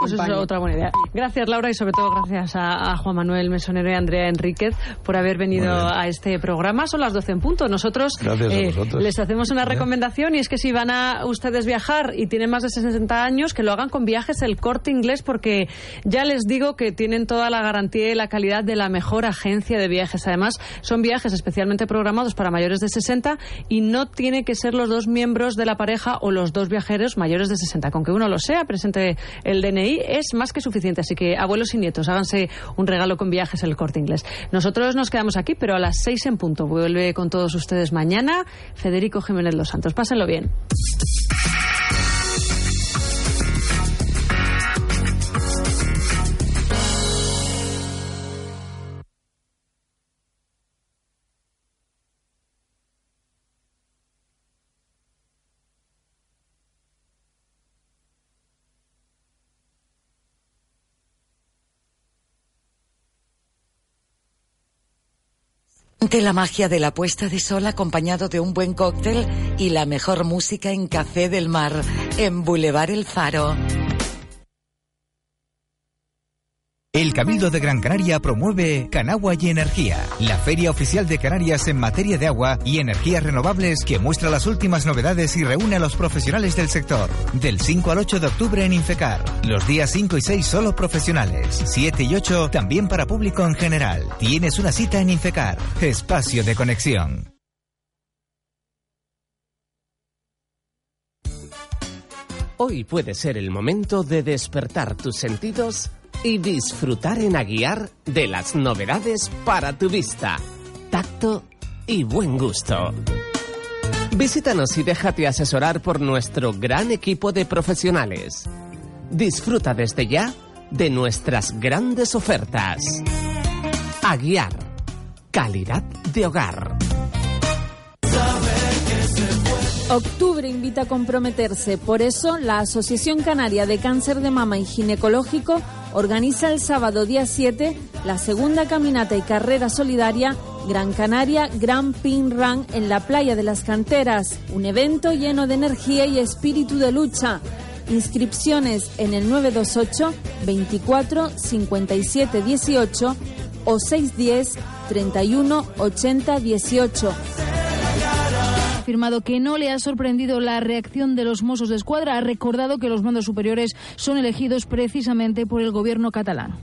pues es otra buena idea. Gracias, Laura, y sobre todo gracias a, Juan Manuel Mesonero y Andrea Enríquez por haber venido a este programa. Son las 12 en punto. Nosotros eh, les hacemos una recomendación y es que si van a ustedes viajar y tienen más de 60 años, que lo hagan con viajes el corte inglés, porque ya les digo que tienen toda la garantía y la calidad de la mejor agencia de viajes. Además, son viajes especialmente programados para mayores de 60 y no tiene que ser los dos miembros de la pareja o los dos viajeros mayores de 60. Con que uno lo sea, presente el DNI, es más que suficiente. Así que, abuelos y nietos, háganse un regalo con viajes el corte inglés. Nosotros nos quedamos aquí, pero a las seis en punto. Vuelve con todos ustedes mañana Federico Jiménez Los Santos. Pásenlo bien. Ante la magia de la puesta de sol acompañado de un buen cóctel y la mejor música en Café del Mar, en Boulevard El Faro. El Cabildo de Gran Canaria promueve Canagua y Energía, la feria oficial de Canarias en materia de agua y energías renovables que muestra las últimas novedades y reúne a los profesionales del sector. Del 5 al 8 de octubre en Infecar. Los días 5 y 6 solo profesionales. 7 y 8 también para público en general. Tienes una cita en Infecar. Espacio de conexión. Hoy puede ser el momento de despertar tus sentidos y disfrutar en Aguiar de las novedades para tu vista, tacto y buen gusto. Visítanos y déjate asesorar por nuestro gran equipo de profesionales. Disfruta desde ya de nuestras grandes ofertas. Aguiar, calidad de hogar. Octubre invita a comprometerse, por eso la Asociación Canaria de Cáncer de Mama y Ginecológico organiza el sábado día 7 la segunda caminata y carrera solidaria Gran Canaria Grand Pin Run en la playa de las canteras, un evento lleno de energía y espíritu de lucha. Inscripciones en el 928 24 57 18 o 610 31 80 18 afirmado que no le ha sorprendido la reacción de los Mossos de Escuadra. Ha recordado que los mandos superiores son elegidos precisamente por el gobierno catalán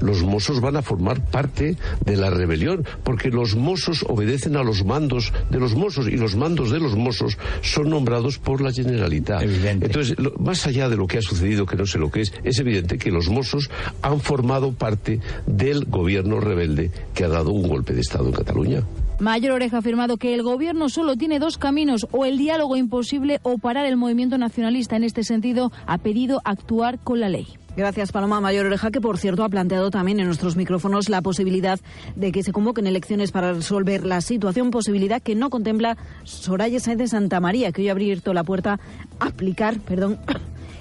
los Mossos van a formar parte de la rebelión, porque los Mossos obedecen a los mandos de los Mossos y los mandos de los Mossos son nombrados por la Generalitat. Entonces, más allá de lo que ha sucedido, que no sé lo que es, es evidente que los Mossos han formado parte del gobierno rebelde que ha dado un golpe de Estado en Cataluña. Mayor Oreja ha afirmado que el gobierno solo tiene dos caminos, o el diálogo imposible o parar el movimiento nacionalista. En este sentido, ha pedido actuar con la ley. Gracias, Paloma Mayor Oreja, que por cierto ha planteado también en nuestros micrófonos la posibilidad de que se convoquen elecciones para resolver la situación, posibilidad que no contempla Soraya Sáenz de Santa María, que hoy ha abierto la puerta a aplicar, perdón,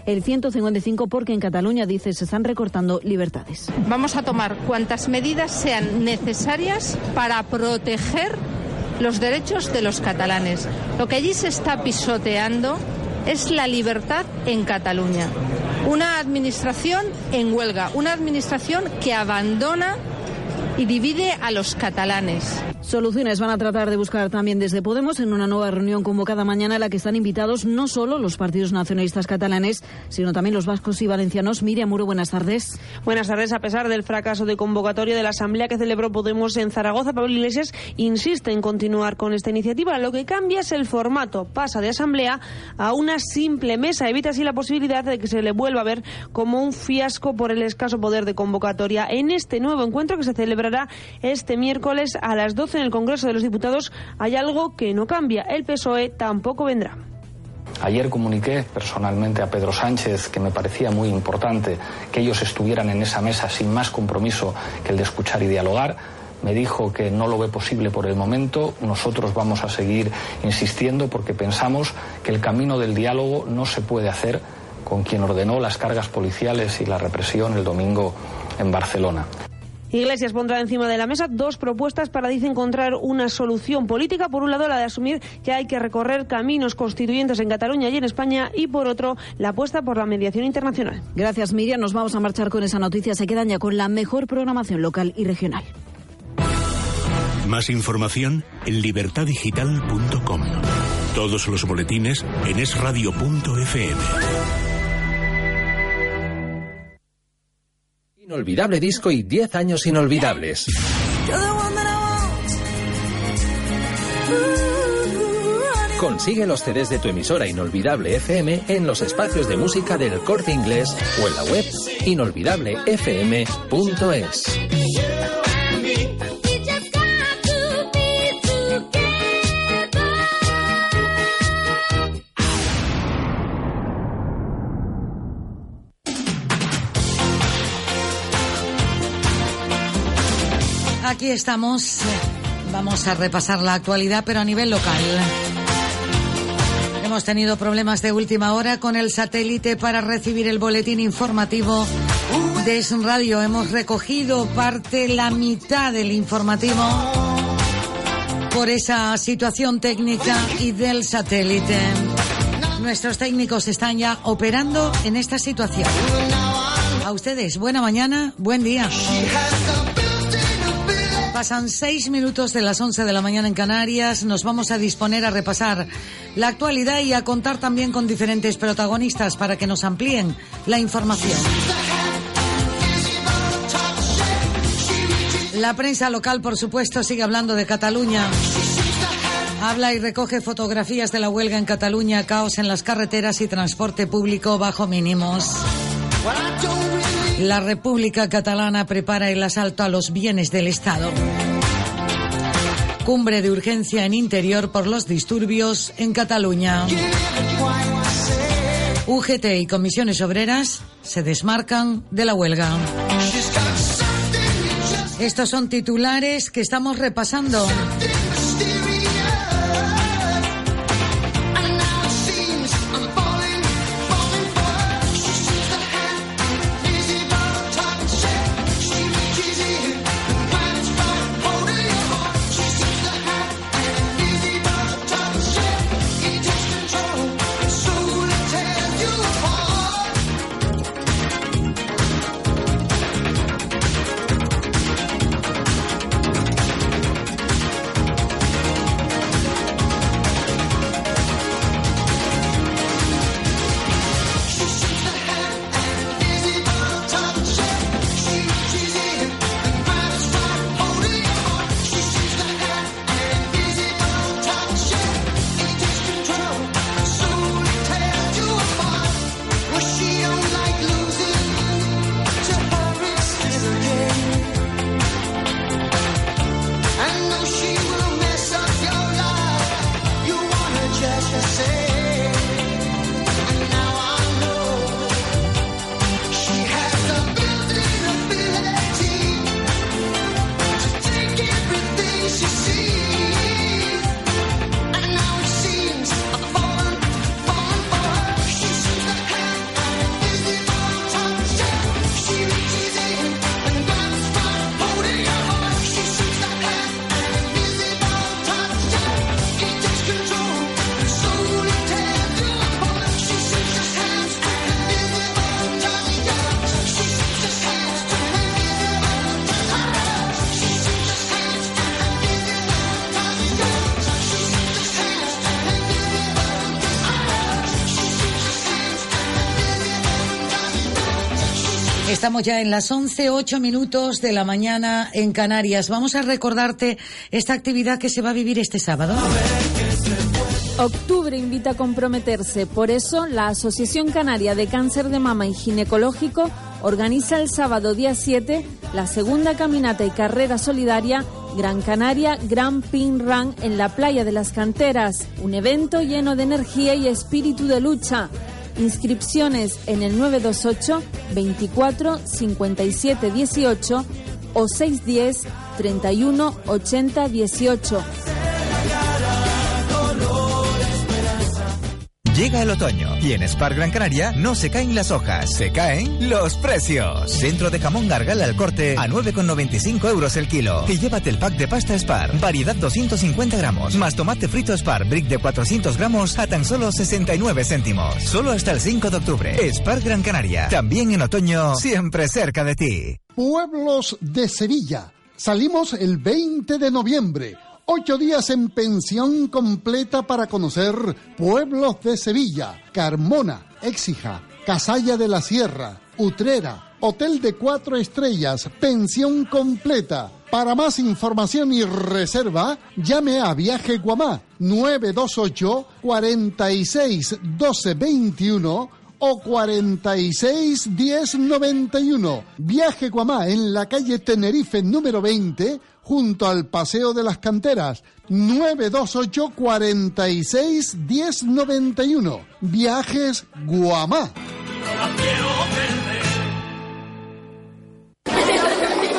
el 155 porque en Cataluña, dice, se están recortando libertades. Vamos a tomar cuantas medidas sean necesarias para proteger los derechos de los catalanes. Lo que allí se está pisoteando es la libertad en Cataluña. Una administración en huelga, una administración que abandona y divide a los catalanes. Soluciones van a tratar de buscar también desde Podemos en una nueva reunión convocada mañana a la que están invitados no solo los partidos nacionalistas catalanes, sino también los vascos y valencianos. Miriam Muro, buenas tardes. Buenas tardes. A pesar del fracaso de convocatoria de la asamblea que celebró Podemos en Zaragoza, Pablo Iglesias insiste en continuar con esta iniciativa. Lo que cambia es el formato. Pasa de asamblea a una simple mesa. Evita así la posibilidad de que se le vuelva a ver como un fiasco por el escaso poder de convocatoria. En este nuevo encuentro que se celebra este miércoles a las 12 en el Congreso de los Diputados, hay algo que no cambia. El PSOE tampoco vendrá. Ayer comuniqué personalmente a Pedro Sánchez que me parecía muy importante que ellos estuvieran en esa mesa sin más compromiso que el de escuchar y dialogar. Me dijo que no lo ve posible por el momento. Nosotros vamos a seguir insistiendo porque pensamos que el camino del diálogo no se puede hacer con quien ordenó las cargas policiales y la represión el domingo en Barcelona. Iglesias pondrá encima de la mesa dos propuestas para, dice, encontrar una solución política. Por un lado, la de asumir que hay que recorrer caminos constituyentes en Cataluña y en España y, por otro, la apuesta por la mediación internacional. Gracias, Miriam. Nos vamos a marchar con esa noticia. Se quedan ya con la mejor programación local y regional. Más información en libertadigital.com. Todos los boletines en esradio.fm. Inolvidable disco y 10 años inolvidables. Consigue los CDs de tu emisora Inolvidable FM en los espacios de música del Corte Inglés o en la web inolvidablefm.es. Aquí estamos. Vamos a repasar la actualidad, pero a nivel local. Hemos tenido problemas de última hora con el satélite para recibir el boletín informativo de Es Radio. Hemos recogido parte, la mitad del informativo por esa situación técnica y del satélite. Nuestros técnicos están ya operando en esta situación. A ustedes, buena mañana, buen día. Pasan seis minutos de las once de la mañana en Canarias. Nos vamos a disponer a repasar la actualidad y a contar también con diferentes protagonistas para que nos amplíen la información. La prensa local, por supuesto, sigue hablando de Cataluña. Habla y recoge fotografías de la huelga en Cataluña, caos en las carreteras y transporte público bajo mínimos. La República Catalana prepara el asalto a los bienes del Estado. Cumbre de urgencia en interior por los disturbios en Cataluña. UGT y comisiones obreras se desmarcan de la huelga. Estos son titulares que estamos repasando. Estamos ya en las 11, 8 minutos de la mañana en Canarias. Vamos a recordarte esta actividad que se va a vivir este sábado. Octubre invita a comprometerse. Por eso, la Asociación Canaria de Cáncer de Mama y Ginecológico organiza el sábado día 7 la segunda caminata y carrera solidaria Gran Canaria Grand Pin Run en la playa de las canteras. Un evento lleno de energía y espíritu de lucha. Inscripciones en el 928 24 57 18 o 610 31 80 18. Llega el otoño y en Spar Gran Canaria no se caen las hojas, se caen los precios. Centro de jamón gargala al corte a 9,95 euros el kilo. Y llévate el pack de pasta Spar, variedad 250 gramos, más tomate frito Spar, brick de 400 gramos a tan solo 69 céntimos. Solo hasta el 5 de octubre. Spar Gran Canaria, también en otoño, siempre cerca de ti. Pueblos de Sevilla. Salimos el 20 de noviembre Ocho días en pensión completa para conocer pueblos de Sevilla, Carmona, Éxija, Casalla de la Sierra, Utrera, Hotel de Cuatro Estrellas, pensión completa. Para más información y reserva, llame a Viaje Guamá 928 46 12 21 o 46 1091. Viaje Guamá en la calle Tenerife número 20 junto al Paseo de las Canteras. 928 46 1091. Viajes Guamá.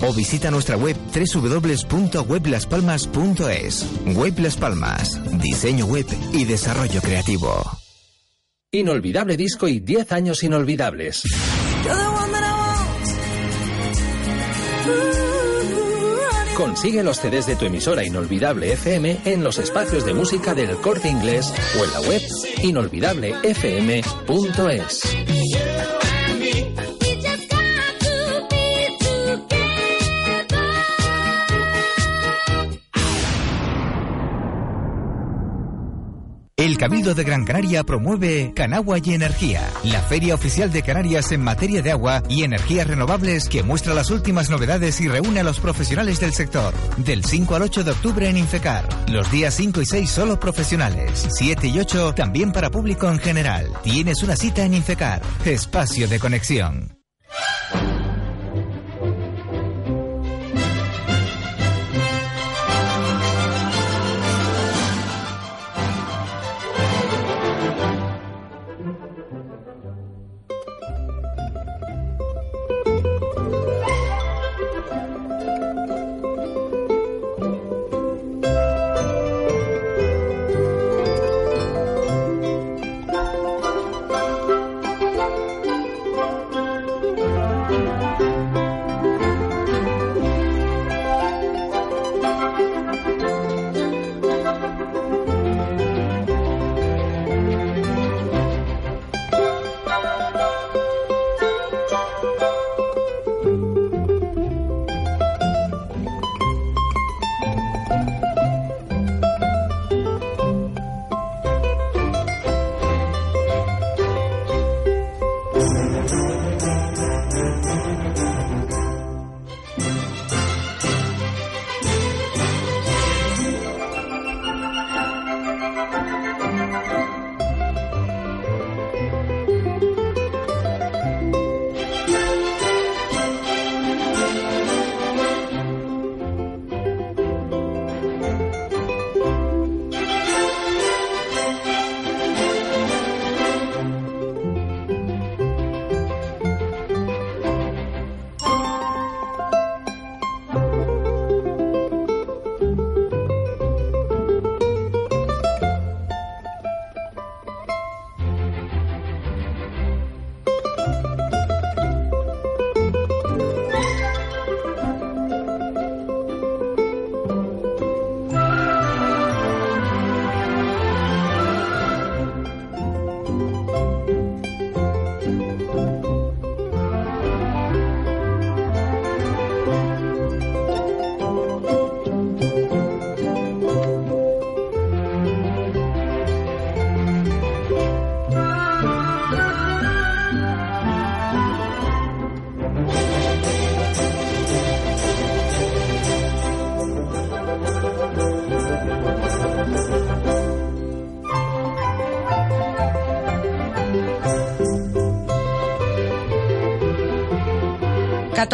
o visita nuestra web www.weblaspalmas.es. Web Las Palmas, diseño web y desarrollo creativo. Inolvidable disco y 10 años inolvidables. Consigue los CDs de tu emisora Inolvidable FM en los espacios de música del corte inglés o en la web inolvidablefm.es. El Cabildo de Gran Canaria promueve Canagua y Energía, la feria oficial de Canarias en materia de agua y energías renovables que muestra las últimas novedades y reúne a los profesionales del sector. Del 5 al 8 de octubre en Infecar. Los días 5 y 6 solo profesionales. 7 y 8 también para público en general. Tienes una cita en Infecar. Espacio de conexión.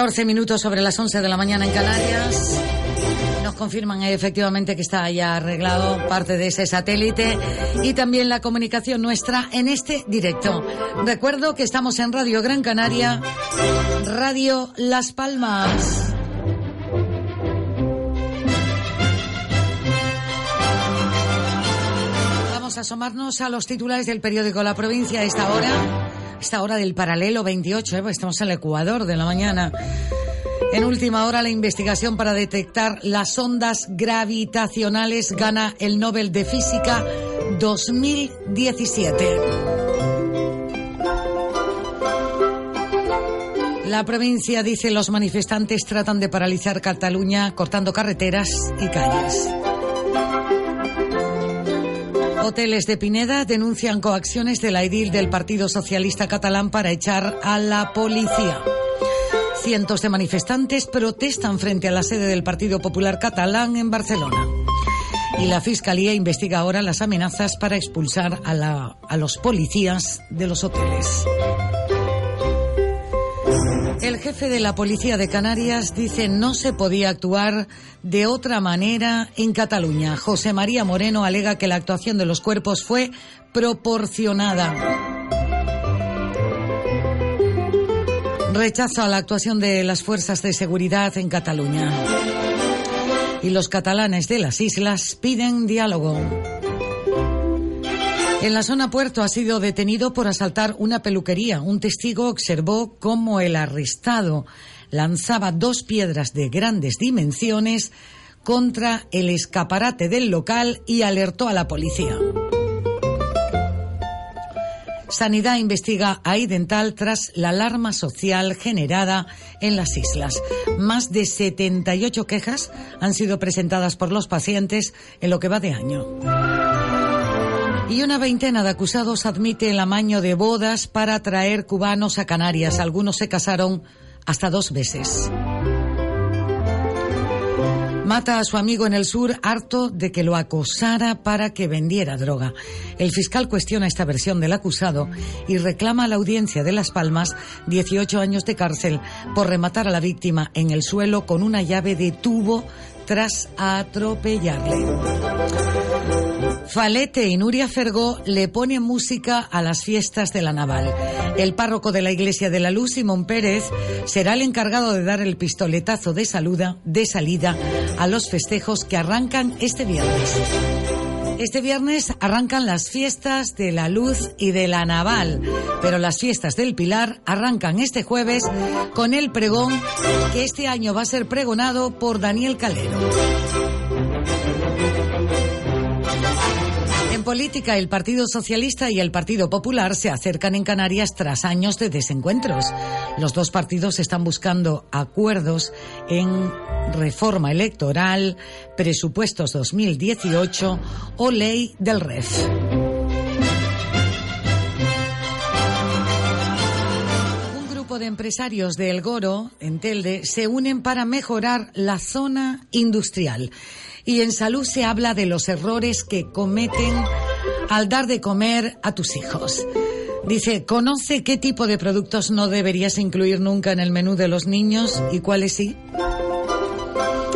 14 minutos sobre las 11 de la mañana en Canarias. Nos confirman efectivamente que está ya arreglado parte de ese satélite y también la comunicación nuestra en este directo. Recuerdo que estamos en Radio Gran Canaria, Radio Las Palmas. Vamos a asomarnos a los titulares del periódico La Provincia a esta hora, esta hora del paralelo 28, ¿eh? Pues estamos en el Ecuador de la mañana. En última hora, la investigación para detectar las ondas gravitacionales gana el Nobel de Física 2017. La provincia dice los manifestantes tratan de paralizar Cataluña cortando carreteras y calles. Hoteles de Pineda denuncian coacciones de la edil del Partido Socialista Catalán para echar a la policía. Cientos de manifestantes protestan frente a la sede del Partido Popular Catalán en Barcelona. Y la Fiscalía investiga ahora las amenazas para expulsar a, a los policías de los hoteles. Jefe de la Policía de Canarias dice no se podía actuar de otra manera en Cataluña. José María Moreno alega que la actuación de los cuerpos fue proporcionada. Rechazo a la actuación de las fuerzas de seguridad en Cataluña. Y los catalanes de las islas piden diálogo. En la zona puerto ha sido detenido por asaltar una peluquería. Un testigo observó cómo el arrestado lanzaba dos piedras de grandes dimensiones contra el escaparate del local y alertó a la policía. Sanidad investiga a Idental tras la alarma social generada en las islas. Más de 78 quejas han sido presentadas por los pacientes en lo que va de año. Y una veintena de acusados admite el amaño de bodas para traer cubanos a Canarias. Algunos se casaron hasta dos veces. Mata a su amigo en el sur harto de que lo acosara para que vendiera droga. El fiscal cuestiona esta versión del acusado y reclama a la audiencia de Las Palmas 18 años de cárcel por rematar a la víctima en el suelo con una llave de tubo tras atropellarle. Falete y Nuria Fergó le ponen música a las fiestas de la Naval. El párroco de la Iglesia de la Luz, Simón Pérez, será el encargado de dar el pistoletazo de, saluda, de salida a los festejos que arrancan este viernes. Este viernes arrancan las fiestas de la luz y de la naval, pero las fiestas del Pilar arrancan este jueves con el pregón que este año va a ser pregonado por Daniel Calero. Política, el Partido Socialista y el Partido Popular se acercan en Canarias tras años de desencuentros. Los dos partidos están buscando acuerdos en reforma electoral, presupuestos 2018 o ley del REF. Un grupo de empresarios de El Goro, en Telde, se unen para mejorar la zona industrial. Y en salud se habla de los errores que cometen al dar de comer a tus hijos. Dice, ¿conoce qué tipo de productos no deberías incluir nunca en el menú de los niños y cuáles sí?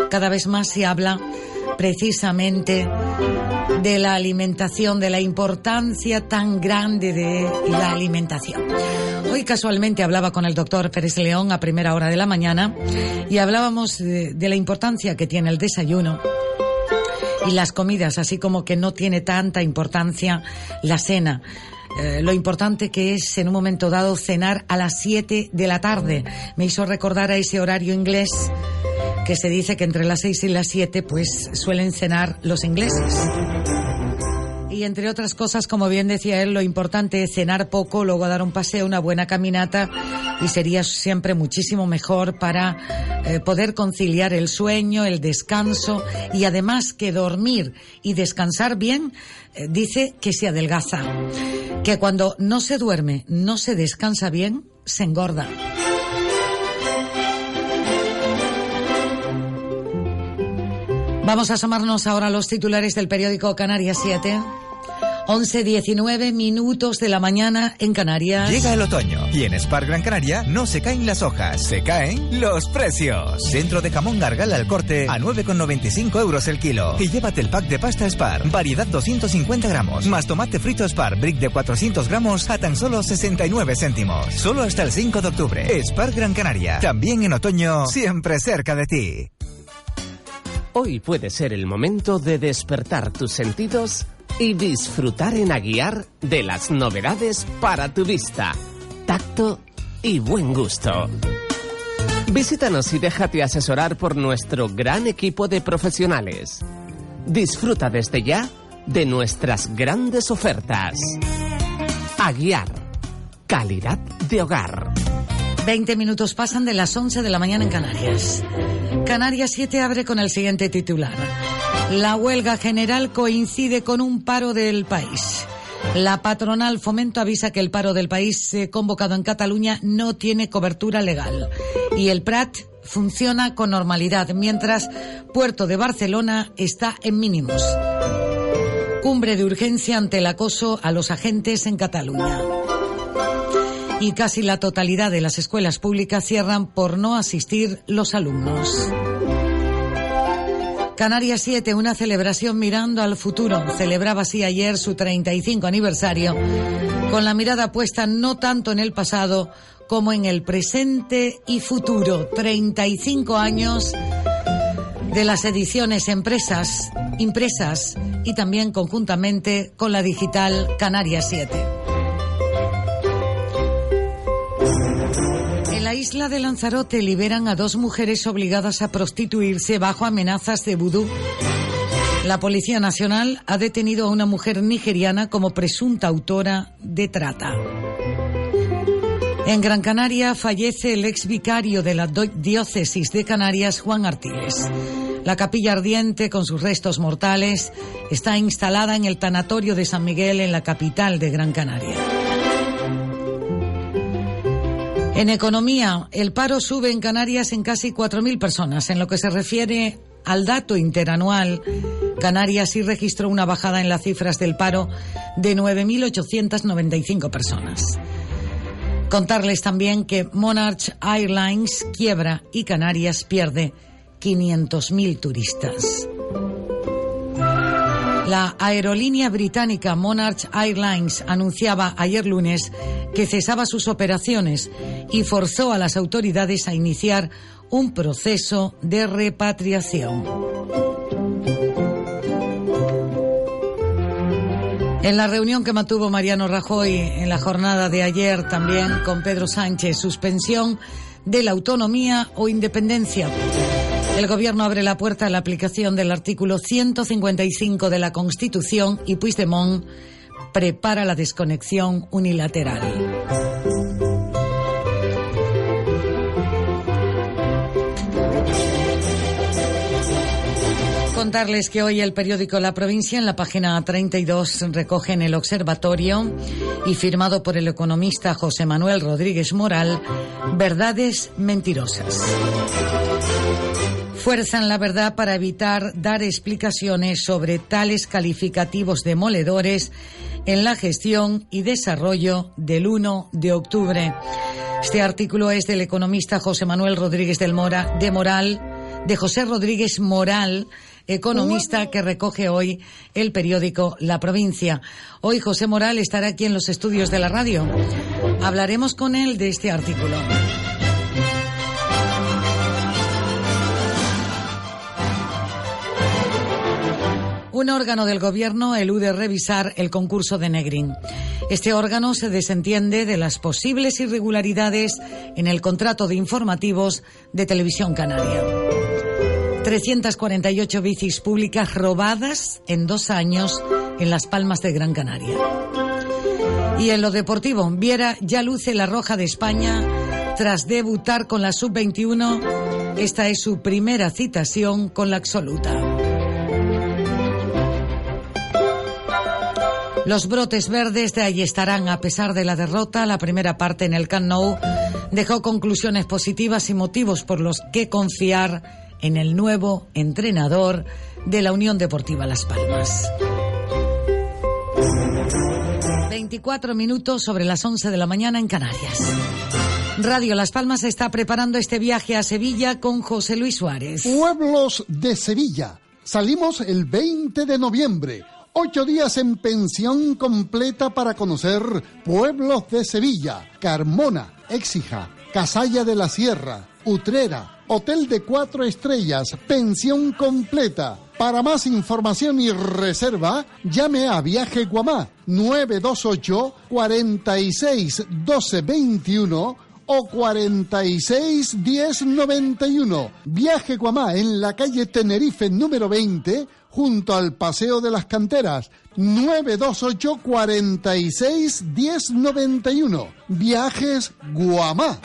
Cada vez más se habla precisamente de la alimentación, de la importancia tan grande de la alimentación. Hoy casualmente hablaba con el doctor Pérez León a primera hora de la mañana y hablábamos de, de la importancia que tiene el desayuno y las comidas, así como que no tiene tanta importancia la cena. Eh, lo importante que es en un momento dado cenar a las 7 de la tarde. Me hizo recordar a ese horario inglés que se dice que entre las 6 y las 7 pues suelen cenar los ingleses. Y entre otras cosas, como bien decía él, lo importante es cenar poco, luego dar un paseo, una buena caminata y sería siempre muchísimo mejor para eh, poder conciliar el sueño, el descanso y además que dormir y descansar bien eh, dice que se adelgaza, que cuando no se duerme, no se descansa bien, se engorda. Vamos a asomarnos ahora a los titulares del periódico Canarias 7. 11.19 minutos de la mañana en Canarias. Llega el otoño y en Spar Gran Canaria no se caen las hojas, se caen los precios. Centro de jamón gargala al corte a 9,95 euros el kilo. Y llévate el pack de pasta Spar, variedad 250 gramos, más tomate frito Spar, brick de 400 gramos a tan solo 69 céntimos. Solo hasta el 5 de octubre. Spar Gran Canaria, también en otoño, siempre cerca de ti. Hoy puede ser el momento de despertar tus sentidos y disfrutar en Aguiar de las novedades para tu vista, tacto y buen gusto. Visítanos y déjate asesorar por nuestro gran equipo de profesionales. Disfruta desde ya de nuestras grandes ofertas. Aguiar, calidad de hogar. 20 minutos pasan de las 11 de la mañana en Canarias. Canarias 7 abre con el siguiente titular. La huelga general coincide con un paro del país. La patronal Fomento avisa que el paro del país eh, convocado en Cataluña no tiene cobertura legal. Y el Prat funciona con normalidad, mientras Puerto de Barcelona está en mínimos. Cumbre de urgencia ante el acoso a los agentes en Cataluña. Y casi la totalidad de las escuelas públicas cierran por no asistir los alumnos. Canarias 7, una celebración mirando al futuro. Celebraba así ayer su 35 aniversario, con la mirada puesta no tanto en el pasado como en el presente y futuro. 35 años de las ediciones empresas, impresas y también conjuntamente con la digital Canarias 7. Isla de Lanzarote liberan a dos mujeres obligadas a prostituirse bajo amenazas de vudú. La Policía Nacional ha detenido a una mujer nigeriana como presunta autora de trata. En Gran Canaria fallece el ex vicario de la diócesis de Canarias, Juan Artiles. La capilla ardiente, con sus restos mortales, está instalada en el tanatorio de San Miguel, en la capital de Gran Canaria. En economía, el paro sube en Canarias en casi 4.000 personas. En lo que se refiere al dato interanual, Canarias sí registró una bajada en las cifras del paro de 9.895 personas. Contarles también que Monarch Airlines quiebra y Canarias pierde 500.000 turistas. La aerolínea británica Monarch Airlines anunciaba ayer lunes que cesaba sus operaciones y forzó a las autoridades a iniciar un proceso de repatriación. En la reunión que mantuvo Mariano Rajoy en la jornada de ayer también con Pedro Sánchez, suspensión de la autonomía o independencia. El Gobierno abre la puerta a la aplicación del artículo 155 de la Constitución y Puigdemont prepara la desconexión unilateral. Contarles que hoy el periódico La Provincia en la página 32 recoge en el observatorio y firmado por el economista José Manuel Rodríguez Moral, verdades mentirosas fuerzan la verdad para evitar dar explicaciones sobre tales calificativos demoledores en la gestión y desarrollo del 1 de octubre. Este artículo es del economista José Manuel Rodríguez del Mora, de Moral, de José Rodríguez Moral, economista que recoge hoy el periódico La Provincia. Hoy José Moral estará aquí en los estudios de la radio. Hablaremos con él de este artículo. Un órgano del gobierno elude revisar el concurso de Negrin. Este órgano se desentiende de las posibles irregularidades en el contrato de informativos de Televisión Canaria. 348 bicis públicas robadas en dos años en Las Palmas de Gran Canaria. Y en lo deportivo, Viera ya luce la roja de España tras debutar con la sub-21. Esta es su primera citación con la absoluta. Los brotes verdes de allí estarán a pesar de la derrota. La primera parte en el Camp Nou dejó conclusiones positivas y motivos por los que confiar en el nuevo entrenador de la Unión Deportiva Las Palmas. 24 minutos sobre las 11 de la mañana en Canarias. Radio Las Palmas está preparando este viaje a Sevilla con José Luis Suárez. Pueblos de Sevilla. Salimos el 20 de noviembre. Ocho días en pensión completa para conocer pueblos de Sevilla, Carmona, Éxija, Casalla de la Sierra, Utrera, Hotel de Cuatro Estrellas, pensión completa. Para más información y reserva, llame a Viaje Guamá 928 46 12 21 o 46 10 91. Viaje Guamá en la calle Tenerife número 20 junto al Paseo de las Canteras. 928 46 10 91. Viajes Guamá.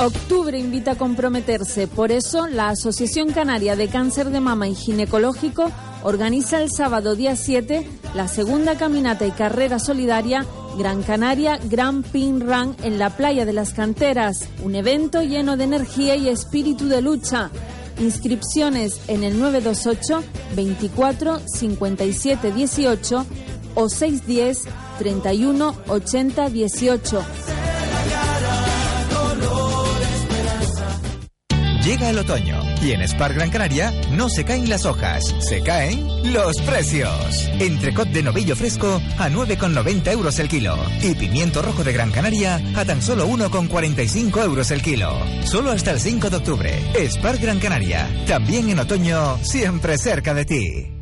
Octubre invita a comprometerse, por eso la Asociación Canaria de Cáncer de Mama y Ginecológico organiza el sábado día 7 la segunda caminata y carrera solidaria Gran Canaria Grand Pin Run en la playa de las canteras, un evento lleno de energía y espíritu de lucha. Inscripciones en el 928 24 57 18 o 610 31 80 18. Llega el otoño y en Spar Gran Canaria no se caen las hojas, se caen los precios. Entrecot de novillo fresco a 9,90 euros el kilo y pimiento rojo de Gran Canaria a tan solo 1,45 euros el kilo. Solo hasta el 5 de octubre. Spar Gran Canaria, también en otoño, siempre cerca de ti.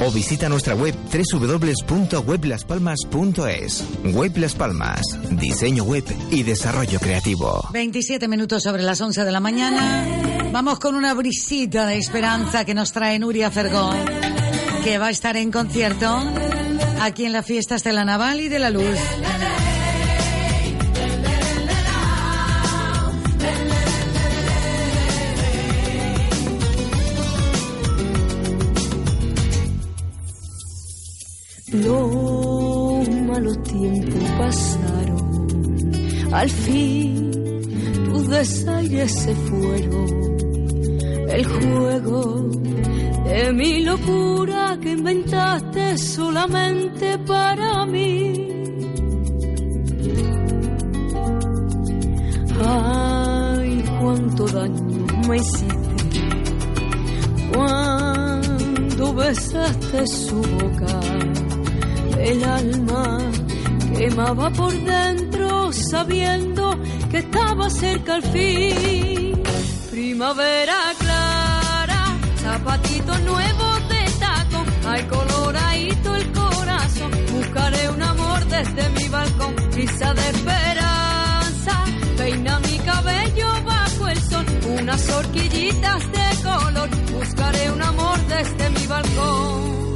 o visita nuestra web www.weblaspalmas.es. Web Las Palmas, diseño web y desarrollo creativo. 27 minutos sobre las 11 de la mañana. Vamos con una brisita de esperanza que nos trae Nuria Fergón, que va a estar en concierto aquí en las fiestas de la Naval y de la Luz. Los malos tiempos pasaron, al fin tus desaires se fueron. El juego de mi locura que inventaste solamente para mí. Ay, cuánto daño me hiciste cuando besaste su boca el alma quemaba por dentro sabiendo que estaba cerca al fin. Primavera clara, zapatitos nuevos de taco, hay coloradito el corazón. Buscaré un amor desde mi balcón, brisa de esperanza, peina mi cabello bajo el sol, unas horquillitas de color. Buscaré un amor desde mi balcón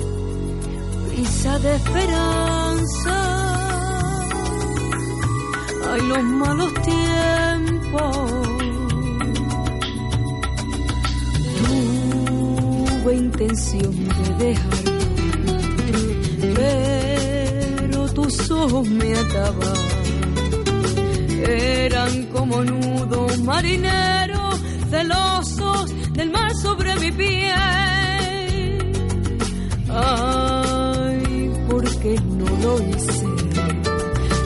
brisa de esperanza. Hay los malos tiempos. Tuve intención de dejar, pero tus ojos me ataban. Eran como nudos marineros celosos del mar sobre mi piel. Ay, porque no lo hice.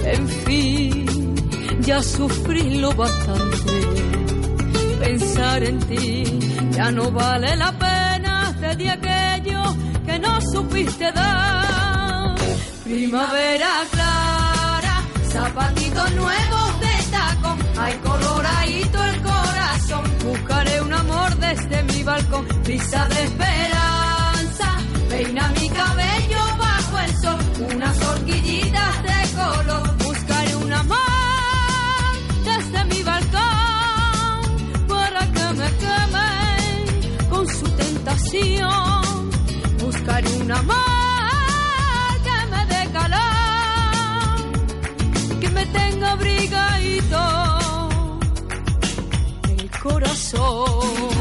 En fin, ya sufrí lo bastante. Pensar en ti ya no vale la pena. de aquello que no supiste dar. Primavera clara, zapatitos nuevos de taco. Hay coloradito el corazón. Buscaré un amor desde mi balcón. Brisa de esperanza, peina mi cabello de color. Buscaré un amor desde mi balcón para que me quemen con su tentación. Buscaré un amor que me dé calor, que me tenga abrigadito el corazón.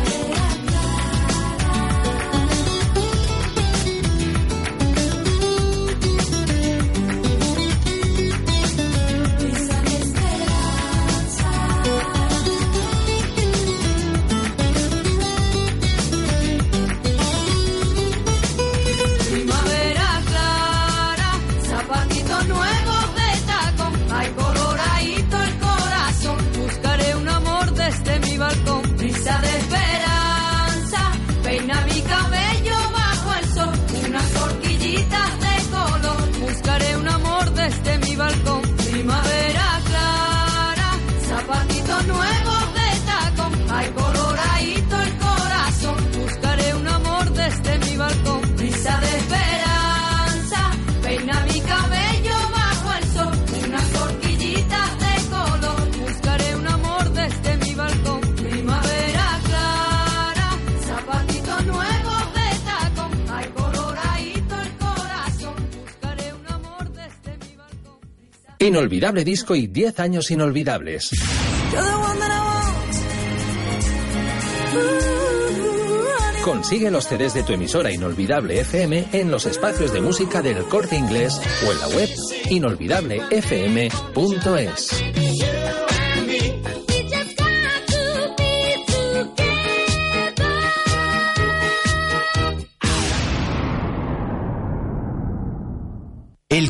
Inolvidable disco y 10 años inolvidables. Consigue los CDs de tu emisora Inolvidable FM en los espacios de música del corte inglés o en la web inolvidablefm.es.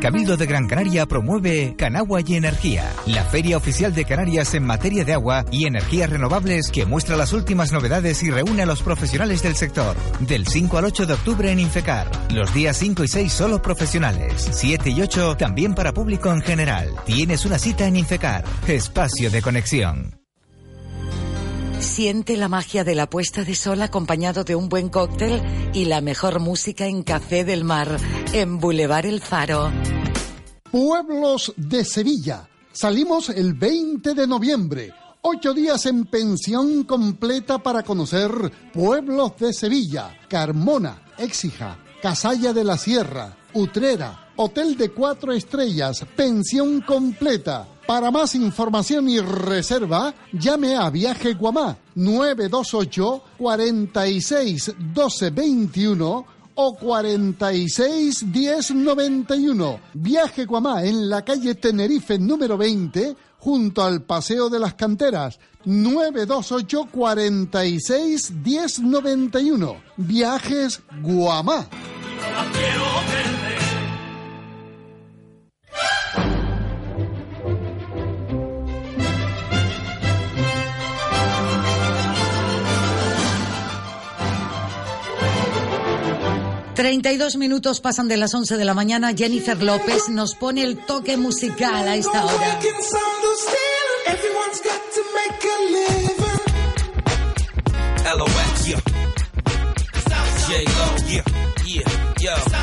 Cabildo de Gran Canaria promueve Canagua y Energía, la feria oficial de Canarias en materia de agua y energías renovables que muestra las últimas novedades y reúne a los profesionales del sector. Del 5 al 8 de octubre en Infecar. Los días 5 y 6 solo profesionales. 7 y 8 también para público en general. Tienes una cita en Infecar. Espacio de conexión. Siente la magia de la puesta de sol acompañado de un buen cóctel y la mejor música en Café del Mar, en Boulevard El Faro. Pueblos de Sevilla. Salimos el 20 de noviembre. Ocho días en pensión completa para conocer pueblos de Sevilla, Carmona, Éxija, Casalla de la Sierra, Utrera, Hotel de Cuatro Estrellas, pensión completa. Para más información y reserva, llame a Viaje Guamá 928 46 12 21 o 46 10 91. Viaje Guamá en la calle Tenerife número 20 junto al Paseo de las Canteras 928 46 10 91. Viajes Guamá. 32 minutos pasan de las 11 de la mañana. Jennifer López nos pone el toque musical a esta hora. off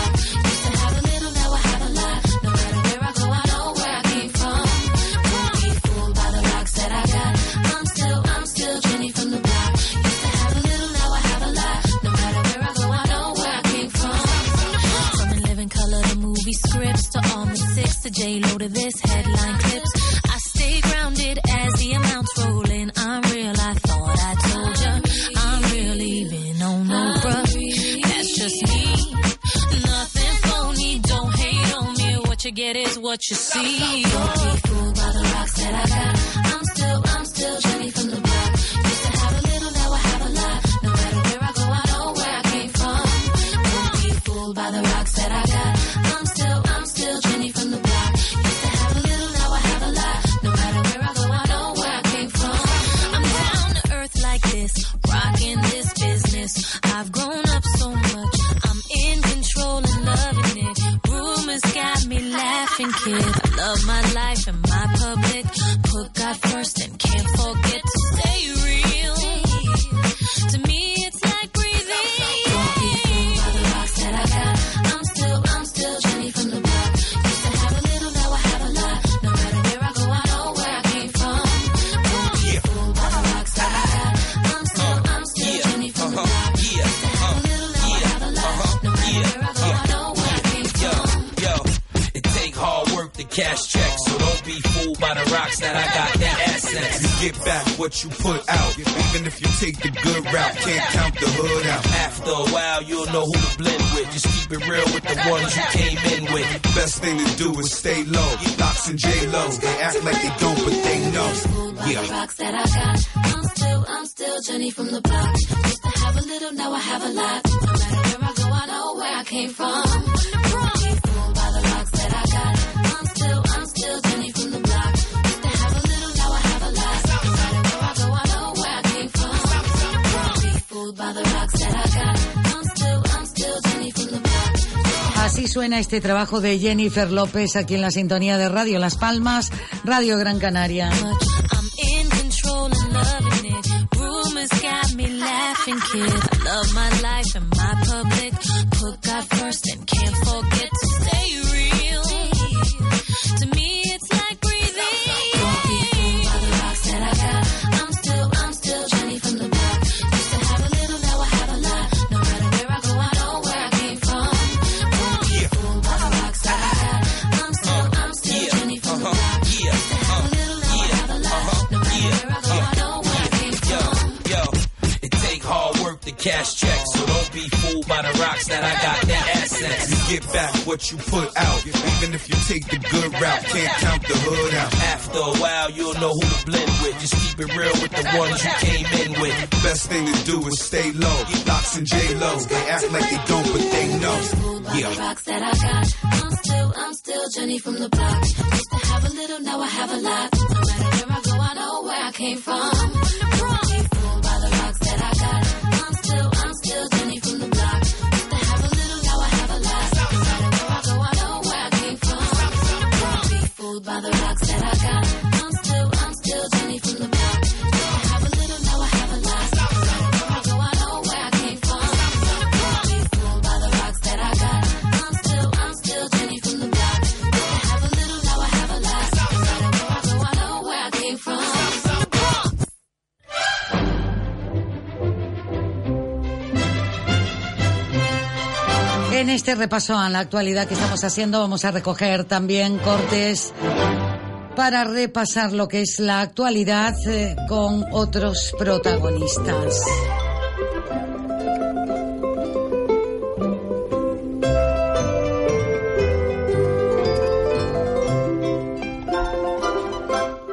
What you see. Don't be fooled by the rocks that I got. Este trabajo de Jennifer López aquí en la sintonía de Radio Las Palmas, Radio Gran Canaria. What you put out, even if you take the good route. Can't count the hood out. After a while, you'll know who to blend with. Just keep it real with the ones you came in with. Best thing to do is stay low. Locks and J-Lo. they act like they don't, but En este repaso a la actualidad que estamos haciendo vamos a recoger también cortes para repasar lo que es la actualidad eh, con otros protagonistas.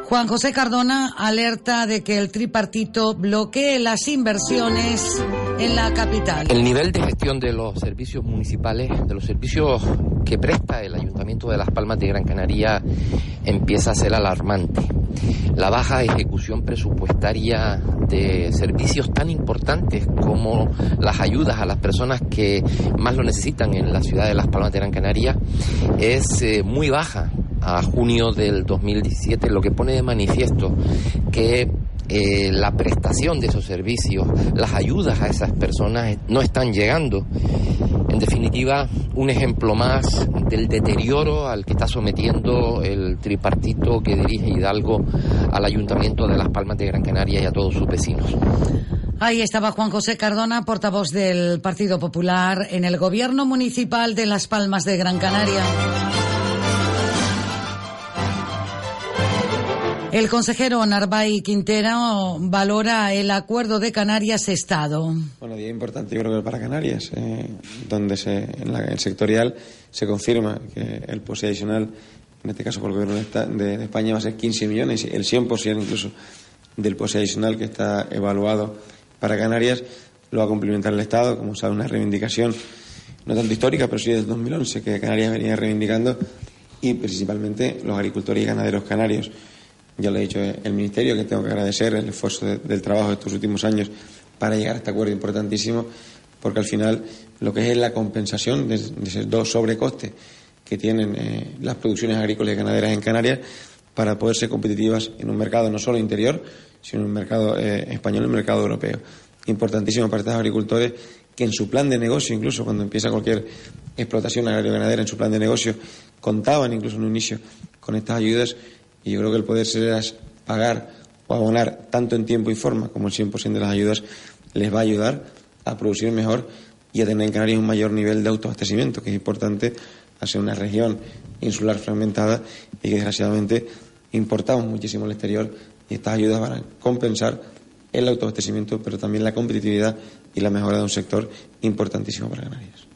Juan José Cardona alerta de que el tripartito bloquee las inversiones en la capital. El nivel de gestión de los servicios municipales, de los servicios que presta el Ayuntamiento de Las Palmas de Gran Canaria, empieza a ser alarmante. La baja ejecución presupuestaria de servicios tan importantes como las ayudas a las personas que más lo necesitan en la ciudad de Las Palmas de Gran Canaria es eh, muy baja a junio del 2017, lo que pone de manifiesto que eh, la prestación de esos servicios, las ayudas a esas personas no están llegando. En definitiva, un ejemplo más del deterioro al que está sometiendo el tripartito que dirige Hidalgo al Ayuntamiento de Las Palmas de Gran Canaria y a todos sus vecinos. Ahí estaba Juan José Cardona, portavoz del Partido Popular en el Gobierno Municipal de Las Palmas de Gran Canaria. El consejero Narvay Quintero valora el acuerdo de Canarias-Estado. Bueno, día importante yo creo que para Canarias, eh, donde se, en la, el sectorial se confirma que el POSE adicional, en este caso por el Gobierno de, de- España, va a ser 15 millones, el 100% incluso del POSE adicional que está evaluado para Canarias, lo va a complementar el Estado, como sabe, una reivindicación no tanto histórica, pero sí del 2011, que Canarias venía reivindicando, y principalmente los agricultores y ganaderos canarios. Ya lo ha dicho el Ministerio, que tengo que agradecer el esfuerzo de- del trabajo de estos últimos años para llegar a este acuerdo importantísimo, porque al final lo que es la compensación de, esos dos sobrecostes que tienen eh, las producciones agrícolas y ganaderas en Canarias para poder ser competitivas en un mercado no solo interior, sino en un mercado eh, español y un mercado europeo. Importantísimo para estos agricultores que en su plan de negocio, incluso cuando empieza cualquier explotación agroganadera, en su plan de negocio, contaban incluso en un inicio con estas ayudas y yo creo que el poder ser pagar o abonar tanto en tiempo y forma como el 100% de las ayudas les va a ayudar a producir mejor y a tener en Canarias un mayor nivel de autoabastecimiento, que es importante hacer una región insular fragmentada y que desgraciadamente importamos muchísimo al exterior y estas ayudas van a compensar el autoabastecimiento, pero también la competitividad y la mejora de un sector importantísimo para Canarias.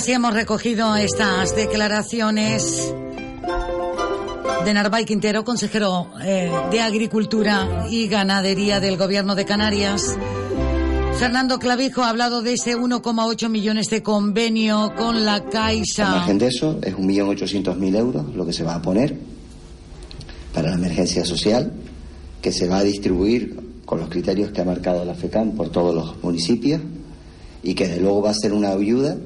Así hemos recogido estas declaraciones de Narváez Quintero, consejero eh, de Agricultura y Ganadería del Gobierno de Canarias, Fernando Clavijo ha hablado de ese 1,8 millones de convenio con la Caixa. Al margen de eso, es 1.800.000 euros lo que se va a poner para la emergencia social, que se va a distribuir con los criterios que ha marcado la FECAM por todos los municipios y que de luego va a ser una ayuda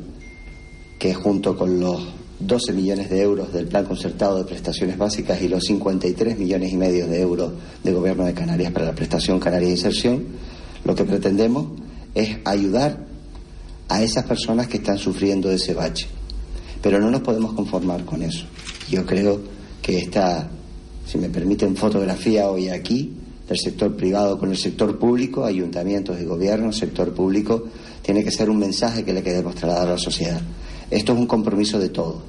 que junto con los 12 millones de euros del Plan Concertado de Prestaciones Básicas y los 53 millones y medio de euros del Gobierno de Canarias para la prestación Canaria de Inserción, lo que pretendemos es ayudar a esas personas que están sufriendo de ese bache. Pero no nos podemos conformar con eso. Yo creo que esta, si me permiten, fotografía hoy aquí del sector privado con el sector público, ayuntamientos y gobiernos, sector público, tiene que ser un mensaje que le queremos trasladar a la sociedad. Esto es un compromiso de todos.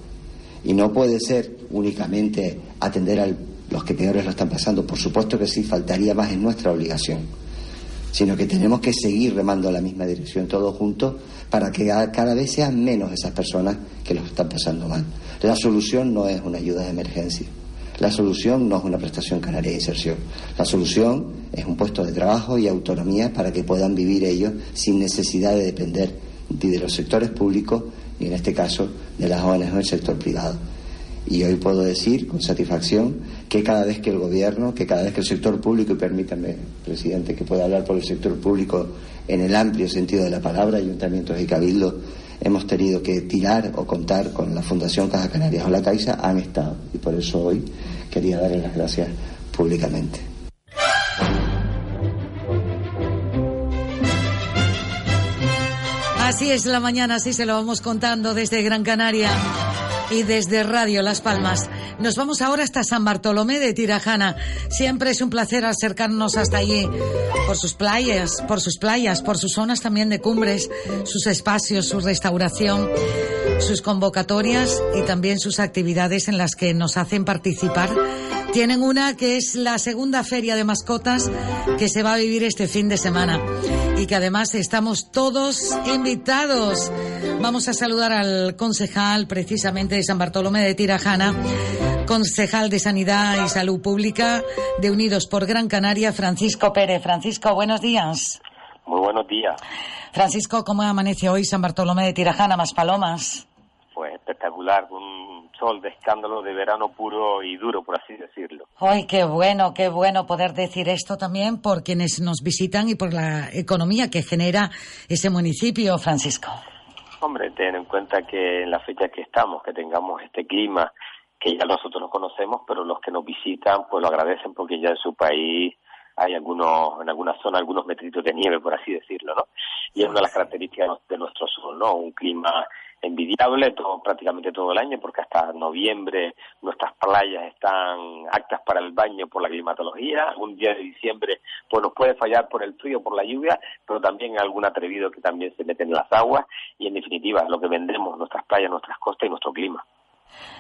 Y no puede ser únicamente atender a los que peores lo están pasando. Por supuesto que sí, faltaría más en nuestra obligación. Sino que tenemos que seguir remando en la misma dirección todos juntos para que cada vez sean menos esas personas que lo están pasando mal. La solución no es una ayuda de emergencia. La solución no es una prestación canaria de inserción. La solución es un puesto de trabajo y autonomía para que puedan vivir ellos sin necesidad de depender ni de los sectores públicos ni en este caso de las ONG del sector privado. Y hoy puedo decir con satisfacción que cada vez que el gobierno, que cada vez que el sector público, y permítame, presidente, que pueda hablar por el sector público en el amplio sentido de la palabra, ayuntamientos y cabildos, hemos tenido que tirar o contar con la Fundación Caja Canarias o la Caixa, han estado. Y por eso hoy quería darles las gracias públicamente. Así es la mañana, así se lo vamos contando desde Gran Canaria y desde Radio Las Palmas. Nos vamos ahora hasta San Bartolomé de Tirajana. Siempre es un placer acercarnos hasta allí por sus playas, por sus playas, por sus zonas también de cumbres, sus espacios, su restauración, sus convocatorias y también sus actividades en las que nos hacen participar. Tienen una que es la segunda feria de mascotas que se va a vivir este fin de semana y que además estamos todos invitados. Vamos a saludar al concejal precisamente de San Bartolomé de Tirajana, concejal de Sanidad y Salud Pública de Unidos por Gran Canaria, Francisco Pérez. Francisco, buenos días. Muy buenos días. Francisco, ¿cómo amanece hoy San Bartolomé de Tirajana, más palomas? Pues espectacular, un sol de escándalo de verano puro y duro, por así decirlo. Ay, qué bueno, qué bueno poder decir esto también por quienes nos visitan y por la economía que genera ese municipio, Francisco. Hombre, ten en cuenta que en la fecha que estamos, que tengamos este clima, que ya nosotros lo conocemos, pero los que nos visitan pues lo agradecen porque ya en su país hay algunos, en alguna zona, algunos metritos de nieve, por así decirlo, ¿no? Y es una de las características de nuestro sol, ¿no? Un clima envidiable todo, prácticamente todo el año, porque hasta noviembre nuestras playas están aptas para el baño por la climatología. Un día de diciembre pues nos puede fallar por el frío, por la lluvia, pero también algún atrevido que también se mete en las aguas y en definitiva lo que vendemos, nuestras playas, nuestras costas y nuestro clima.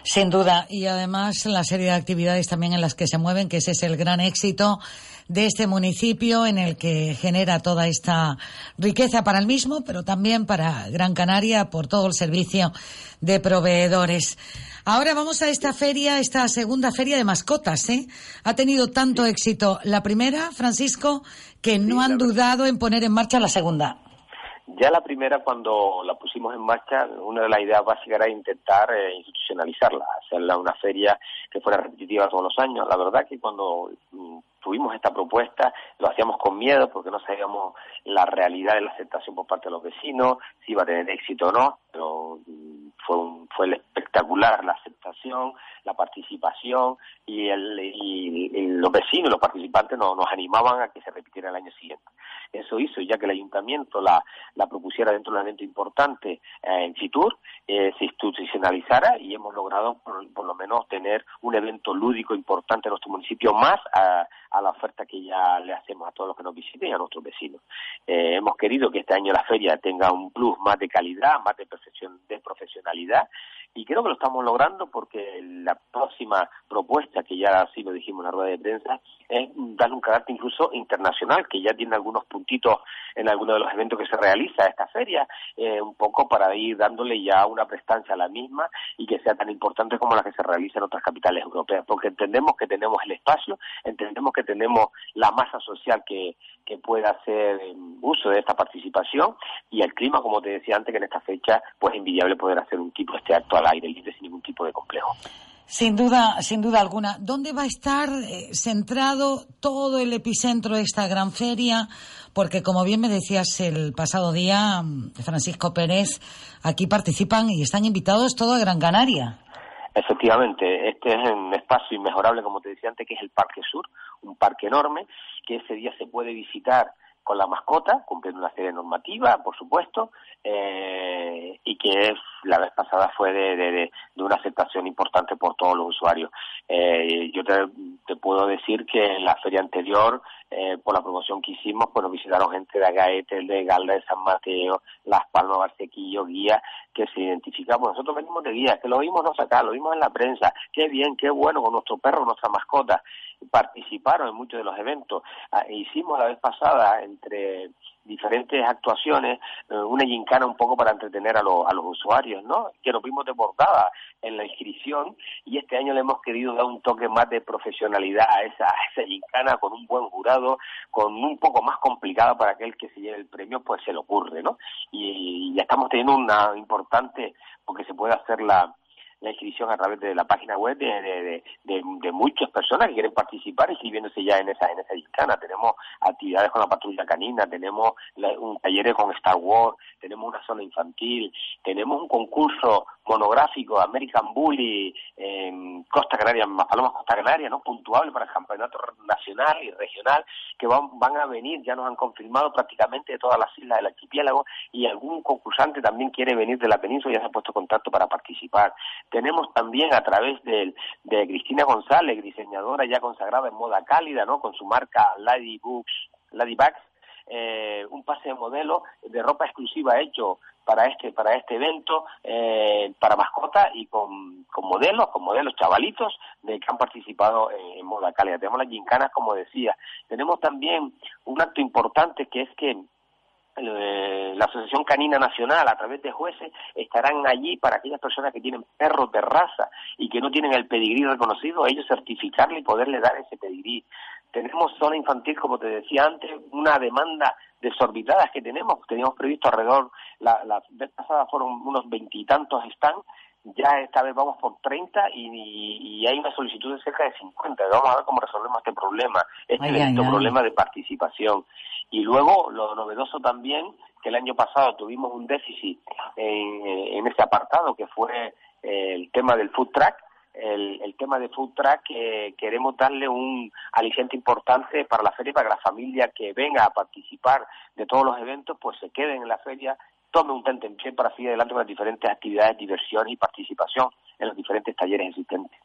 Sin duda, y además la serie de actividades también en las que se mueven, que ese es el gran éxito de este municipio en el que genera toda esta riqueza para el mismo, pero también para Gran Canaria por todo el servicio de proveedores. Ahora vamos a esta feria, esta segunda feria de mascotas, ¿eh? Ha tenido tanto éxito la primera, Francisco, que no han dudado en poner en marcha la segunda. Ya la primera, cuando la pusimos en marcha, una de las ideas básicas era intentar eh, institucionalizarla, hacerla una feria que fuera repetitiva todos los años. La verdad que cuando mm, tuvimos esta propuesta, lo hacíamos con miedo porque no sabíamos la realidad de la aceptación por parte de los vecinos, si iba a tener éxito o no, pero mm, fue, un, fue espectacular la aceptación, la participación y, el, y, los vecinos, los participantes nos, animaban a que se repitiera el año siguiente. Eso hizo, ya que el ayuntamiento la, propusiera dentro de un evento importante eh, en Fitur, eh, se institucionalizara y hemos logrado por, por, lo menos tener un evento lúdico importante en nuestro municipio, más a, la oferta que ya le hacemos a todos los que nos visiten y a nuestros vecinos. Eh, hemos querido que este año la feria tenga un plus más de calidad, más de, profesion, de profesionalidad y creo que lo estamos logrando porque la próxima propuesta, que ya así lo dijimos en la rueda de prensa, es darle un carácter incluso internacional, que ya tiene algunos puntitos en algunos de los eventos que se realiza esta feria, eh, un poco para ir dándole ya una prestancia a la misma y que sea tan importante como la que se realiza en otras capitales europeas, porque entendemos que tenemos el espacio, entendemos que tenemos la masa social que, que pueda hacer uso de esta participación y el clima, como te decía antes, que en esta fecha pues es envidiable poder hacer un tipo este acto al aire libre sin ningún tipo de complejo. Sin duda, sin duda alguna. ¿Dónde va a estar eh, centrado todo el epicentro de esta gran feria? Porque, como bien me decías el pasado día, mm, Francisco Pérez, aquí participan y están invitados todo a Gran Canaria. Efectivamente, este es un espacio inmejorable, como te decía antes, que es el Parque Sur, un parque enorme, que ese día se puede visitar con la mascota, cumpliendo una serie normativa, por supuesto, eh, y que la vez pasada fue de, de, una aceptación importante por todos los usuarios. Eh, yo te, puedo decir que en la feria anterior, eh, por la promoción que hicimos, pues nos visitaron gente de Agaete, de Galda de San Mateo, Las Palmas, Barcequillo, Guía, que se identificamos. Nosotros venimos de Guía, que lo vimos no acá, lo vimos en la prensa. Qué bien, qué bueno con nuestro perro, nuestra mascota participaron en muchos de los eventos. Ah, hicimos la vez pasada entre diferentes actuaciones, eh, una gincana un poco para entretener a, a los usuarios, ¿no? Que nos vimos desbordadas en la inscripción y este año le hemos querido dar un toque más de profesionalidad a esa, a esa gincana con un buen jurado, con un poco más complicada para aquel que se lleve el premio, pues se le ocurre, ¿no? Y, y ya estamos teniendo una importante, porque se puede hacer la, la inscripción a través de la página web de, de, muchas personas que quieren participar inscribiéndose ya en esa en esa gincana. Tenemos actividades con la patrulla canina, tenemos un taller con Star Wars, tenemos una zona infantil, tenemos un concurso monográfico American Bully en Costa Canaria, más Palomas Costa Canaria, ¿no? puntuable para el campeonato nacional y regional, que van, van a venir, ya nos han confirmado prácticamente de todas las islas del archipiélago y algún concursante también quiere venir de la península y ya se ha puesto contacto para participar. Tenemos también a través de, de Cristina González, diseñadora ya consagrada en moda cálida, ¿no? con su marca Lady Books, Lady Bags, eh, un pase de modelo de ropa exclusiva hecho para este para este evento eh, para mascotas y con, con, modelos con modelos chavalitos de que han participado en, moda cálida tenemos las gincanas como decía tenemos también un acto importante que es que la Asociación Canina Nacional, a través de jueces, estarán allí para aquellas personas que tienen perros de raza y que no tienen el pedigrí reconocido, ellos certificarle y poderle dar ese pedigrí. Tenemos zona infantil, como te decía antes, una demanda desorbitadas que tenemos. Teníamos previsto alrededor, la, la vez pasada fueron unos veintitantos están, ya esta vez vamos por 30 y, y, hay una solicitud de cerca de 50. Vamos a ver cómo resolvemos este problema, este problema de participación. Y luego, lo novedoso también, que el año pasado tuvimos un déficit en, en ese apartado, que fue el tema del food track, el, el, tema de food track que queremos darle un aliciente importante para la feria para que la familia que venga a participar de todos los eventos pues se queden en la feria tome un pie para seguir adelante con las diferentes actividades, diversión y participación en los diferentes talleres existentes.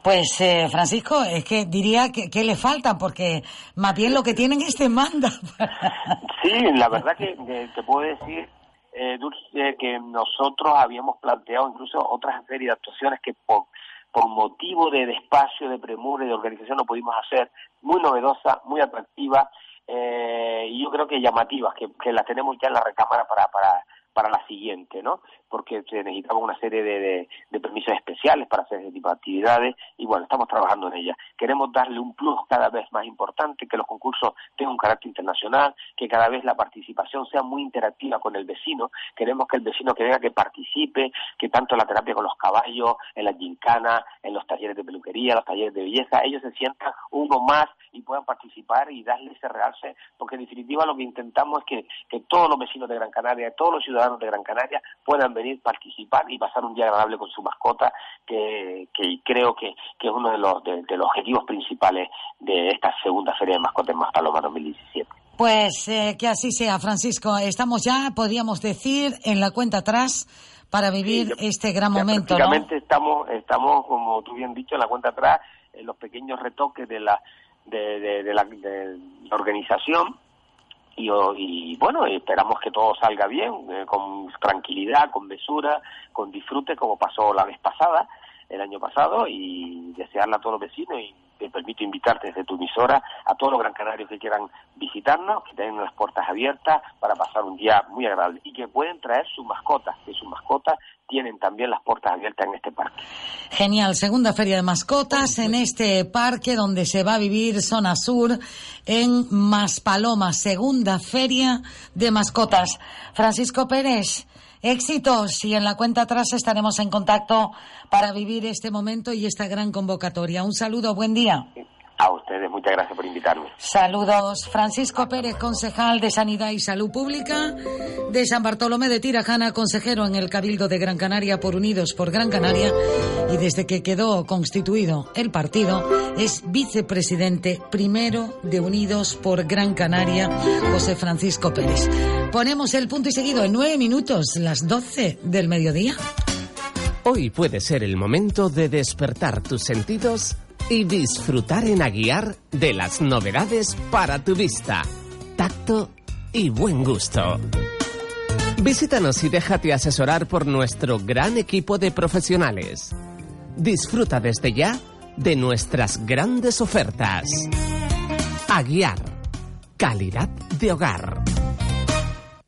Pues eh, Francisco, es que diría que, le falta, porque más bien lo que tienen es demanda. sí, la verdad que, te puedo decir eh, Dulce, que nosotros habíamos planteado incluso otras series de actuaciones que por, por motivo de, espacio, de premura y de organización no pudimos hacer, muy novedosa, muy atractiva eh, yo creo que llamativas, que, que las tenemos ya en la recámara para, para, para la siguiente, ¿no? Porque se necesitaba una serie de, de, permisos especiales para hacer ese tipo de actividades y bueno, estamos trabajando en ella. Queremos darle un plus cada vez más importante, que los concursos tengan un carácter internacional, que cada vez la participación sea muy interactiva con el vecino. Queremos que el vecino que venga que participe, que tanto en la terapia con los caballos, en la gincana, en los talleres de peluquería, los talleres de belleza, ellos se sientan uno más y puedan participar y darle ese realce, porque en definitiva lo que intentamos es que, que todos los vecinos de Gran Canaria, todos los ciudadanos de Gran Canaria puedan venir, participar y pasar un día agradable con su mascota, que, que creo que, que, es uno de los, de, los objetivos principales de esta segunda Feria de Mascotas Más Paloma 2017. Pues eh, que así sea, Francisco. Estamos ya, podríamos decir, en la cuenta atrás para vivir este gran momento. Prácticamente estamos, estamos, como tú bien dicho, en la cuenta atrás, en los pequeños retoques de la, de, de la, de la organización y, bueno, esperamos que todo salga bien, eh, con tranquilidad, con mesura, con disfrute, como pasó la vez pasada, el año pasado, y desearle a todos los vecinos y te permito invitarte desde tu emisora a todos los gran canarios que quieran visitarnos, que tengan las puertas abiertas para pasar un día muy agradable y que pueden traer sus mascotas, que sus mascotas tienen también las puertas abiertas en este parque. Genial, segunda feria de mascotas en este parque donde se va a vivir zona sur en Maspaloma, segunda feria de mascotas. Francisco Pérez, éxitos y en la cuenta atrás estaremos en contacto para vivir este momento y esta gran convocatoria. Un saludo, buen día. A ustedes, muchas gracias por invitarme. Saludos. Francisco Pérez, concejal de Sanidad y Salud Pública de San Bartolomé de Tirajana, consejero en el Cabildo de Gran Canaria por Unidos por Gran Canaria y desde que quedó constituido el partido es vicepresidente primero de Unidos por Gran Canaria, José Francisco Pérez. Ponemos el punto y seguido en nueve minutos, las doce del mediodía. Hoy puede ser el momento de despertar tus sentidos y disfrutar en Aguiar de las novedades para tu vista, tacto y buen gusto. Visítanos y déjate asesorar por nuestro gran equipo de profesionales. Disfruta desde ya de nuestras grandes ofertas. Aguiar, calidad de hogar.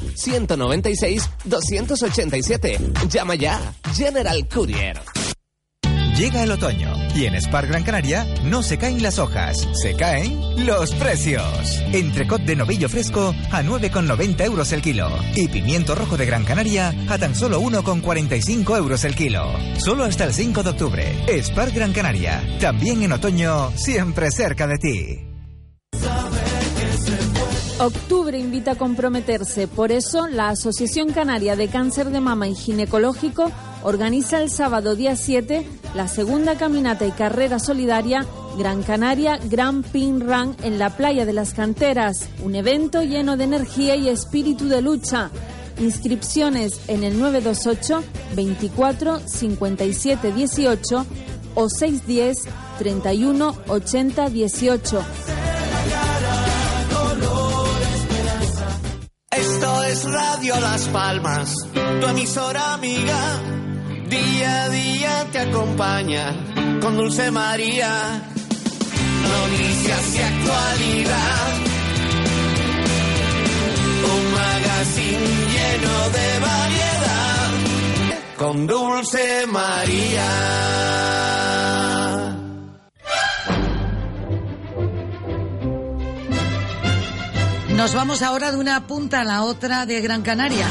902-196-287. Llama ya. General Courier. Llega el otoño y en Spar Gran Canaria no se caen las hojas, se caen los precios. Entrecot de novillo fresco a 9,90 euros el kilo y pimiento rojo de Gran Canaria a tan solo 1,45 euros el kilo. Solo hasta el 5 de octubre. Spar Gran Canaria, también en otoño, siempre cerca de ti. Octubre invita a comprometerse, por eso la Asociación Canaria de Cáncer de Mama y Ginecológico organiza el sábado día 7 la segunda caminata y carrera solidaria Gran Canaria Grand Pin Run en la playa de las canteras, un evento lleno de energía y espíritu de lucha. Inscripciones en el 928 24 57 18 o 610 31 80 18. Es Radio Las Palmas, tu emisora amiga. Día a día te acompaña con Dulce María. Noticias y actualidad. Un magazine lleno de variedad. Con Dulce María. Nos vamos ahora de una punta a la otra de Gran Canaria.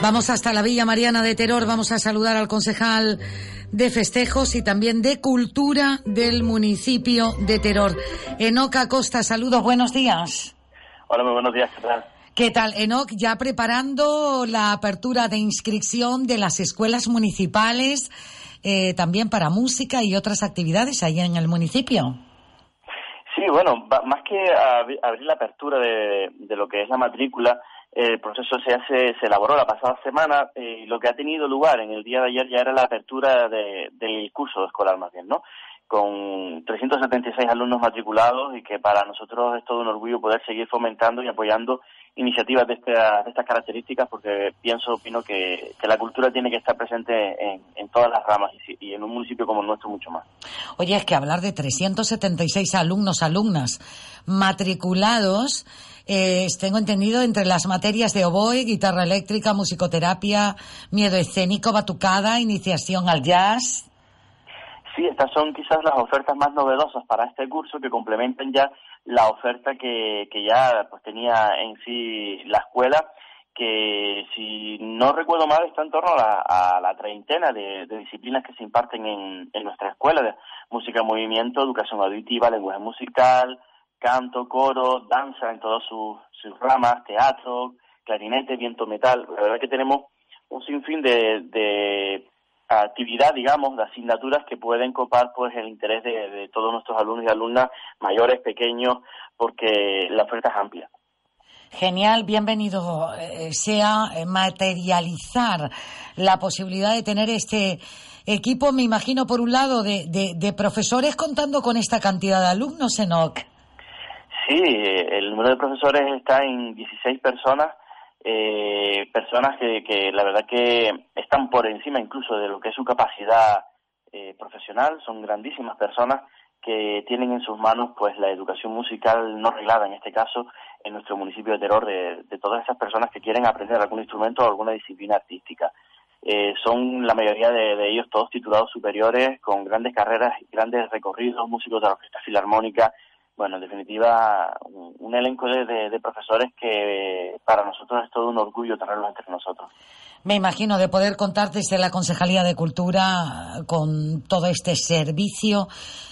Vamos hasta la Villa Mariana de Teror, vamos a saludar al concejal de festejos y también de cultura del municipio de Teror. Enoc Costa, saludos, buenos días. Hola, muy buenos días, ¿qué tal? ¿Qué tal, Enoc? Ya preparando la apertura de inscripción de las escuelas municipales, eh, también para música y otras actividades allá en el municipio. Sí, bueno, más que abri- abrir la apertura de, de lo que es la matrícula, eh, el proceso se hace, se elaboró la pasada semana eh, y lo que ha tenido lugar en el día de ayer ya era la apertura de- del curso escolar más bien, ¿no? Con 376 alumnos matriculados y que para nosotros es todo un orgullo poder seguir fomentando y apoyando iniciativas de, esta- de estas características porque pienso, opino que, que la cultura tiene que estar presente en, en todas las ramas y, en un municipio como el nuestro mucho más. Oye, es que hablar de 376 alumnos, alumnas matriculados, eh, tengo entendido entre las materias de oboe, guitarra eléctrica, musicoterapia, miedo escénico, batucada, iniciación al jazz. Sí, estas son quizás las ofertas más novedosas para este curso que complementan ya la oferta que, que ya pues tenía en sí la escuela, que si no recuerdo mal está en torno a la, a la treintena de, de disciplinas que se imparten en, en nuestra escuela, de música, movimiento, educación auditiva, lenguaje musical, canto, coro, danza en todas sus, sus ramas, teatro, clarinete, viento metal. La verdad que tenemos un sinfín de, de actividad, digamos, de asignaturas que pueden copar pues el interés de, de todos nuestros alumnos y alumnas, mayores, pequeños, porque la oferta es amplia. Genial, bienvenido eh, sea eh, materializar la posibilidad de tener este equipo, me imagino, por un lado, de, de, de profesores contando con esta cantidad de alumnos, Enoch. Sí, el número de profesores está en 16 personas, eh, personas que, que la verdad que están por encima incluso de lo que es su capacidad eh, profesional, son grandísimas personas que tienen en sus manos pues la educación musical no reglada en este caso en nuestro municipio de Terror de, todas esas personas que quieren aprender algún instrumento o alguna disciplina artística. Eh, son la mayoría de, ellos todos titulados superiores con grandes carreras, grandes recorridos, músicos de la orquesta filarmónica, bueno, en definitiva, un, elenco de, profesores que para nosotros es todo un orgullo tenerlos entre nosotros. Me imagino de poder contar desde la Concejalía de Cultura con todo este servicio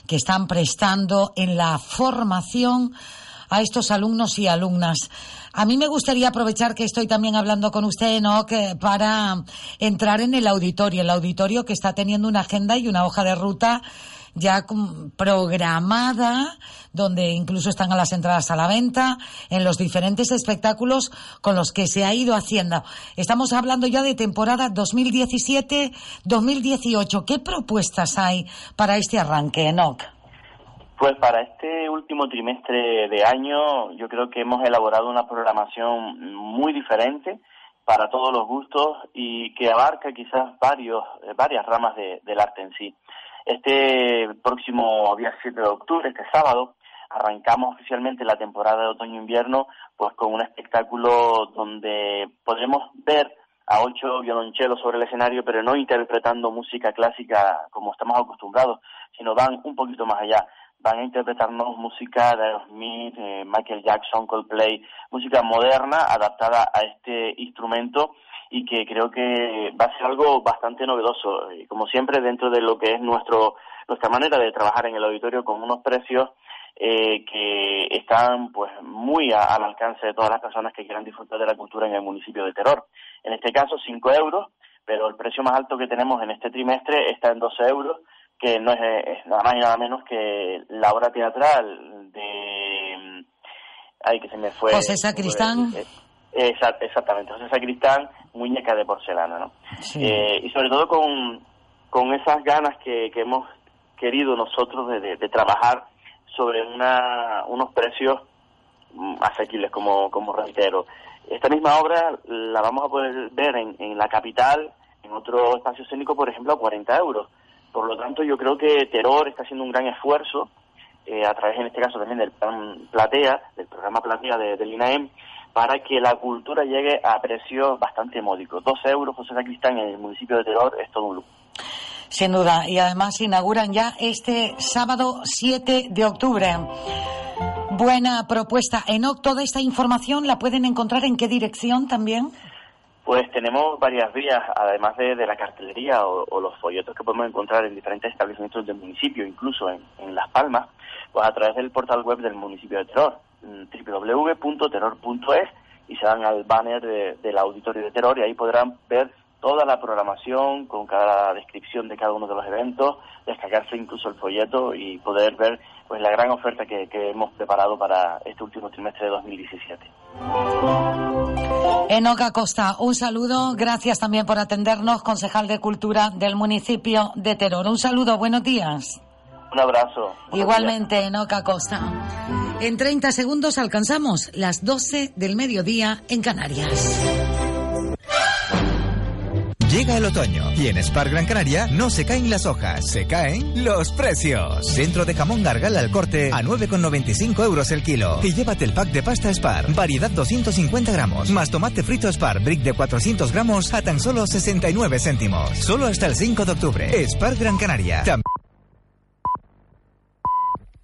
que están prestando en la formación a estos alumnos y alumnas. A mí me gustaría aprovechar que estoy también hablando con usted, ¿no? Que para entrar en el auditorio, el auditorio que está teniendo una agenda y una hoja de ruta ya programada, donde incluso están a las entradas a la venta, en los diferentes espectáculos con los que se ha ido haciendo. Estamos hablando ya de temporada 2017-2018. ¿Qué propuestas hay para este arranque, Enoch? Pues para este último trimestre de año yo creo que hemos elaborado una programación muy diferente para todos los gustos y que abarca quizás varios, varias ramas de, del arte en sí. Este próximo día 7 de octubre, este sábado, arrancamos oficialmente la temporada de otoño-invierno pues con un espectáculo donde podremos ver a ocho violonchelos sobre el escenario, pero no interpretando música clásica como estamos acostumbrados, sino van un poquito más allá. Van a interpretarnos música de Aerosmith, eh, Michael Jackson, Coldplay, música moderna adaptada a este instrumento y que creo que va a ser algo bastante novedoso. Y como siempre, dentro de lo que es nuestro nuestra manera de trabajar en el auditorio con unos precios eh, que están pues muy a, al alcance de todas las personas que quieran disfrutar de la cultura en el municipio de Terror. En este caso, 5 euros, pero el precio más alto que tenemos en este trimestre está en 12 euros, que no es, es nada más y nada menos que la obra teatral de... Ay, que se me fue... José Sacristán. Exactamente, José Sacristán, muñeca de porcelana, ¿no? Sí. Eh, y sobre todo con, con esas ganas que, que hemos querido nosotros de, de, de trabajar sobre una, unos precios asequibles, como, como reitero. Esta misma obra la vamos a poder ver en, en la capital, en otro espacio escénico, por ejemplo, a 40 euros. Por lo tanto, yo creo que Terror está haciendo un gran esfuerzo, eh, a través, en este caso, también del plan Platea, del programa Platea de, del INAEM, para que la cultura llegue a precios bastante módicos. 12 euros, José Sacristán, en el municipio de Terror, es todo un lujo. Sin duda, y además inauguran ya este sábado 7 de octubre. Buena propuesta. Enoc, toda esta información la pueden encontrar en qué dirección también? Pues tenemos varias vías, además de, de la cartelería o, o, los folletos que podemos encontrar en diferentes establecimientos del municipio, incluso en, en Las Palmas, pues a través del portal web del municipio de Terror, www.terror.es, y se van al banner de, del auditorio de Terror y ahí podrán ver toda la programación con cada descripción de cada uno de los eventos, descargarse incluso el folleto y poder ver pues la gran oferta que, que hemos preparado para este último trimestre de 2017. Enoca Costa, un saludo, gracias también por atendernos, concejal de Cultura del municipio de Teror. Un saludo, buenos días. Un abrazo. Igualmente, días. Enoca Costa. En 30 segundos alcanzamos las 12 del mediodía en Canarias. Llega el otoño y en Spar Gran Canaria no se caen las hojas, se caen los precios. Centro de jamón gargala al corte a 9,95 euros el kilo. Y llévate el pack de pasta Spar, variedad 250 gramos, más tomate frito Spar, brick de 400 gramos a tan solo 69 céntimos. Solo hasta el 5 de octubre. Spar Gran Canaria. Tam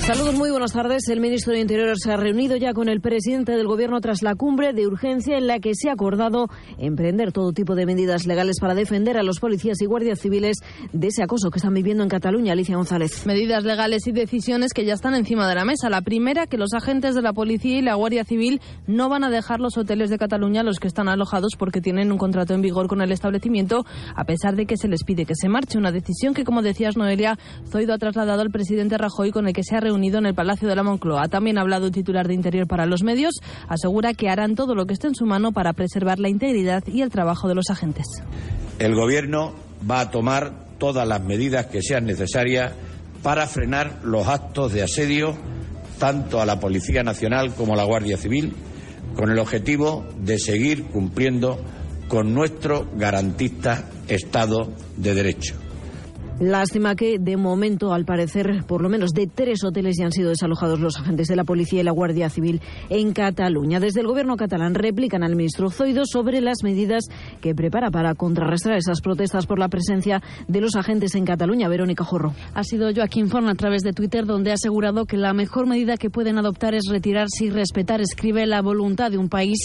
Saludos, muy buenas tardes. El ministro de Interior se ha reunido ya con el presidente del Gobierno tras la cumbre de urgencia en la que se ha acordado emprender todo tipo de medidas legales para defender a los policías y guardias civiles de ese acoso que están viviendo en Cataluña. Alicia González. Medidas legales y decisiones que ya están encima de la mesa. La primera, que los agentes de la policía y la Guardia Civil no van a dejar los hoteles de Cataluña los que están alojados porque tienen un contrato en vigor con el establecimiento, a pesar de que se les pide que se marche. Una decisión que, como decías, Noelia, Zoido ha trasladado al presidente Rajoy con el que se ha reunido en el Palacio de la Moncloa. También ha hablado el titular de Interior para los medios. Asegura que harán todo lo que esté en su mano para preservar la integridad y el trabajo de los agentes. El Gobierno va a tomar todas las medidas que sean necesarias para frenar los actos de asedio tanto a la Policía Nacional como a la Guardia Civil, con el objetivo de seguir cumpliendo con nuestro garantista Estado de Derecho. Lástima que, de momento, al parecer, por lo menos de tres hoteles ya han sido desalojados los agentes de la policía y la Guardia Civil en Cataluña. Desde el gobierno catalán replican al ministro Zoido sobre las medidas que prepara para contrarrestar esas protestas por la presencia de los agentes en Cataluña. Verónica Jorro. Ha sido Joaquín Forn a través de Twitter donde ha asegurado que la mejor medida que pueden adoptar es retirarse y respetar, escribe, la voluntad de un país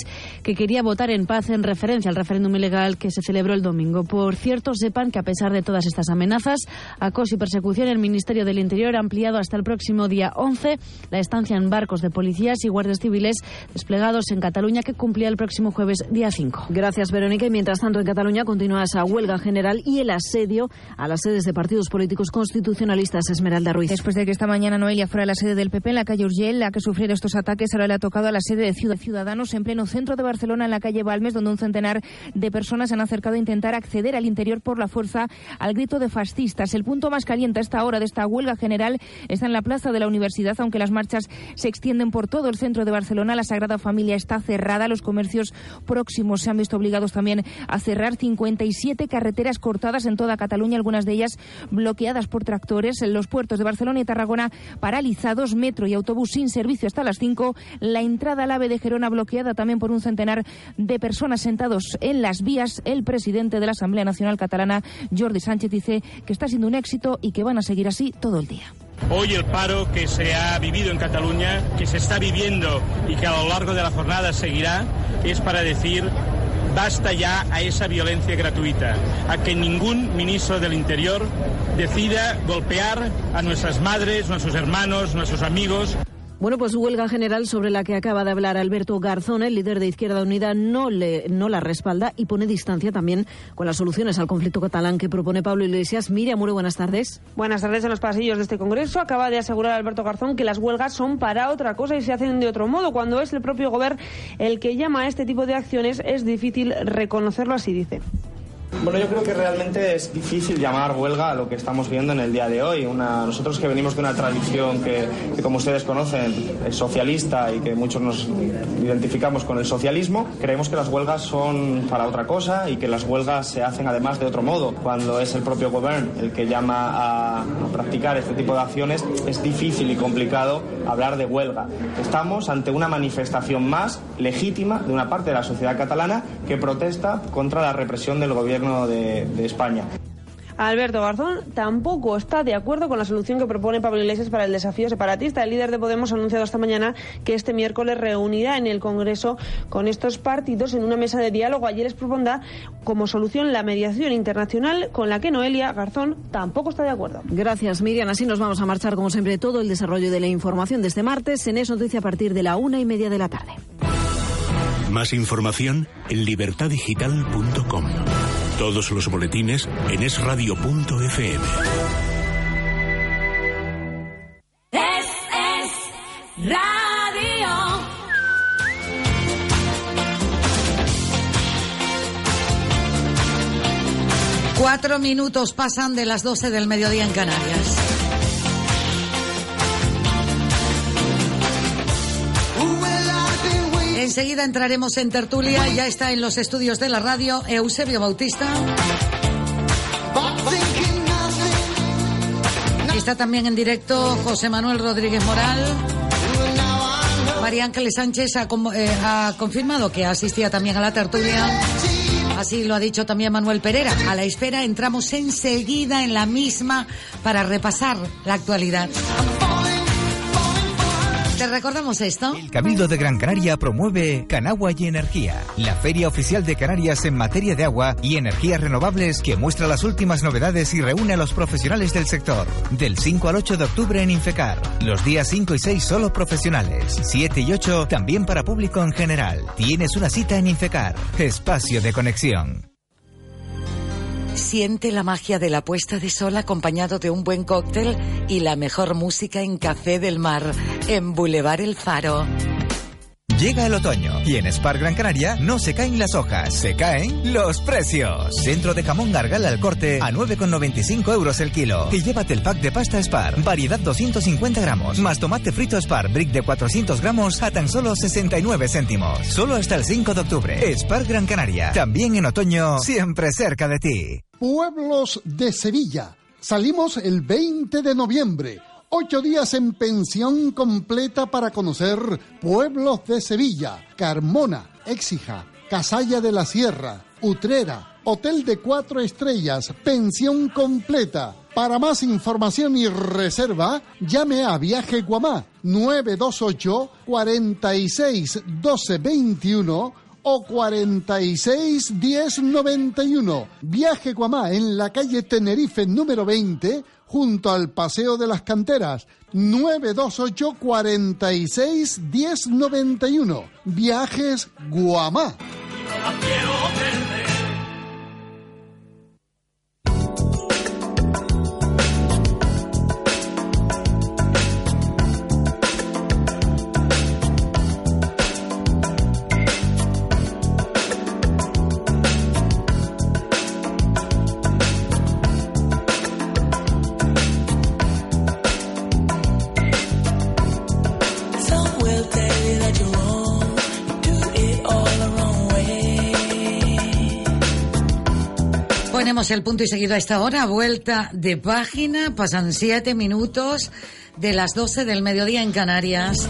que quería votar en paz en referencia al referéndum ilegal que se celebró el domingo. Por cierto, sepan que a pesar de todas estas amenazas, acoso y persecución, el Ministerio del Interior ha ampliado hasta el próximo día 11 la estancia en barcos de policías y guardias civiles desplegados en Cataluña que cumplía el próximo jueves día 5. Gracias, Verónica. Y mientras tanto, en Cataluña continúa esa huelga general y el asedio a las sedes de partidos políticos constitucionalistas. Esmeralda Ruiz. Después de que esta mañana Noelia fuera a la sede del PP en la calle Urgell, la que sufriera estos ataques, ahora le ha tocado a la sede de Ciudadanos en pleno centro de Barcelona, en la calle Balmes, donde un centenar de personas han acercado a intentar acceder al interior por la fuerza al grito de El punto más caliente a esta hora de esta huelga general está en la plaza de la universidad, aunque las marchas se extienden por todo el centro de Barcelona. La Sagrada Familia está cerrada, los comercios próximos se han visto obligados también a cerrar 57 carreteras cortadas en toda Cataluña, algunas de ellas bloqueadas por tractores. Los puertos de Barcelona y Tarragona paralizados, metro y autobús sin servicio hasta las 5. La entrada al AVE de Gerona bloqueada también por un centenar de personas sentados en las vías. El presidente de la Asamblea Nacional Catalana, Jordi Sánchez, dice que está siendo un éxito y que van a seguir así todo el día. Hoy el paro que se ha vivido en Cataluña, que se está viviendo y que a lo largo de la jornada seguirá, es para decir basta ya a esa violencia gratuita, a que ningún ministro del Interior decida golpear a nuestras madres, nuestros hermanos, nuestros amigos. Bueno, pues huelga general sobre la que acaba de hablar Alberto Garzón, el líder de Izquierda Unida, no, le, no la respalda y pone distancia también con las soluciones al conflicto catalán que propone Pablo Iglesias. Miriam Muro, buenas tardes. Buenas tardes en los pasillos de este Congreso. Acaba de asegurar Alberto Garzón que las huelgas son para otra cosa y se hacen de otro modo. Cuando es el propio Gobierno el que llama a este tipo de acciones, es difícil reconocerlo así, dice. Bueno, yo creo que realmente es difícil llamar huelga a lo que estamos viendo en el día de hoy. Una, nosotros que venimos de una tradición que, como ustedes conocen, es socialista y que muchos nos identificamos con el socialismo, creemos que las huelgas son para otra cosa y que las huelgas se hacen además de otro modo. Cuando es el propio gobierno el que llama a, practicar este tipo de acciones, es difícil y complicado hablar de huelga. Estamos ante una manifestación más legítima de una parte de la sociedad catalana que protesta contra la represión del gobierno de, de, España. Alberto Garzón tampoco está de acuerdo con la solución que propone Pablo Iglesias para el desafío separatista. El líder de Podemos ha anunciado esta mañana que este miércoles reunirá en el Congreso con estos partidos en una mesa de diálogo. Allí les propondrá como solución la mediación internacional con la que Noelia Garzón tampoco está de acuerdo. Gracias, Miriam. Así nos vamos a marchar, como siempre, todo el desarrollo de la información de este martes en Es Noticia a partir de la una y media de la tarde. Más información en libertadigital.com. Todos los boletines en esradio.fm. Es, es radio. Cuatro minutos pasan de las 12 del mediodía en Canarias. Enseguida entraremos en tertulia. Ya está en los estudios de la radio Eusebio Bautista. Está también en directo José Manuel Rodríguez Moral. María Ángeles Sánchez ha, eh, ha, confirmado que asistía también a la tertulia. Así lo ha dicho también Manuel Pereira. A la espera entramos enseguida en la misma para repasar la actualidad. Te recordamos esto. El Cabildo de Gran Canaria promueve Canagua y Energía, la feria oficial de Canarias en materia de agua y energías renovables que muestra las últimas novedades y reúne a los profesionales del sector. Del 5 al 8 de octubre en Infecar. Los días 5 y 6 solo profesionales. 7 y 8 también para público en general. Tienes una cita en Infecar. Espacio de conexión. Siente la magia de la puesta de sol acompañado de un buen cóctel y la mejor música en Café del Mar, en Boulevard El Faro. Llega el otoño y en Spar Gran Canaria no se caen las hojas, se caen los precios. Centro de jamón gargala al corte a 9,95 euros el kilo. Y llévate el pack de pasta Spar, variedad 250 gramos, más tomate frito Spar, brick de 400 gramos a tan solo 69 céntimos. Solo hasta el 5 de octubre. Spar Gran Canaria, también en otoño, siempre cerca de ti. Pueblos de Sevilla. Salimos el 20 de noviembre. Ocho días en pensión completa para conocer pueblos de Sevilla, Carmona, Écija, Casalla de la Sierra, Utrera, Hotel de Cuatro Estrellas, pensión completa. Para más información y reserva, llame a Viaje Guamá 928 46 12 21 o 46 10 91. Viaje Guamá en la calle Tenerife número 20 junto al Paseo de las Canteras 928 46 10 91. Viajes Guamá. Ponemos el punto y seguido a esta hora, vuelta de página, pasan siete minutos de las 12 del mediodía en Canarias.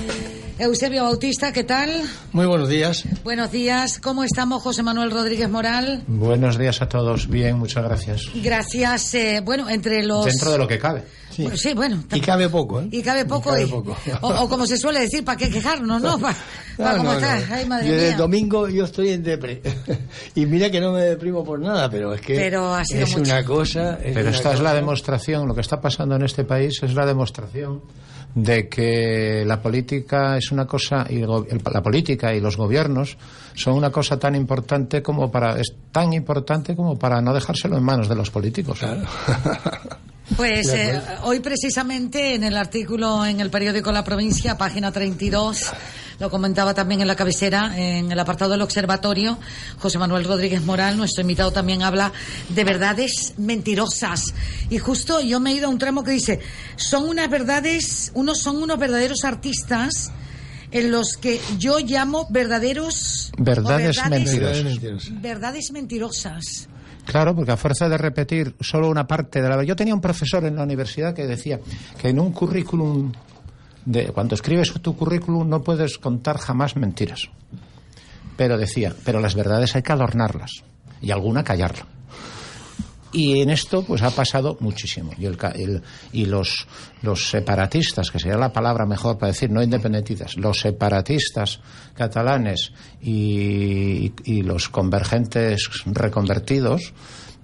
Eusebio Bautista, ¿qué tal? Muy buenos días. Buenos días, ¿cómo estamos José Manuel Rodríguez Moral? Buenos días a todos. Bien, muchas gracias. Gracias, eh, bueno, entre los... Dentro de lo que cabe. Bueno, sí, bueno. Y cabe poco, ¿eh? Y cabe poco. cabe y- poco. O, o como se suele decir, ¿para qué quejarnos, no? ¿Para No, cómo no, no. Ay, madre Desde el domingo yo estoy en depre. y mira que no me deprimo por nada, pero es que Pero ha sido es mucho. una cosa... es Pero una esta es la demostración, lo que está pasando en este país es la demostración de que la política es una cosa y el la política y los gobiernos son una cosa tan importante como para es tan importante como para no dejárselo en manos de los políticos. Pues eh, acuerdo. hoy precisamente en el artículo en el periódico La Provincia, página 32, lo comentaba también en la cabecera, en el apartado del observatorio, José Manuel Rodríguez Moral, nuestro invitado también habla de verdades mentirosas. Y justo yo me he ido a un tramo que dice, son unas verdades, unos son unos verdaderos artistas en los que yo llamo verdaderos Verdades verdades- mentirosas. Verdades mentirosas. Claro, porque a fuerza de repetir solo una parte de la Yo tenía un profesor en la universidad que decía que en un currículum, de, cuando escribes tu currículum, no puedes contar jamás mentiras. Pero decía, pero las verdades hay que adornarlas y alguna callarla. Y en esto pues ha pasado muchísimo. Y, el el- y los, los separatistas, que sería la palabra mejor para decir, no independentistas, los separatistas catalanes y, y los convergentes reconvertidos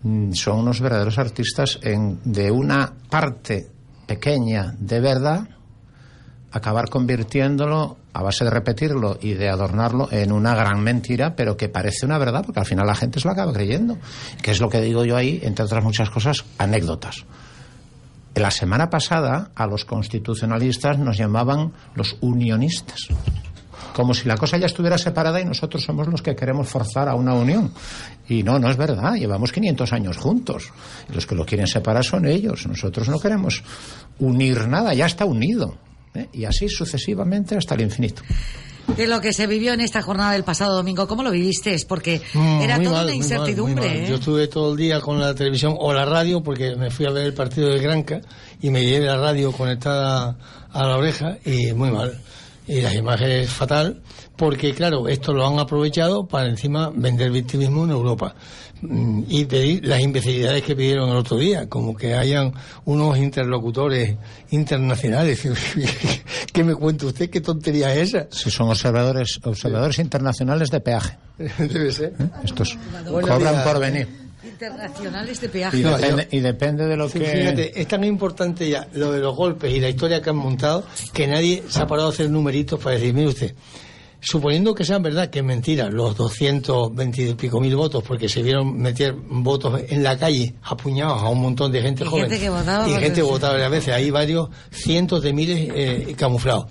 mm, son unos verdaderos artistas en, de una parte pequeña de verdad acabar convirtiéndolo a base de repetirlo y de adornarlo en una gran mentira, pero que parece una verdad, porque al final la gente se lo acaba creyendo. Que es lo que digo yo ahí, entre otras muchas cosas, anécdotas. La semana pasada a los constitucionalistas nos llamaban los unionistas. Como si la cosa ya estuviera separada y nosotros somos los que queremos forzar a una unión. Y no, no es verdad. Llevamos 500 años juntos. Los que lo quieren separar son ellos. Nosotros no queremos unir nada, ya está unido. ¿Eh? Y así sucesivamente hasta el infinito. de lo que se vivió en esta jornada del pasado domingo. ¿Cómo lo viviste? Porque Mm, era toda mal, una muy mal, incertidumbre. muy mal. ¿eh? Yo estuve todo el día con la televisión o la radio porque me fui a ver el partido de Granca y me llevé la radio conectada a la oreja y muy mal. y la imagen es fatal porque, claro, esto lo han aprovechado para encima vender victimismo en Europa y pedir las imbecilidades que pidieron el otro día, como que hayan unos interlocutores internacionales. ¿Qué me cuenta usted? ¿Qué tontería es esa? Si son observadores, observadores internacionales de peaje. Debe ser. ¿Eh? Estos Bueno, cobran mira, por venir. Internacionales de peaje. Y No, depende, yo- y depende de lo Sí, que... Fíjate, es tan importante ya lo de los golpes y la historia que han montado que nadie se ha parado a hacer numeritos para decir, mire usted, suponiendo que sean verdad, que es mentira, los 220 y pico mil votos, porque se vieron meter votos en la calle, apuñados a un montón de gente Y joven. gente que votaba Y gente que votaba varias veces, hay varios cientos de miles eh, camuflados.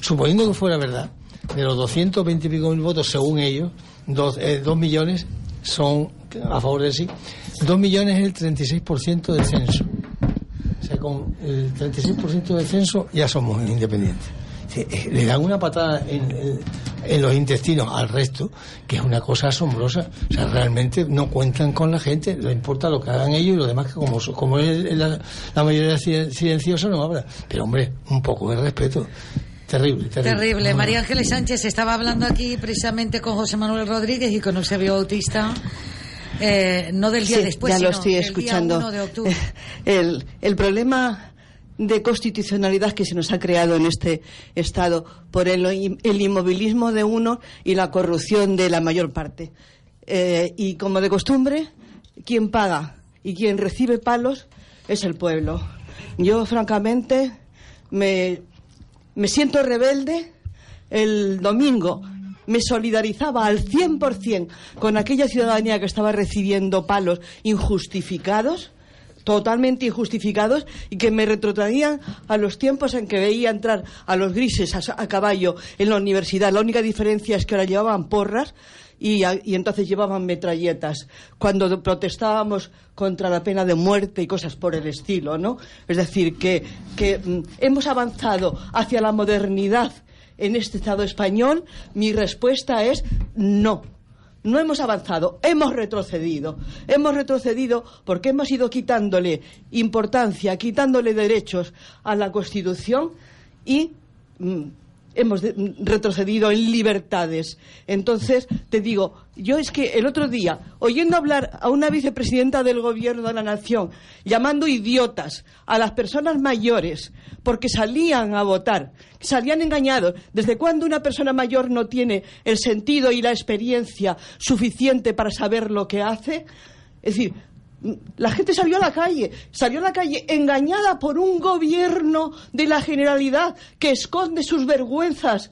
Suponiendo que fuera verdad, de los 220 y pico mil votos, según ellos, dos, eh, dos millones son a favor de sí. Dos millones es el 36% del censo. O sea, con el 36% del censo ya somos independientes. Sí, eh, Le dan una patada en, en- en los intestinos al resto, que es una cosa asombrosa. O sea, realmente no cuentan con la gente, le importa lo que hagan ellos y lo demás que como, so- como es la, la mayoría silen- silenciosa no habla. Pero hombre, un poco de respeto. Terrible, terrible. Terrible. María Ángeles Sánchez estaba hablando aquí precisamente con José Manuel Rodríguez y con Eusebio Bautista. eh, no del día Sí, después, ya lo sino estoy del escuchando. Día 1 de octubre. El, el problema de constitucionalidad que se nos ha creado en este Estado por el, el inmovilismo de uno y la corrupción de la mayor parte. Eh, y como de costumbre, quien paga y quien recibe palos es el pueblo. Yo, francamente, me, me siento rebelde. El domingo me solidarizaba al 100% con aquella ciudadanía que estaba recibiendo palos injustificados, totalmente injustificados, y que me retrotraían a los tiempos en que veía entrar a los grises a, caballo en la universidad. La única diferencia es que ahora llevaban porras y, y entonces llevaban metralletas cuando protestábamos contra la pena de muerte y cosas por el estilo, ¿no? Es decir, que, que mm, hemos avanzado hacia la modernidad en este Estado español, mi respuesta es no. No hemos avanzado, hemos retrocedido. Hemos retrocedido porque hemos ido quitándole importancia, quitándole derechos a la Constitución y mm, hemos retrocedido en libertades. Entonces, te digo, yo es que el otro día, oyendo hablar a una vicepresidenta del Gobierno de la Nación, llamando idiotas a las personas mayores porque salían a votar, salían engañados. ¿Desde cuándo una persona mayor no tiene el sentido y la experiencia suficiente para saber lo que hace? Es decir, la gente salió a la calle, salió a la calle engañada por un gobierno de la Generalidad que esconde sus vergüenzas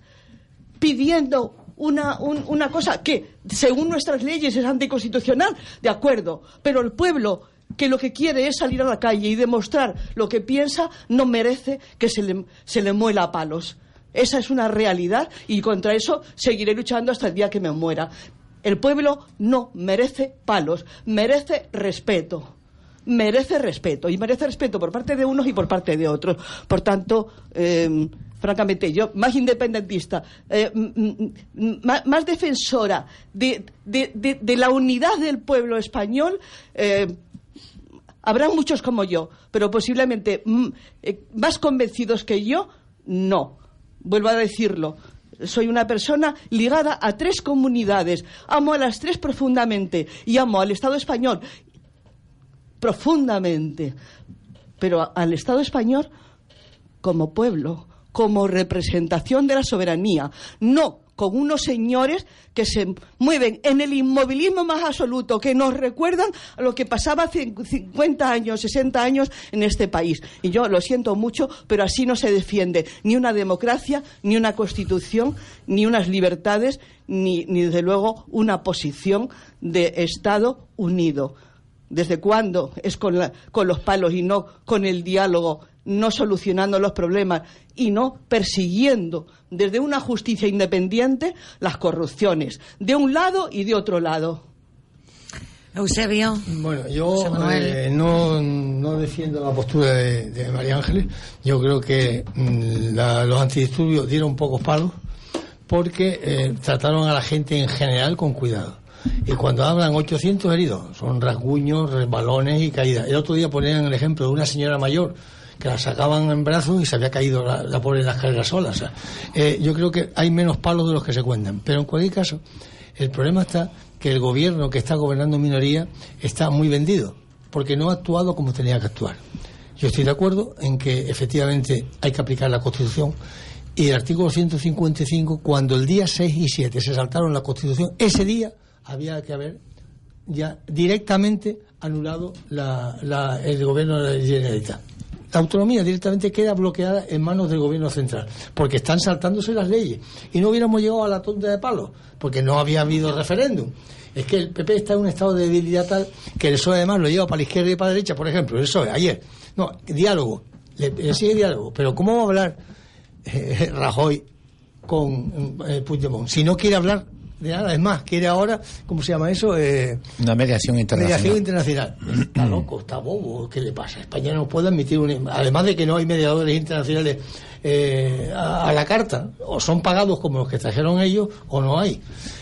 pidiendo una, un- una cosa que, según nuestras leyes, es anticonstitucional, de acuerdo, pero el pueblo que lo que quiere es salir a la calle y demostrar lo que piensa, no merece que se le, se le muela a palos. Esa es una realidad y contra eso seguiré luchando hasta el día que me muera. El pueblo no merece palos, merece respeto. Merece respeto y merece respeto por parte de unos y por parte de otros. Por tanto, eh, francamente, yo más independentista, eh, más, defensora de, de- de- de la unidad del pueblo español, eh, habrá muchos como yo, pero posiblemente mm, eh, más convencidos que yo, no. Vuelvo a decirlo. Soy una persona ligada a tres comunidades. Amo a las tres profundamente y amo al Estado español profundamente. Pero al Estado español como pueblo, como representación de la soberanía, no con unos señores que se mueven en el inmovilismo más absoluto, que nos recuerdan a lo que pasaba hace 50 años, 60 años en este país. Y yo lo siento mucho, pero así no se defiende ni una democracia, ni una constitución, ni unas libertades, ni, ni desde luego una posición de Estado unido. ¿Desde cuándo es con, la- con los palos y no con el diálogo, no solucionando los problemas y no persiguiendo desde una justicia independiente las corrupciones, de un lado y de otro lado? Eusebio. Bueno, yo eh, no, no defiendo la postura de, de María Ángeles. Yo creo que mm, la- los antidisturbios dieron pocos palos porque eh, trataron a la gente en general con cuidado. Y cuando hablan 800 heridos, son rasguños, resbalones y caídas. El otro día ponían el ejemplo de una señora mayor que la sacaban en brazos y se había caído la, la pobre en la escalera sola. Eh, yo creo que hay menos palos de los que se cuentan. Pero en cualquier caso, el problema está que el gobierno que está gobernando minoría está muy vendido, porque no ha actuado como tenía que actuar. Yo estoy de acuerdo en que efectivamente hay que aplicar la Constitución y el artículo 155, cuando el día 6 y 7 se saltaron la Constitución, ese día había que haber ya directamente anulado la- la- el gobierno de la Generalitat. La autonomía directamente queda bloqueada en manos del gobierno central, porque están saltándose las leyes. Y no hubiéramos llegado a la tonta de palos, porque no había habido referéndum. Es que el PP está en un estado de debilidad tal que el PSOE además lo lleva para la izquierda y para la derecha, por ejemplo, el PSOE ayer. No, diálogo, le, le sigue diálogo, pero ¿cómo va a hablar eh, Rajoy con eh, Puigdemont? Si no quiere hablar de nada, es más, quiere ahora, ¿cómo se llama eso? Eh, Una mediación internacional. Mediación internacional. Está loco, está bobo. ¿Qué le pasa? España no puede admitir un. Además de que no hay mediadores internacionales eh, a, a la carta. O son pagados como los que trajeron ellos, o no hay.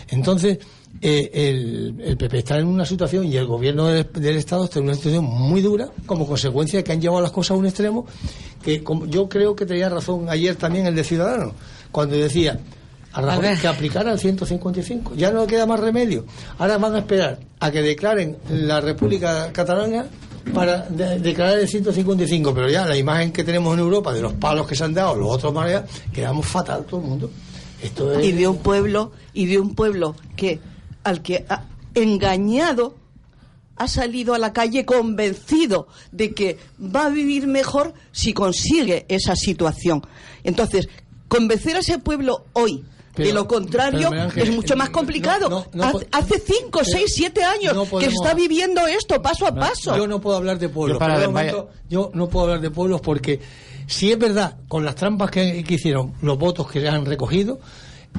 Entonces, eh, el, el PP está en una situación y el gobierno del, del Estado está en una situación muy dura como consecuencia de que han llevado las cosas a un extremo que como- yo creo que tenía razón ayer también el de Ciudadanos, cuando decía a Rajoy ver. que aplicara el 155. Ya no queda más remedio. Ahora van a esperar a que declaren la República Catalana para de- declarar el 155. Pero ya la imagen que tenemos en Europa de los palos que se han dado, los otros maneras, quedamos fatal todo el mundo. Esto es... y de un pueblo y de un pueblo que al que ha engañado ha salido a la calle convencido de que va a vivir mejor si consigue esa situación. Entonces, convencer a ese pueblo hoy de Pero- lo contrario Ángel, es mucho más complicado. no, no Hace cinco, pero seis, siete años no que podemos- está viviendo esto paso a paso. Yo no puedo hablar de pueblos. Yo para- de momento, yo no puedo hablar de pueblos porque si es verdad, con las trampas que, que hicieron, los votos que se han recogido,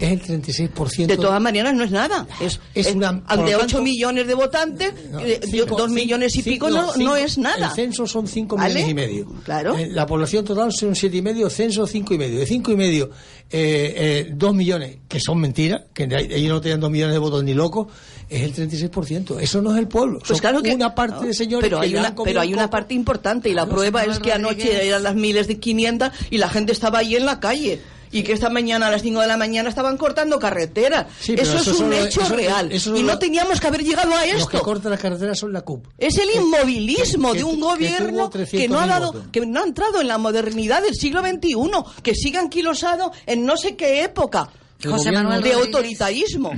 es el 36%. De todas maneras, no es nada. Es, Es es- una- lo 8 tanto- millones de votantes, No, eh, cinco- dos cinco- millones y cinco- pico no, cinco- no es nada. El censo son 5 ¿Vale? millones y medio. Claro. Eh, la población total son siete y medio, censo cinco y medio. De cinco y medio, eh, eh, dos millones, que son mentiras, que ellos no tenían dos millones de votos ni locos, es el 36%. Eso no es el pueblo. Pues Son claro que una parte de señores pero que hay una pero hay una parte importante y la prueba es que anoche eran las miles de 500 y la gente estaba ahí en la calle y que esta mañana a las 5 de la mañana estaban cortando carreteras. Sí, eso, eso es un solo- hecho eso- real eso y no teníamos que haber llegado a Los que esto. cortan las carreteras son la CUP. Es el inmovilismo que- de un que gobierno que 300.000 no ha dado, votos. que no ha entrado en la modernidad del siglo XXI, que sigue anquilosado en no sé qué época José Manuel de Rodríguez. autoritarismo.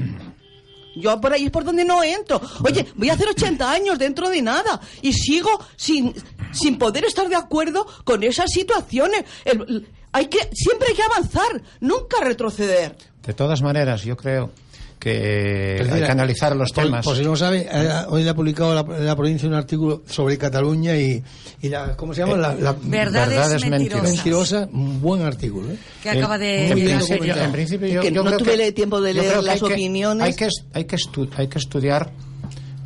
Yo por ahí es por donde no entro. Oye, voy a hacer 80 años dentro de nada y sigo sin, sin poder estar de acuerdo con esas situaciones. El- el- hay que, siempre hay que avanzar, nunca retroceder. De todas maneras, yo creo que Pero hay mira, que analizar los por- temas. Por si no sabe, eh, hoy le ha publicado la, la provincia un artículo sobre Cataluña y, y la, ¿cómo se llama? La, la- Verdades Verdades mentirosas. Mentirosa, un buen artículo. ¿eh? Que acaba de en, llegar. principio, en principio yo, Que yo no creo tuve que, tiempo de leer las hay que- opiniones. hay que, hay que, estu- hay que estudiar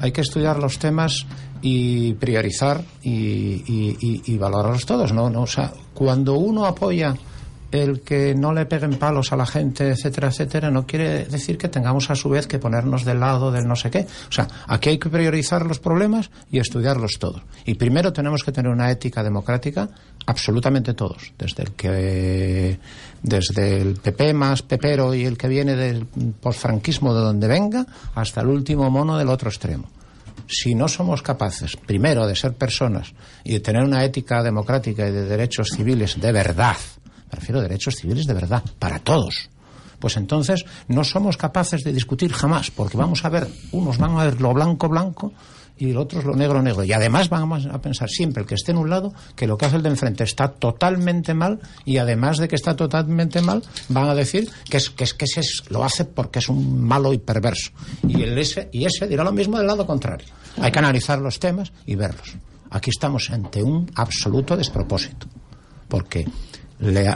hay que estudiar los temas y priorizar y, valorarlos todos no, no o sea cuando uno apoya el que no le peguen palos a la gente, etcétera, etcétera, no quiere decir que tengamos a su vez que ponernos del lado del no sé qué. O sea, aquí hay que priorizar los problemas y estudiarlos todos. Y primero tenemos que tener una ética democrática absolutamente todos, desde el que desde el PP más pepero y el que viene del posfranquismo de donde venga hasta el último mono del otro extremo si no somos capaces, primero, de ser personas y de tener una ética democrática y de derechos civiles de verdad, me refiero a derechos civiles de verdad, para todos, pues entonces no somos capaces de discutir jamás, porque vamos a ver, unos van a ver lo blanco blanco y el otro es lo negro negro. Y además vamos a pensar siempre el que esté en un lado que lo que hace el de enfrente está totalmente mal y además de que está totalmente mal van a decir que es que, es, que ese es- lo hace porque es un malo y perverso. Y, el ese, y ese dirá lo mismo del lado contrario. Hay que analizar los temas y verlos. Aquí estamos ante un absoluto despropósito. Porque le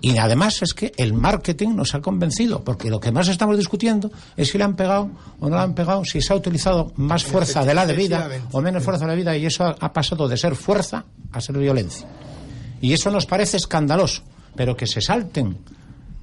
y además es que el marketing nos ha convencido, porque lo que más estamos discutiendo es si le han pegado o no le han pegado, si se ha utilizado más fuerza de la debida o menos fuerza de la vida, y eso ha, ha pasado de ser fuerza a ser violencia. Y eso nos parece escandaloso, pero que se salten,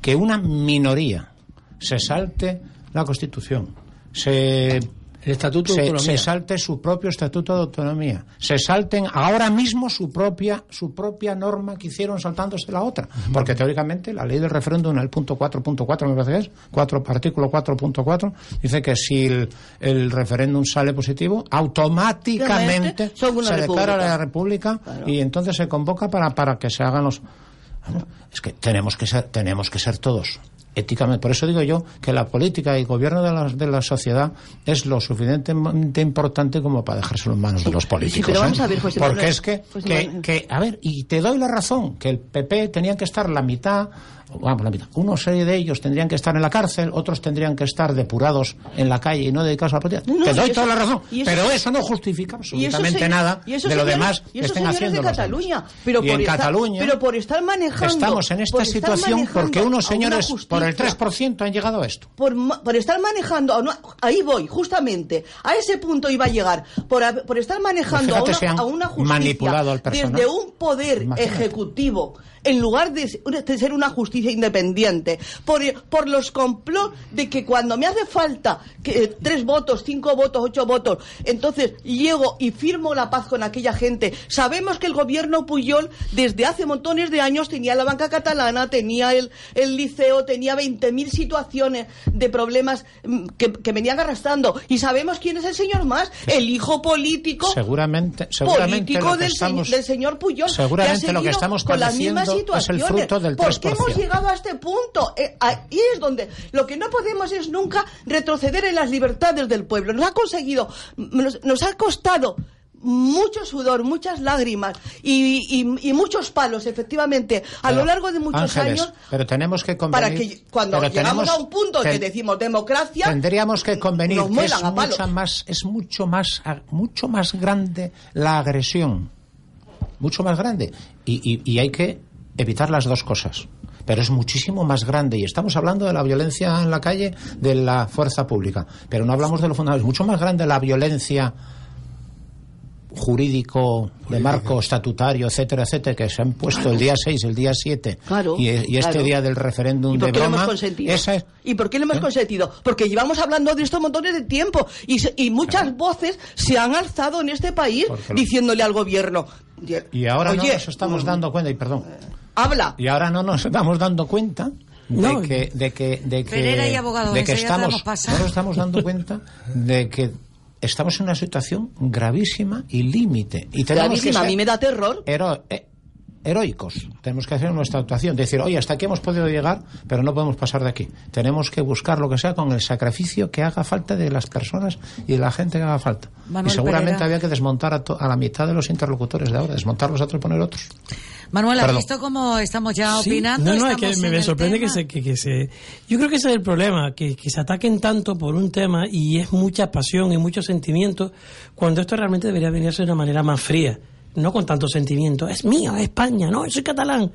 que una minoría se salte la Constitución, se El estatuto de se, autonomía. se salte su propio estatuto de autonomía, se salten ahora mismo su propia su propia norma que hicieron saltándose la otra, porque teóricamente la ley del referéndum en el punto 4.4 me parece que es, 4, artículo 4.4 dice que si el, el referéndum sale positivo, automáticamente se declara república. la república y entonces se convoca para para que se hagan los es que tenemos que ser tenemos que ser todos éticamente. Por eso digo yo que la política y el gobierno de la, de la sociedad es lo suficientemente importante como para dejárselo en manos de los políticos. pero vamos ¿eh? a ver, José Porque Manuel, es que, José que, Manuel. que, a ver, y te doy la razón, que el PP tenían que estar la mitad, vamos, la mitad, una serie de ellos tendrían que estar en la cárcel, otros tendrían que estar depurados en la calle y no dedicados a la política. No, te doy eso- toda la razón, eso- pero eso no justifica absolutamente nada de lo señores- demás y que estén haciendo de los demás. Cataluña. Pero y por en estar- Cataluña pero por estar manejando estamos en esta situación porque unos señores por el justicia 3% han llegado a esto. por, por estar manejando, una- ahí voy, justamente, a ese punto iba a llegar, por, por estar manejando Pues a, una, a una justicia manipulado al desde un poder Imagínate. ejecutivo, en lugar de, ser una justicia independiente, por, por los complot de que cuando me hace falta que, eh, tres votos, cinco votos, ocho votos, entonces llego y firmo la paz con aquella gente. Sabemos que el gobierno Puyol desde hace montones de años tenía la banca catalana, tenía el, el liceo, tenía 20.000 situaciones de problemas mm, que, que venían arrastrando. Y sabemos quién es el señor más, el hijo político Seguramente, seguramente político del, se- estamos- del señor Puyol. seguramente que ha lo que estamos con las mismas padeciendo es el situaciones. fruto del ¿Por qué 3%? hemos llegado a este punto? Eh, ahí es donde lo que no podemos es nunca retroceder en las libertades del pueblo. Nos ha conseguido, nos, nos ha costado mucho sudor, muchas lágrimas y, y- y muchos palos, efectivamente, a Pero, lo largo de muchos Ángeles, años. pero tenemos que convenir Para que cuando llegamos tenemos- a un punto que decimos democracia, tendríamos que convenir nos que muelan es mucha más es mucho más mucho más grande la agresión mucho más grande y, y- y hay que evitar las dos cosas pero es muchísimo más grande y estamos hablando de la violencia en la calle de la fuerza pública pero no hablamos de lo fundamental es mucho más grande la violencia jurídico, de marco estatutario, etcétera, etcétera, que se han puesto el día 6, el día 7 Claro, y, y este claro. día del referéndum ¿Y por de qué lo hemos broma, consentido? esa es- ¿Y por qué lo hemos ¿Eh? consentido? Porque llevamos hablando de esto montones de tiempo y, se- y muchas voces se han alzado en este país lo- diciéndole al gobierno. Y ahora no Oye, nos estamos dando cuenta, y perdón, Habla. y ahora no nos estamos dando cuenta de No. que de que de que, y abogado, de que estamos no nos estamos dando cuenta de que estamos en una situación gravísima y límite y que Clarísima, a ser mí me da terror. hero- eh, heroicos tenemos que hacer nuestra actuación decir oye hasta aquí hemos podido llegar pero no podemos pasar de aquí tenemos que buscar lo que sea con el sacrificio que haga falta de las personas y de la gente que haga falta Manuel y seguramente Pereira. había que desmontar a, to- a la mitad de los interlocutores de ahora desmontarlos a otros y poner otros Manuel, ¿has Perdón. visto cómo estamos ya Sí, opinando? No, no, es que me, sorprende que tema. se, que, que se... Yo creo que ese es el problema, que, que se ataquen tanto por un tema y es mucha pasión y mucho sentimiento, cuando esto realmente debería venirse de una manera más fría, no con tanto sentimiento. Es mío, es España, no, soy catalán.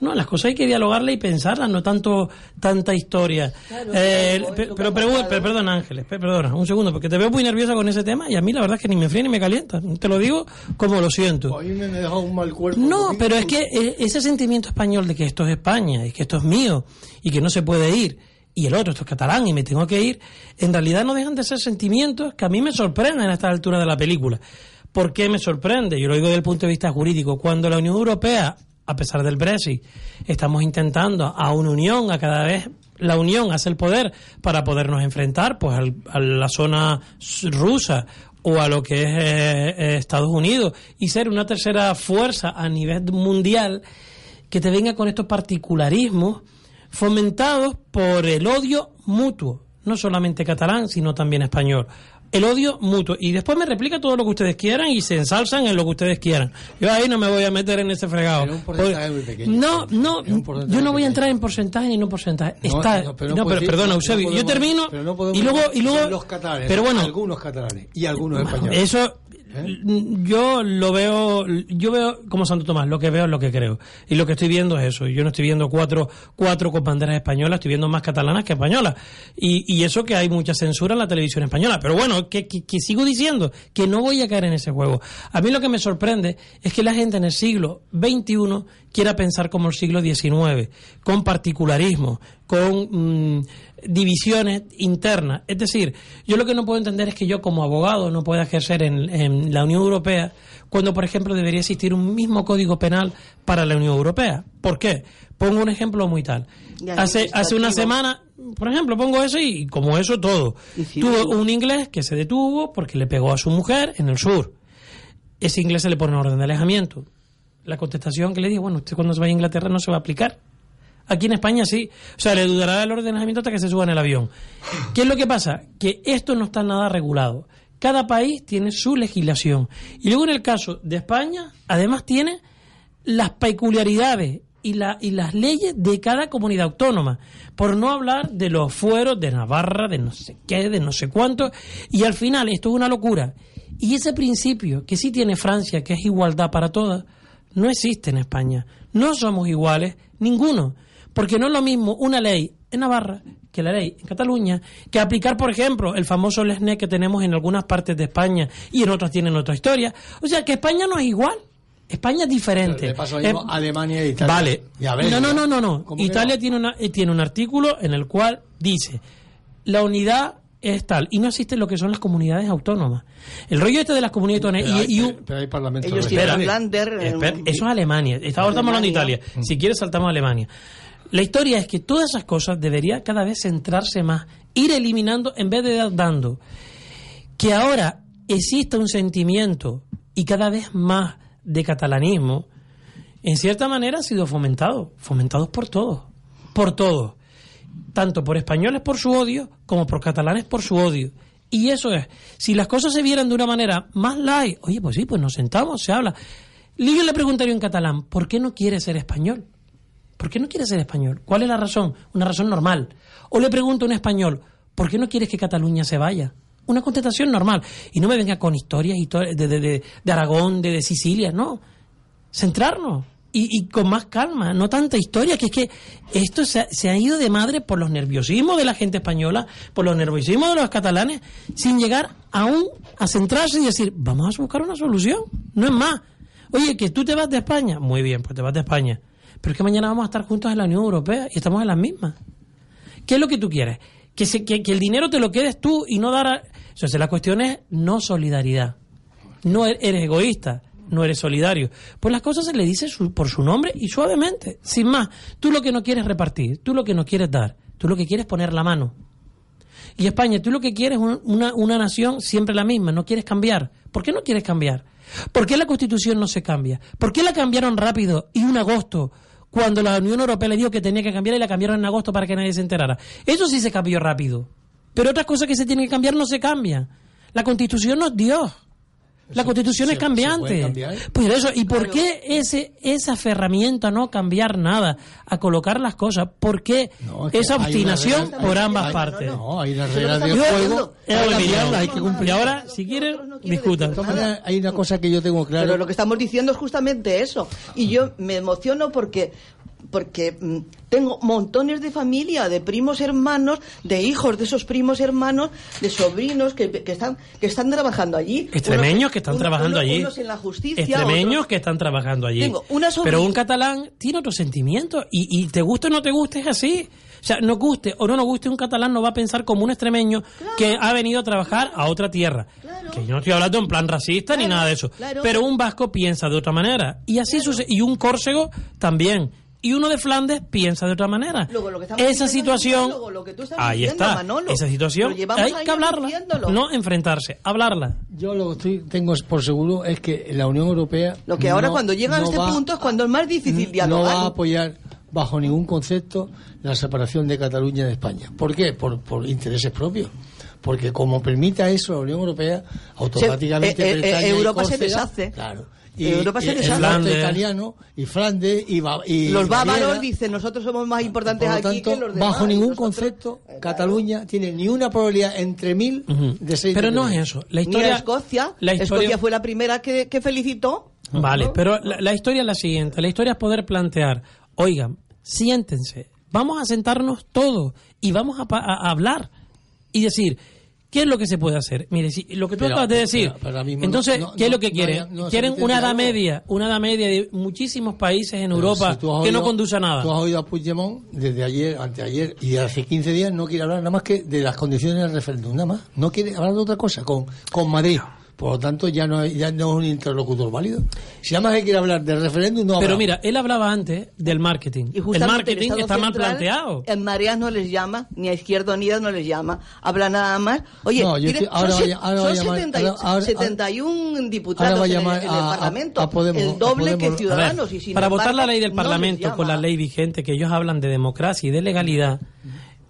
No, las cosas hay que dialogarlas y pensarlas, no tanto tanta historia. Eh, pe- pero, pero, pero perdona, Ángeles, pe- perdona, un segundo, porque te veo muy nerviosa con ese tema y a mí la verdad es que ni me fría ni me calienta. Te lo digo como lo siento. A mí me un mal cuerpo. No, pero es que eh, ese sentimiento español de que esto es España y que esto es mío y que no se puede ir y el otro, esto es catalán y me tengo que ir, en realidad no dejan de ser sentimientos que a mí me sorprenden a esta altura de la película. ¿Por qué me sorprende? Yo lo digo desde el punto de vista jurídico. Cuando la Unión Europea, a pesar del Brexit, estamos intentando a una unión, a cada vez la unión hace el poder para podernos enfrentar pues al- a la zona rusa o a lo que es eh, eh, Estados Unidos y ser una tercera fuerza a nivel mundial que te venga con estos particularismos fomentados por el odio mutuo, no solamente catalán, sino también español. El odio mutuo. Y después me replica todo lo que ustedes quieran y se ensalzan en lo que ustedes quieran. Yo ahí no me voy a meter en ese fregado. Pero un porcentaje Porque- muy pequeño. No, no, yo no voy a entrar en porcentaje ni no porcentaje. No, Está, no, pero no pero, decir- perdona, Eusebio, yo termino pero y luego, y luego, los catalanes, pero bueno, algunos catalanes y algunos españoles. eso yo lo veo, yo veo como Santo Tomás, lo que veo es lo que creo. Y lo que estoy viendo es eso. Yo no estoy viendo cuatro, cuatro con banderas españolas, estoy viendo más catalanas que españolas. Y, y eso que hay mucha censura en la televisión española. Pero bueno, que, que- que sigo diciendo que no voy a caer en ese juego. A mí lo que me sorprende es que la gente en el siglo XXI quiera pensar como el siglo XIX, con particularismo, con mm, divisiones internas. Es decir, yo lo que no puedo entender es que yo como abogado no pueda ejercer en, en la Unión Europea cuando, por ejemplo, debería existir un mismo código penal para la Unión Europea. ¿Por qué? Pongo un ejemplo muy tal. Hace, hace una semana, por ejemplo, pongo eso y como eso todo. Tuvo un inglés que se detuvo porque le pegó a su mujer en el sur. Ese inglés se le pone orden de alejamiento. La contestación que le dijo, bueno, usted cuando se vaya a Inglaterra no se va a aplicar. Aquí en España sí. O sea, le dudará el orden de alejamiento hasta que se suba en el avión. ¿Qué es lo que pasa? Que esto no está nada regulado. Cada país tiene su legislación. Y luego en el caso de España, además tiene las peculiaridades y, la, y las leyes de cada comunidad autónoma. Por no hablar de los fueros de Navarra, de no sé qué, de no sé cuánto. Y al final esto es una locura. Y ese principio que sí tiene Francia, que es igualdad para todas, no existe en España. No somos iguales, ninguno. Porque no es lo mismo una ley en Navarra que la ley en Cataluña, que aplicar, por ejemplo, el famoso Lesné que tenemos en algunas partes de España y en otras tienen otra historia. O sea, que España no es igual. España es diferente. Le Eh, a Alemania e Italia. Vale. No, no, no, no, no. ¿Cómo que Italia no? tiene, una, eh, tiene un artículo en el cual dice la unidad es tal y no existe lo que son las comunidades autónomas. El rollo este de las comunidades Pero autónomas hay, y, y un- pero- hay parlamentos Ellos tienen Lander, Espera, eso es Alemania. Ahora estamos hablando de. Italia. Si quieres, saltamos a Alemania. La historia es que todas esas cosas debería cada vez centrarse más, ir eliminando en vez de dar- dando. Que ahora exista un sentimiento y cada vez más de catalanismo, en cierta manera ha sido fomentado, fomentados por todos, por todos, tanto por españoles por su odio como por catalanes por su odio. Y eso es, si las cosas se vieran de una manera más light, oye, pues sí, pues nos sentamos, se habla. Y le preguntaría en catalán, ¿por qué no quiere ser español? ¿Por qué no quiere ser español? ¿Cuál es la razón? Una razón normal. O le pregunto a un español, ¿por qué no quieres que Cataluña se vaya? Una contestación normal. Y no me venga con historias de, de- de- de Aragón, de, de Sicilia, no. Centrarnos. Y, y con más calma, no tanta historia, que es que esto se, ha- se ha ido de madre por los nerviosismos de la gente española, por los nerviosismos de los catalanes, sin llegar aún a centrarse y decir, vamos a buscar una solución. No es más. Oye, que tú te vas de España. Muy bien, pues te vas de España. Pero es que mañana vamos a estar juntos en la Unión Europea y estamos en las mismas. ¿Qué es lo que tú quieres? Que, se- que, que el dinero te lo quedes tú y no dar a... Entonces la cuestión es no solidaridad. No e- eres egoísta, no eres solidario. Pues las cosas se le dice su- por su nombre y suavemente, sin más. Tú lo que no quieres repartir, tú lo que no quieres dar, tú lo que quieres poner la mano. Y España, tú lo que quieres es un- una, una nación siempre la misma, no quieres cambiar. ¿Por qué no quieres cambiar? ¿Por qué la Constitución no se cambia? ¿Por qué la cambiaron rápido y un agosto cuando la Unión Europea le dijo que tenía que cambiar y la cambiaron en agosto para que nadie se enterara? Eso sí se cambió rápido. Pero otras cosas que se tienen que cambiar no se cambian. La Constitución no es Dios. La Constitución es se- cambiante. Pues eso, ¿y por qué ese, ese aferramiento a no cambiar nada, a colocar las cosas? ¿Por qué No, es que esa obstinación regla- por ambas hay- partes? No, hay las reglas Yo- juego. Hay que cumplir. Y ahora, si quieren, discutan. De hay una cosa que yo tengo claro. Pero lo que estamos diciendo es justamente eso. Y yo me emociono porque porque mm, tengo montones de familia, de primos hermanos, de hijos de esos primos hermanos, de sobrinos que, que están que están trabajando allí. Extremeños Unos- que están trabajando uno- allí. Unos en la justicia. Extremeños otros- que están trabajando allí. Tengo una Pero un catalán tiene otros sentimientos y, y te guste o no te guste es así. O sea, no guste o no nos guste un catalán no va a pensar como un extremeño que ha venido a trabajar a otra tierra. Que yo no estoy hablando en plan racista ni nada de eso. claro. Pero un vasco piensa de otra manera. Y así sucede. Y un córsego también. Y uno de Flandes piensa de otra manera. Luego, lo que estamos Esa situación, diálogo, lo que tú estás ahí diciendo, está. Manolo. Esa situación hay que hablarla, diciéndolo. no enfrentarse, hablarla. Yo lo que estoy, tengo por seguro es que la Unión Europea. Lo que ahora no- cuando llega a no este va- punto es cuando es más difícil no dialogar. va a apoyar bajo ningún concepto la separación de Cataluña de España. ¿Por qué? Por, por intereses propios. Porque como permita eso la Unión Europea, automáticamente Se- eh, eh, y Europa se deshace. Claro. Europa el deshace. norte Flandes. italiano y Flandes y, y los bávaros dicen nosotros somos más importantes Por lo aquí tanto, que los demás. bajo y ningún nosotros- concepto, Cataluña tiene ni una probabilidad entre mil de seis Pero no es eso. La Ni historia, a Escocia. la historia- Escocia fue la primera que, que felicitó. Vale, pero la, la historia es la siguiente. La historia es poder plantear, oigan, siéntense, vamos a sentarnos todos y vamos a, pa- a hablar y decir, ¿Qué es lo que se puede hacer? Mire, si, lo que tú Pero- acabas de decir. pero- pero ahora mismo entonces, no- ¿qué es lo que quieren? quieren una edad media, una edad media de muchísimos países en Europa si que no conduce a nada. Tú has oído a Puigdemont desde ayer, anteayer y hace 15 días no quiere hablar nada más que de las condiciones del referéndum, nada más. No quiere hablar de otra cosa con, con Madrid. Por lo tanto, ya no, ya no es un interlocutor válido. Si nada más que quiere hablar del referéndum, no Pero mira, él hablaba antes del marketing. Y El marketing está mal planteado. En Mareas no les llama, ni a Izquierda Unida no les llama. Habla nada más. Oye, No, yo mire, estoy- ahora son, ahora son llamar- 70 y- ahora- ahora- 71 diputados ahora va a en el- llamar en el, a- Parlamento. a Podemos- el doble a que Ciudadanos. Ver, y sin para votar la ley del Parlamento con la ley vigente, que ellos hablan de democracia y de legalidad,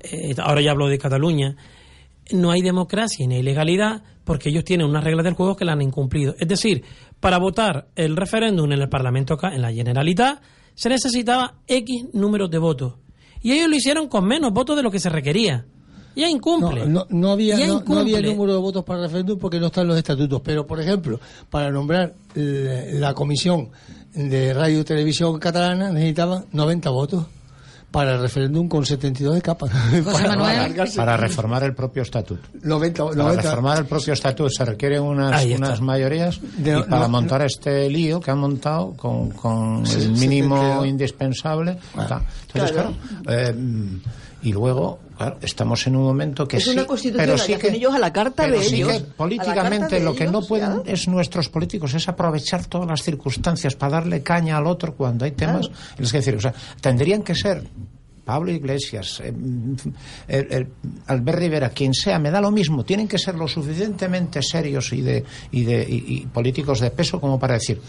eh, ahora ya hablo de Cataluña, no hay democracia ni hay legalidad porque ellos tienen unas reglas del juego que la han incumplido. Es decir, para votar el referéndum en el Parlamento, acá, en la Generalitat, se necesitaba X números de votos. Y ellos lo hicieron con menos votos de lo que se requería. Ya incumple. No, no, no había, Ya no, no había incumple. número de votos para el referéndum porque no están los estatutos. Pero, por ejemplo, para nombrar eh, la comisión de radio y televisión catalana necesitaban 90 votos para el referéndum con 72 de capa. para, alargarse. Para reformar el propio estatuto. 90, Para 90. reformar el propio estatuto se requieren unas, unas mayorías De- y para no, montar este lío que han montado con, con el mínimo indispensable. Entonces, Claro. claro, eh, y luego, claro, estamos en un momento que Es sí, una constitución, pero sí que ellos a la carta pero de sí ellos. que políticamente lo que no pueden es nuestros políticos es aprovechar todas las circunstancias para darle caña al otro cuando hay temas es decir o sea tendrían que ser Pablo Iglesias, eh, el- el- Albert Rivera, quien sea, me da lo mismo. Tienen que ser lo suficientemente serios y, de, y, de, y- y políticos de peso como para decir,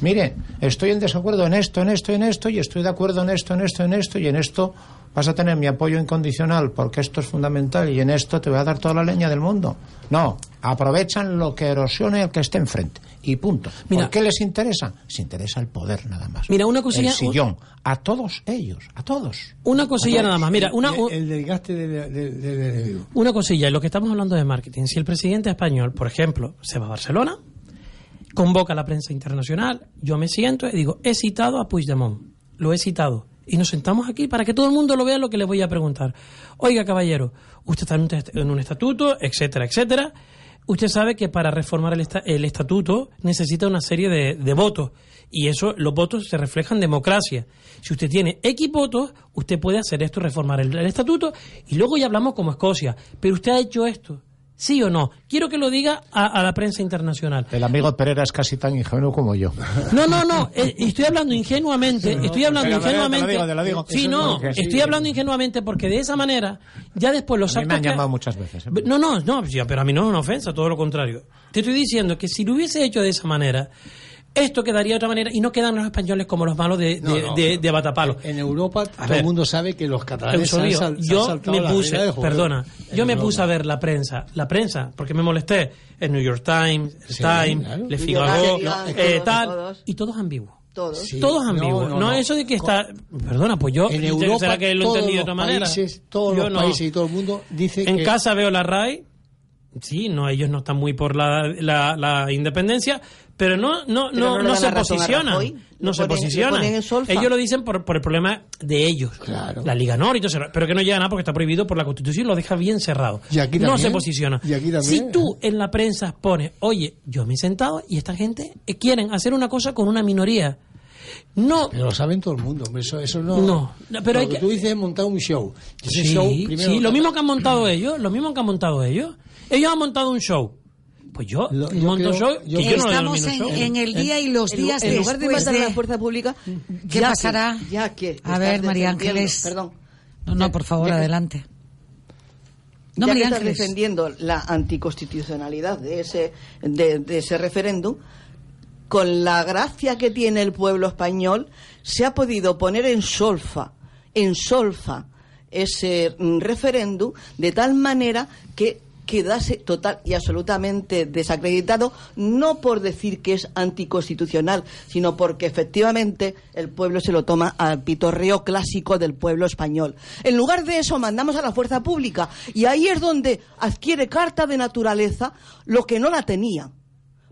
mire, estoy en desacuerdo en esto, en esto, en esto, y estoy de acuerdo en esto, en esto, en esto, y en esto vas a tener mi apoyo incondicional porque esto es fundamental y en esto te voy a dar toda la leña del mundo. No, aprovechan lo que erosione el que esté enfrente. Y punto. Mira- ¿Por qué les interesa? Les interesa el poder nada más. Mira, una cosilla- El sillón. A todos ellos, a todos. Una cosilla nada más. Mira, una, El, el desgaste del de, de- enemigo. Una cosilla, en lo que estamos hablando de marketing, si el presidente español, por ejemplo, se va a Barcelona, convoca a la prensa internacional, yo me siento y digo, he citado a Puigdemont, lo he citado, y nos sentamos aquí para que todo el mundo lo vea lo que le voy a preguntar. Oiga, caballero, usted está en un, estatuto, etcétera, etcétera. Usted sabe que para reformar el, esta- el estatuto necesita una serie de, de votos y eso, los votos se reflejan en democracia. Si usted tiene X votos, usted puede hacer esto, reformar el estatuto y luego ya hablamos como Escocia. Pero usted ha hecho esto, ¿sí o no? Quiero que lo diga a, a la prensa internacional. El amigo Pereira es casi tan ingenuo como yo. No, no, no, eh, estoy hablando ingenuamente, estoy hablando Te lo digo, ingenuamente. Sí, no, estoy hablando ingenuamente porque de esa manera, ya después los A mí me han que- llamado muchas veces. ¿eh? no, no, no, pero a mí no es una ofensa, todo lo contrario. Te estoy diciendo que si lo hubiese hecho de esa manera, esto quedaría de otra manera y no quedan los españoles como los malos de, de, No, no, de- no. de Batapalo. En Europa todo ver. el mundo sabe que los catalanes han, sal- han yo me la puse, juego. perdona, En yo me puse a ver la prensa, la prensa, porque me molesté, el New York Times, el Sí, Times, claro. Le Figaro, eh, tal, todos. y todos ambiguos. Todos. Sí. Todos No, ambiguos. no, No, no. eso de que está. Perdona, pues yo. En Europa, ¿Será que lo todos entendí de otra manera? países, todos Yo los no. países y todo el mundo dice En que casa veo la RAI. Sí, no, ellos no están muy por la, la, la independencia, pero no, no, Pero no, no se posicionan. Rajoy. No se ponen- posicionan. Ellos lo dicen por, por el problema de ellos. La Liga Nor y todo eso, pero que no llega nada porque está prohibido por la Constitución, lo deja bien cerrado. Y aquí no se posiciona. Y aquí también. Si tú en la prensa pones, oye, yo me he sentado y esta gente eh, quieren hacer una cosa con una minoría. No, Pero lo saben todo el mundo. Eso, eso no. No, pero lo hay que tú dices es montar un show. Ese Sí, show, primero, sí, lo mismo que han montado ellos, lo mismo que han montado ellos. Ellos han montado un show. Pues yo Lo- yo monto creo- show, yo que yo no lo Estamos denomino en, show. en el día y los En, días en lugar de matar a de... la fuerza pública, ¿Qué ya pasará? Que, ya que A estás ver, María Ángeles. Perdón. No, no, por favor, ya adelante. No, ya María que estás Ángeles. defendiendo la anticonstitucionalidad de ese, de, de ese referéndum, con la gracia que tiene el pueblo español, se ha podido poner en solfa, en solfa, ese mm, referéndum de tal manera que quedase total y absolutamente desacreditado, no por decir que es anticonstitucional, sino porque efectivamente el pueblo se lo toma al pitorreo clásico del pueblo español. En lugar de eso, mandamos a la fuerza pública y ahí es donde adquiere carta de naturaleza lo que no la tenía.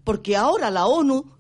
Porque ahora la ONU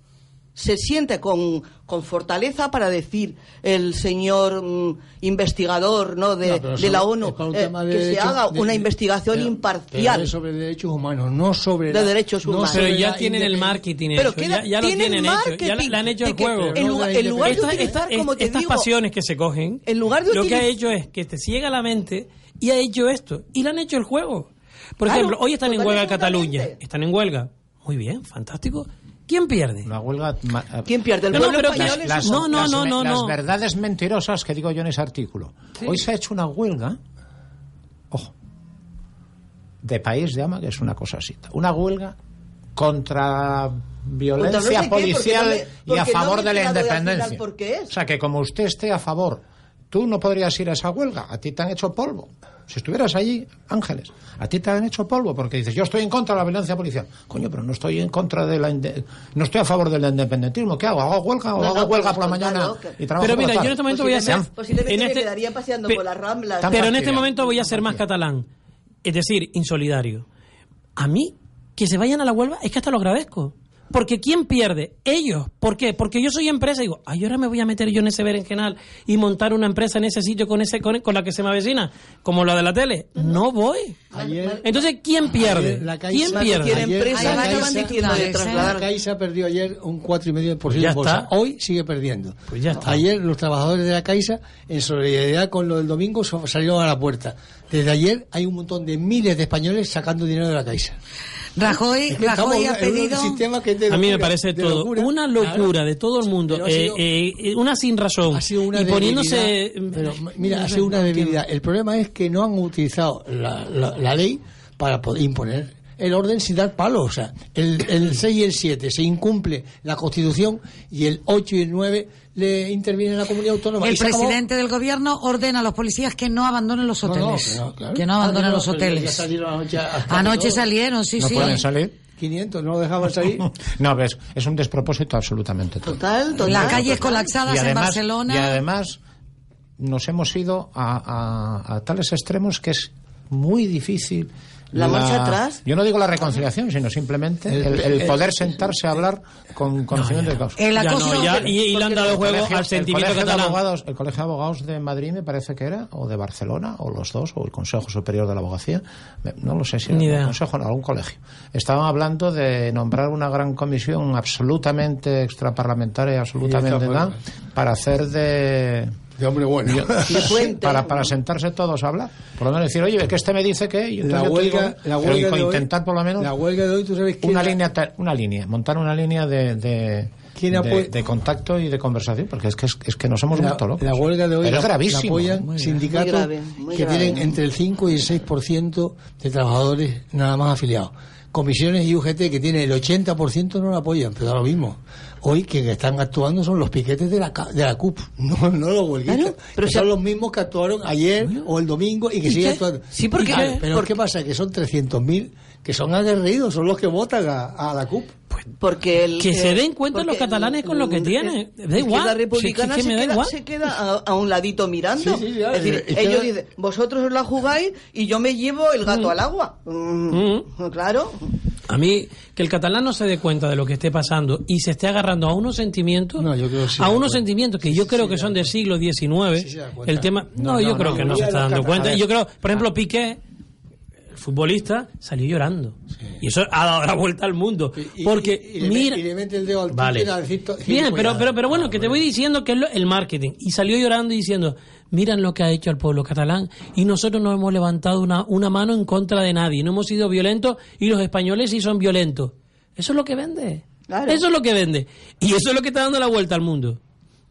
se siente con, con fortaleza para decir el señor mm, investigador no de, de la ONU eh, que se haga una investigación imparcial. sobre derechos humanos no sobre de derechos humanos. pero ya tienen el marketing pero queda, ya, lo tienen hecho ya le han hecho el juego. en, lugar, de utilizar como te estas pasiones que se cogen en lugar de lo que ha hecho es que te ciega la mente y ha hecho esto y le han hecho el juego. Por ejemplo hoy están en huelga Cataluña. están en huelga. Muy bien fantástico. ¿Quién pierde? Una huelga. Eh, ¿Quién pierde? ¿El no, pueblo pero? Las, las, no, no, las, no, no, Las verdades mentirosas que digo yo en ese artículo. Sí. Hoy se ha hecho una huelga. Ojo. De país llama que es una cosa así. Una huelga contra violencia contra no sé policial qué, y a favor de la independencia. O sea, que como usted esté a favor Tú no podrías ir a esa huelga, a ti te han hecho polvo. Si estuvieras allí, Ángeles, a ti te han hecho polvo porque dices, yo estoy en contra de la violencia policial. Coño, pero no estoy en contra de la... No estoy a favor del independentismo. ¿Qué hago? ¿Hago huelga o hago huelga por la mañana Pero mira, yo en este momento pues voy a ser... Posiblemente pues en este... me quedaría paseando por las ramblas. Pero en este momento voy a ser más catalán. Es decir, insolidario. A mí, que se vayan a la huelga, es que hasta lo agradezco. Porque ¿quién pierde? Ellos. ¿Por qué? Porque yo soy empresa y digo, ay, ahora me voy a meter yo en ese berenjenal y montar una empresa en ese sitio con ese con, con la que se me avecina, como la de la tele. No voy. Ayer, Entonces, ¿quién pierde? Ayer, ¿Quién pierde? Ayer, empresa, la, Caixa, la, la Caixa perdió ayer un 4,5% en bolsa. Está. Hoy sigue perdiendo. Pues ya está. Ayer los trabajadores de la Caixa, en solidaridad con lo del domingo, salieron a la puerta. Desde ayer hay un montón de miles de españoles sacando dinero de la Caixa. Rajoy, Rajoy ha pedido... Que locura, a mí me parece todo locura. una locura de todo el mundo, sido, eh, eh, una sin razón. Ha sido una y poniéndose... Pero, mm, mira, ha sido una debilidad. El problema es que no han utilizado la, la, la ley para poder imponer el orden sin dar palo. O sea, el, el 6 y el 7 se incumple la Constitución y el 8 y el 9 le interviene la comunidad autónoma. El presidente acabó... del gobierno ordena a los policías que no abandonen los hoteles. No, no, claro. Que no ah, abandonen ah, no, los hoteles. Salieron anoche, anoche salieron, sí, sí. pueden salir? 500, no dejaban salir. no, ves, es un despropósito absolutamente total. total Las calles colapsadas en Barcelona. Y además nos hemos ido a, a, a tales extremos que es muy difícil la, marcha atrás. Yo no digo la reconciliación, sino simplemente el, poder sentarse a hablar con conocimiento no, de causa. El acoso. Ya y, y han dado juego colegio, al sentimiento el catalán. Abogados, el Colegio de Abogados de Madrid, me parece que era, o de Barcelona, o los dos, o el Consejo Superior de la Abogacía, no lo sé si era Ni el Consejo, no, algún colegio. Estaban hablando de nombrar una gran comisión absolutamente extraparlamentaria, absolutamente nada, para hacer de de hombre bueno. para, para sentarse todos a hablar. Por lo menos decir, oye, es que este me dice que... La huelga, digo, la huelga de intentar hoy, por lo menos... La huelga de hoy, tú sabes que... Una, línea, una línea, montar una línea de, de de, contacto y de conversación, porque es que, es, que nos hemos vuelto locos. La huelga de hoy es gravísimo. La apoyan sindicatos que tienen entre el 5 y el 6% de trabajadores nada más afiliados comisiones y UGT que tiene el 80% no la apoyan, pero da lo mismo. Hoy quienes están actuando son los piquetes de la, de la CUP, no, no los huelguistas. Pero son los mismos que actuaron ayer o el domingo y que siguen actuando. Sí, porque... Pero ¿por qué pasa? Que son 300.000 que son aguerridos, son los que votan a, a la CUP. Pues, porque el, que eh, se den cuenta los catalanes con lo que tienen. Da igual. La republicana se, queda, se, queda, a, a un ladito mirando. Sí, sí, es decir, ellos dicen, vosotros os la jugáis y yo me llevo el gato mm. al agua. Mm. Mm. Claro. A mí, que el catalán no se dé cuenta de lo que esté pasando y se esté agarrando a unos sentimientos, no, yo creo sí a unos sentimientos que yo creo sí, que son del siglo XIX, sí, el tema... No, no yo no, creo que no se está dando cuenta. Yo creo, por ejemplo, Piqué futbolista salió llorando. Y eso ha dado la vuelta al mundo. Porque mira... Y le mete el dedo al vale. Tío, decir, Bien, pero, pero, pero bueno, ah, que te voy diciendo que es lo, el marketing. Y salió llorando y diciendo, miran lo que ha hecho el pueblo catalán y nosotros no hemos levantado una, una mano en contra de nadie. No hemos sido violentos y los españoles sí son violentos. Eso es lo que vende. Eso es lo que vende. Y eso es lo que está dando la vuelta al mundo.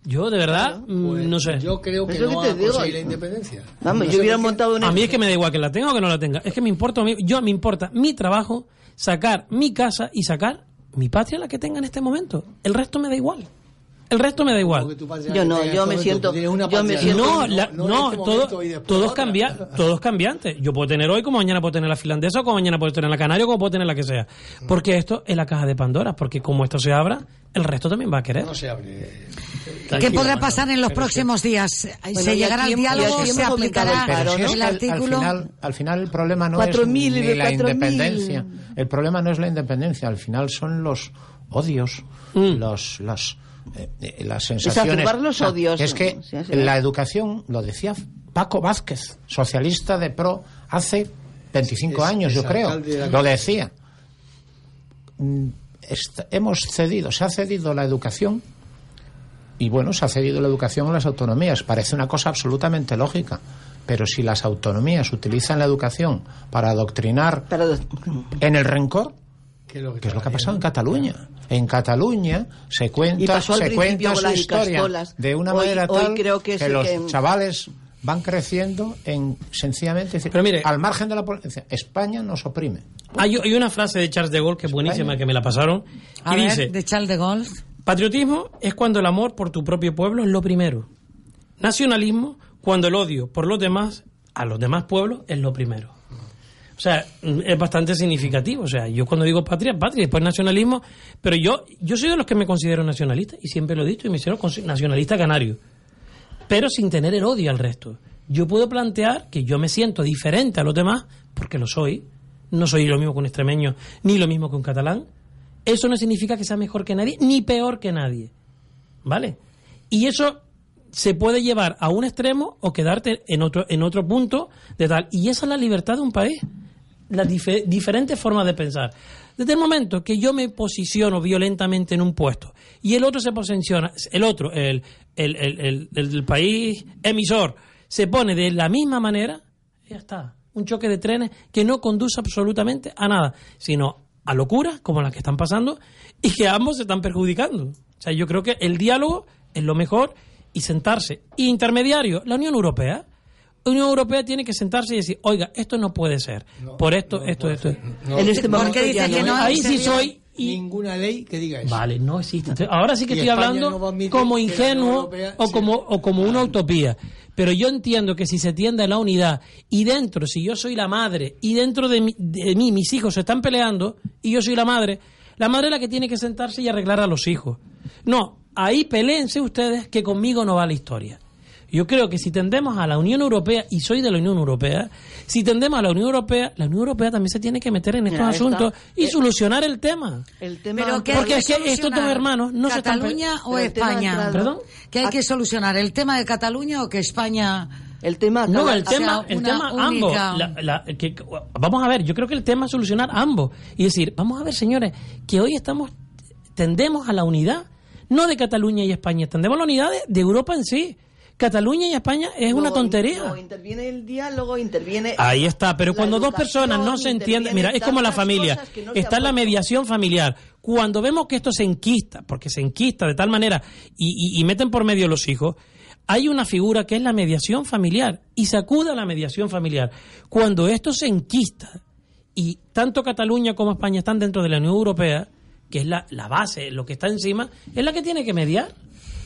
Yo, de verdad, mm, no pues, sé. Yo creo que no que te va a la independencia. Yo hubiera montado un... A mí es que me da igual que la tenga o que no la tenga. Es que me importa, yo me importa mi trabajo, sacar mi casa y sacar mi patria, la que tenga en este momento. El resto me da igual. El resto me da igual. Yo no, yo me siento. Yo me siento no, la, no, no este todo, todos, cambia, todos cambiantes. Yo puedo tener hoy, como mañana puedo tener la finlandesa, o como mañana puedo tener la canaria, o como puedo tener la que sea. Porque esto es la caja de Pandora. Porque como esto se abra, el resto también va a querer. No se abre. ¿Qué podrá pasar en los próximos días? ¿Se llegará al diálogo? ¿Se aplicará el artículo? Al final, al final, el problema no 4 es ni la 4 independencia. El problema no es la independencia. Al final son los odios, mm. los, los eh, eh, las sensaciones. Los odios, Es que. Sí, sí. la educación, lo decía Paco Vázquez, socialista de PRO, hace 25 Es- años, es yo creo. de Lo decía. Mm, est- hemos cedido, se ha cedido la educación y bueno, se ha cedido la educación a las autonomías. Parece una cosa absolutamente lógica. Pero si las autonomías utilizan la educación para adoctrinar en el rencor, ¿Qué es lo que, que es lo que ha pasado en Cataluña. En Cataluña se cuenta, se cuenta su historia de una Hoy- manera hoy tal creo que sí los que- chavales van creciendo en sencillamente decir, al margen de la policía. España nos oprime. Hay, hay una frase de Charles de Gaulle que es buenísima, que me la pasaron, A y ver, dice, de Charles de Gaulle. patriotismo es cuando el amor por tu propio pueblo es lo primero. Nacionalismo, cuando el odio por los demás, a los demás pueblos, es lo primero. O sea, es bastante significativo. O sea, yo cuando digo patria, patria, después nacionalismo, pero yo, yo soy de los que me considero nacionalista, y siempre lo he dicho, y me consi- nacionalista canario, pero sin tener el odio al resto. Yo puedo plantear que yo me siento diferente a los demás, porque lo soy, no soy lo mismo que un extremeño, ni lo mismo que un catalán. Eso no significa que sea mejor que nadie, ni peor que nadie. ¿Vale? Y eso se puede llevar a un extremo o quedarte en otro, en otro punto de tal. Y esa es la libertad de un país. Las dife- diferentes formas de pensar. Desde el momento que yo me posiciono violentamente en un puesto y el otro se posiciona, el otro, el, el, el, el- país emisor, se pone de la misma manera, ya está. Un choque de trenes que no conduce absolutamente a nada, sino a locuras como las que están pasando y que ambos se están perjudicando. O sea, yo creo que el diálogo es lo mejor y sentarse. Intermediario, la Unión Europea. La Unión Europea tiene que sentarse y decir, oiga, esto no puede ser. por esto, esto, esto. En este ¿Por qué dice que no? Ahí sí soy. ninguna ley que diga eso. Vale, no existe. Entonces, Ahora sí que Y estoy España hablando no como ingenuo Europea o sea- como, o como una utopía. Pero yo entiendo que si se tiende a la unidad y dentro, si yo soy la madre y dentro de mí, de mí mis hijos se están peleando y yo soy la madre, la madre es la que tiene que sentarse y arreglar a los hijos. No, ahí peleense ustedes que conmigo no va la historia. Yo creo que si tendemos a la Unión Europea, y soy de la Unión Europea, si tendemos a la Unión Europea, la Unión Europea también se tiene que meter en estos Mira, está. asuntos y Eh, solucionar el tema. El tema Pero ¿qué Porque hay es que estos solucionar? dos hermanos no se están... ¿Cataluña o España? ¿Perdón? ¿Qué hay que solucionar? ¿El tema de Cataluña o que España El tema No, el tema, el tema ambos. La- la- que- vamos a ver, yo creo que el tema es solucionar ambos. Y decir, vamos a ver, señores, que hoy estamos, tendemos a la unidad, no de Cataluña y España, tendemos a la unidad de, de Europa en sí. Cataluña y España es una tontería. no, interviene el diálogo, interviene. Ahí está, pero cuando dos personas no se entienden, mira, es como la familia, no está la mediación familiar. Cuando vemos que esto se enquista, porque se enquista de tal manera y, y- y meten por medio los hijos, hay una figura que es la mediación familiar y se acude a la mediación familiar. Cuando esto se enquista y tanto Cataluña como España están dentro de la Unión Europea, que es la, la base, lo que está encima, es la que tiene que mediar.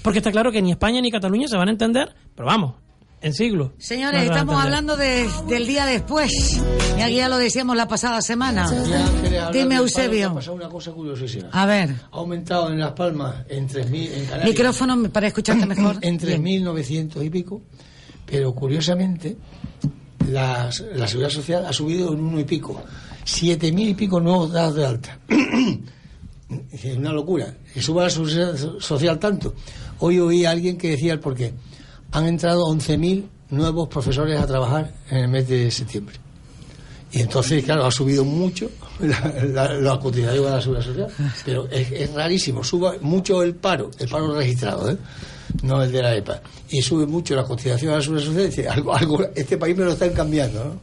Porque está claro que ni España ni Cataluña se van a entender, pero vamos, en siglos. no Señores, estamos hablando de- del día después. Y aquí ya lo decíamos la pasada semana. Dime, Eusebio. Ha pasado una cosa curiosísima. A ver, Ha aumentado en Las Palmas en 3.000, en Canarias. micrófono para escucharte mejor. en Bien. 3.900 y pico, pero curiosamente la, la seguridad social ha subido en uno y pico. 7.000 y pico nuevos dados de alta. es una locura. Que suba la seguridad social tanto. Hoy oí a alguien que decía el porqué. Han entrado 11.000 nuevos profesores a trabajar en el mes de septiembre. Y entonces, claro, ha subido mucho la, la, la cotización a la seguridad social. Pero es, es rarísimo, sube mucho el paro, el paro registrado, ¿eh? no el de la EPA. Y sube mucho la cotización a la seguridad social. dice, algo, algo, este país me lo están cambiando, ¿no?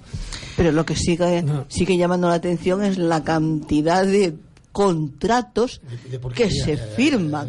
Pero lo que sigue, sigue llamando la atención es la cantidad de contratos que se ya, ya, firman.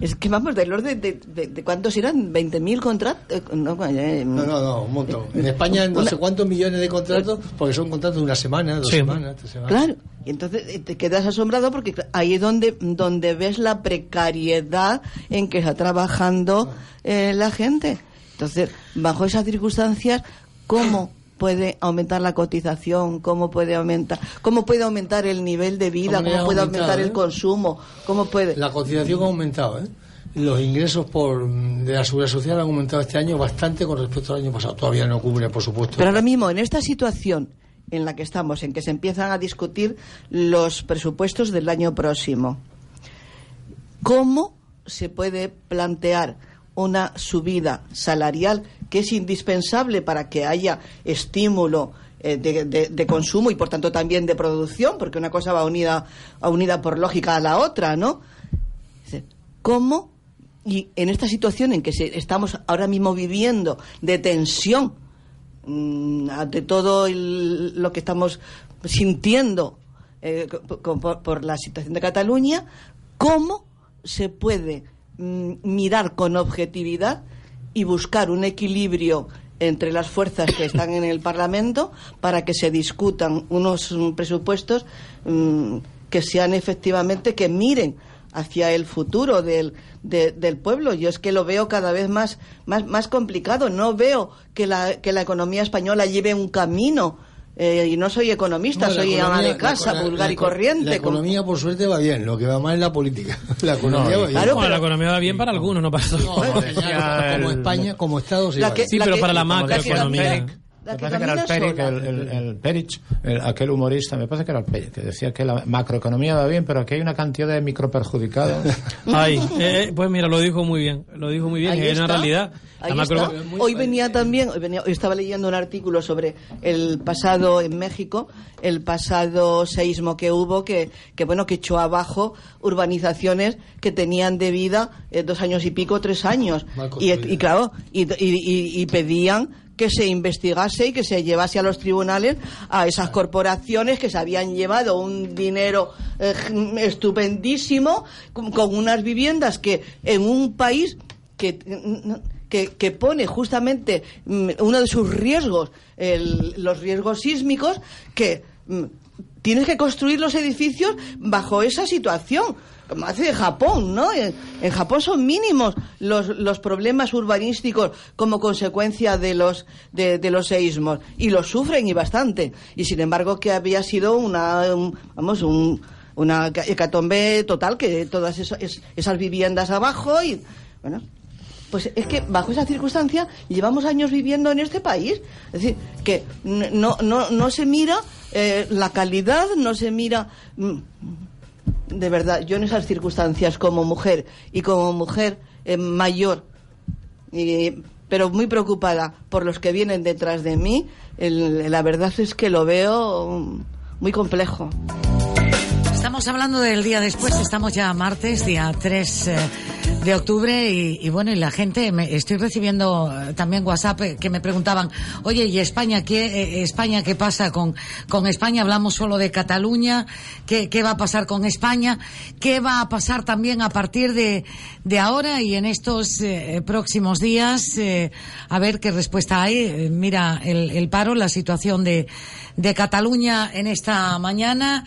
Es que vamos, del orden de, de, de cuántos eran, 20.000 contratos. No, eh, No, no, no, un montón. En España no sé cuántos millones de contratos, porque son contratos de una semana, dos Sí. semanas, tres semanas. Claro, y entonces eh, te quedas asombrado porque ahí es donde, donde ves la precariedad en que está trabajando eh, la gente. Entonces, bajo esas circunstancias, ¿cómo puede aumentar la cotización? ¿Cómo puede aumentar, cómo puede aumentar el nivel de vida? ¿Cómo puede aumentar el ¿eh? consumo? ¿Cómo puede...? La cotización ha aumentado, ¿eh? Los ingresos por de la seguridad social han aumentado este año bastante con respecto al año pasado. Todavía no cubre, por supuesto. Pero ahora mismo, en esta situación en la que estamos, en que se empiezan a discutir los presupuestos del año próximo. ¿Cómo se puede plantear una subida salarial que es indispensable para que haya estímulo eh, de, consumo y por tanto también de producción, porque una cosa va unida, unida por lógica a la otra, ¿no? ¿Cómo? Y en esta situación en que estamos ahora mismo viviendo de tensión, mm, ante todo lo que estamos sintiendo eh, por la situación de Cataluña, ¿cómo se puede mm, mirar con objetividad y buscar un equilibrio entre las fuerzas que están en el Parlamento para que se discutan unos mm, presupuestos mm, que sean efectivamente, que miren hacia el futuro del, de- del pueblo. Yo es que lo veo cada vez más, más, más complicado. No veo que la, que la economía española lleve un camino. Eh, y no soy economista, No, soy ama de casa, la- vulgar la- y corriente. La economía, por suerte, va bien. Lo que va mal es la política. La economía va bien. Bueno, la economía va bien para algunos, no para todos. como España, como Estado, sí, La va que- bien. Sí, la pero que- para la macroeconomía. Me parece que era el camina Peric, sola. el, el, el Perich, el- aquel humorista, me parece que era el Peric, que decía que la macroeconomía va bien, pero aquí hay una cantidad de microperjudicados. Ay, eh, eh, pues mira, lo dijo muy bien, lo dijo muy bien, es una realidad. Macro-. Hoy venía también, hoy, venía- hoy estaba leyendo un artículo sobre el pasado en México, el pasado seísmo que hubo, que, que bueno, que echó abajo urbanizaciones que tenían de vida eh, dos años y pico, tres años. Y, y claro, y, y- y- y pedían que se investigase y que se llevase a los tribunales a esas corporaciones que se habían llevado un dinero eh, estupendísimo con, con unas viviendas que en un país que, que, que pone justamente mm, uno de sus riesgos, el- los riesgos sísmicos, que mm, tienes que construir los edificios bajo esa situación. Como hace Japón, ¿no? En, Japón son mínimos los, los problemas urbanísticos como consecuencia de los, de, los seísmos. Y los sufren y bastante. Y sin embargo que había sido una, un- vamos, un, una hecatombe total, que todas eso- es- esas viviendas abajo y, bueno, pues es que bajo esa circunstancia llevamos años viviendo en este país. Es decir, que no, no, no se mira eh, la calidad, no se mira... mm, De verdad, yo en esas circunstancias como mujer y como mujer eh, mayor, pero muy preocupada por los que vienen detrás de mí, la verdad es que lo veo mm, muy complejo. Estamos hablando del día después, estamos ya martes, día 3 eh, de octubre y, y bueno, y la gente, me, estoy recibiendo eh, también WhatsApp eh, que me preguntaban, oye, ¿y España qué, eh, España qué pasa con, con España? Hablamos solo de Cataluña, ¿qué, ¿qué va a pasar con España? ¿Qué va a pasar también a partir de, de ahora y en estos eh, próximos días? A ver qué respuesta hay. Mira, el, el paro, la situación de, de Cataluña en esta mañana.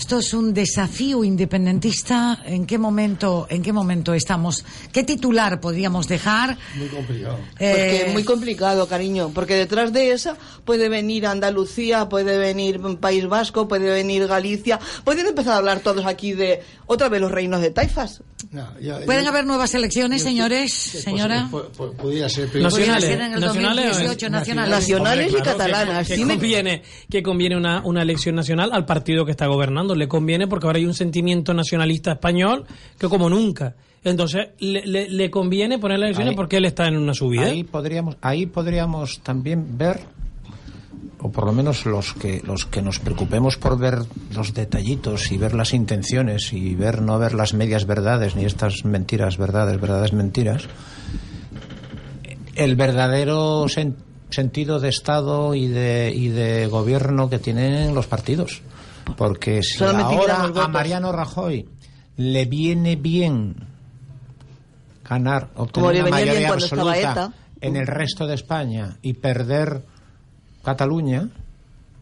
Esto es un desafío independentista. ¿En qué momento, en qué momento estamos? ¿Qué titular podríamos dejar? Muy complicado. Pues Eh, es muy complicado, cariño, porque detrás de esa puede venir Andalucía, puede venir País Vasco, puede venir Galicia, pueden empezar a hablar todos aquí de otra vez los reinos de taifas. No, ya- ¿Pueden yo- haber nuevas elecciones, señores, pues, señora? pues, pues, podría ser, pero- Nacionales, Podría ser en el nacionales, 2018, nacionales. Nacionales y Hombre, claro, catalanas. Que, Sí que me- conviene, que conviene una, una elección nacional al partido que está gobernando. Le conviene porque ahora hay un sentimiento nacionalista español que como nunca. Entonces, le, le- le conviene poner las elecciones Ahí- porque él está en una subida. Ahí podríamos, ahí podríamos también ver, o por lo menos los que, los que nos preocupemos por ver los detallitos y ver las intenciones y ver no ver las medias verdades ni estas mentiras verdades, verdades mentiras, el verdadero sen- sentido de Estado y de, y de gobierno que tienen los partidos. Porque si Solamente ahora a Mariano Rajoy le viene bien ganar, obtener una mayoría absoluta en el resto de España y perder Cataluña,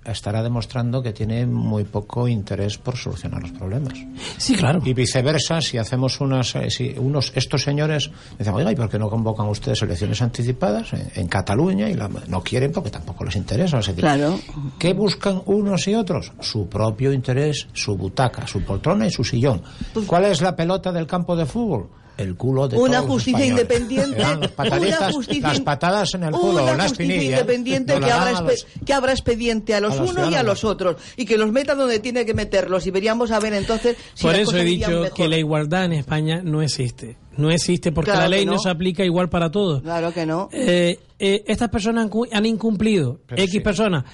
estará demostrando que tiene muy poco interés por solucionar los problemas. Sí, claro. Y viceversa, si hacemos unas, eh, si unos, estos señores dicen, oiga, ¿y por qué no convocan ustedes elecciones anticipadas en, en Cataluña? Y la- no quieren porque tampoco les interesa. Es decir, Claro. ¿Qué buscan unos y otros? Su propio interés, su butaca, su poltrona y su sillón. ¿Cuál es la pelota del campo de fútbol? El culo de Una todos los justicia españoles. independiente, las pataditas, una justicia- las patadas en el culo, una la justicia independiente que abra, espe- que abra expediente a los, a los unos y a los otros y que los meta donde tiene que meterlos y veríamos a ver entonces si Por las eso he cosas dicho mejor. que la igualdad en España no existe. No existe porque Claro la ley no. no. se aplica igual para todos. Claro que no. Eh, eh, estas personas han, cu- han incumplido, X personas.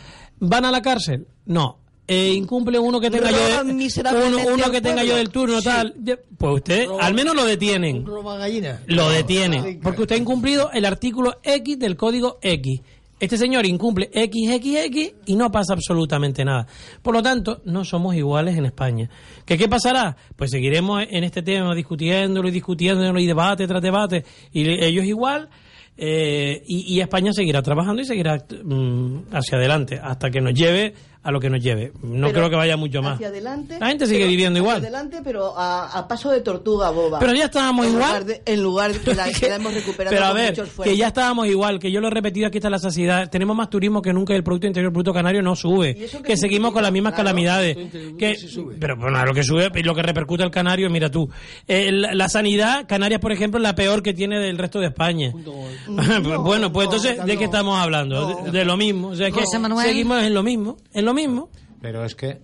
¿Van a la cárcel? No. Eh, incumple uno que tenga yo de, uno, uno que tenga yo del turno Sí. tal pues usted al menos lo detienen Roba gallina. lo detienen porque usted ha incumplido el artículo X del código X este señor incumple XXX y no pasa absolutamente nada. Por lo tanto, no somos iguales en España. ¿Que qué pasará? Pues seguiremos en este tema discutiéndolo y discutiéndolo y debate tras debate y ellos igual eh, y, y España seguirá trabajando y seguirá mm, hacia adelante hasta que nos lleve a lo que nos lleve. No Pero creo que vaya mucho más. Hacia adelante, La gente sigue pero- viviendo hacia igual. adelante, pero a, a paso de tortuga boba. Pero ya estábamos En igual. lugar de- en lugar de que la, que la hemos recuperado Pero a con ver, que ya estábamos igual, que yo lo he repetido aquí está la saciedad. Tenemos más turismo que nunca y el Producto Interior Bruto Canario no sube. Que seguimos con las mismas calamidades. Que, pero bueno, lo que sube y lo que repercute el Canario, mira tú. Eh, la, la sanidad, Canarias, por ejemplo, es la peor que tiene del resto de España. bueno, pues entonces, ¿de qué estamos hablando? De, de lo mismo. O sea, que José Manuel. seguimos en lo mismo. En lo mismo. Pero es que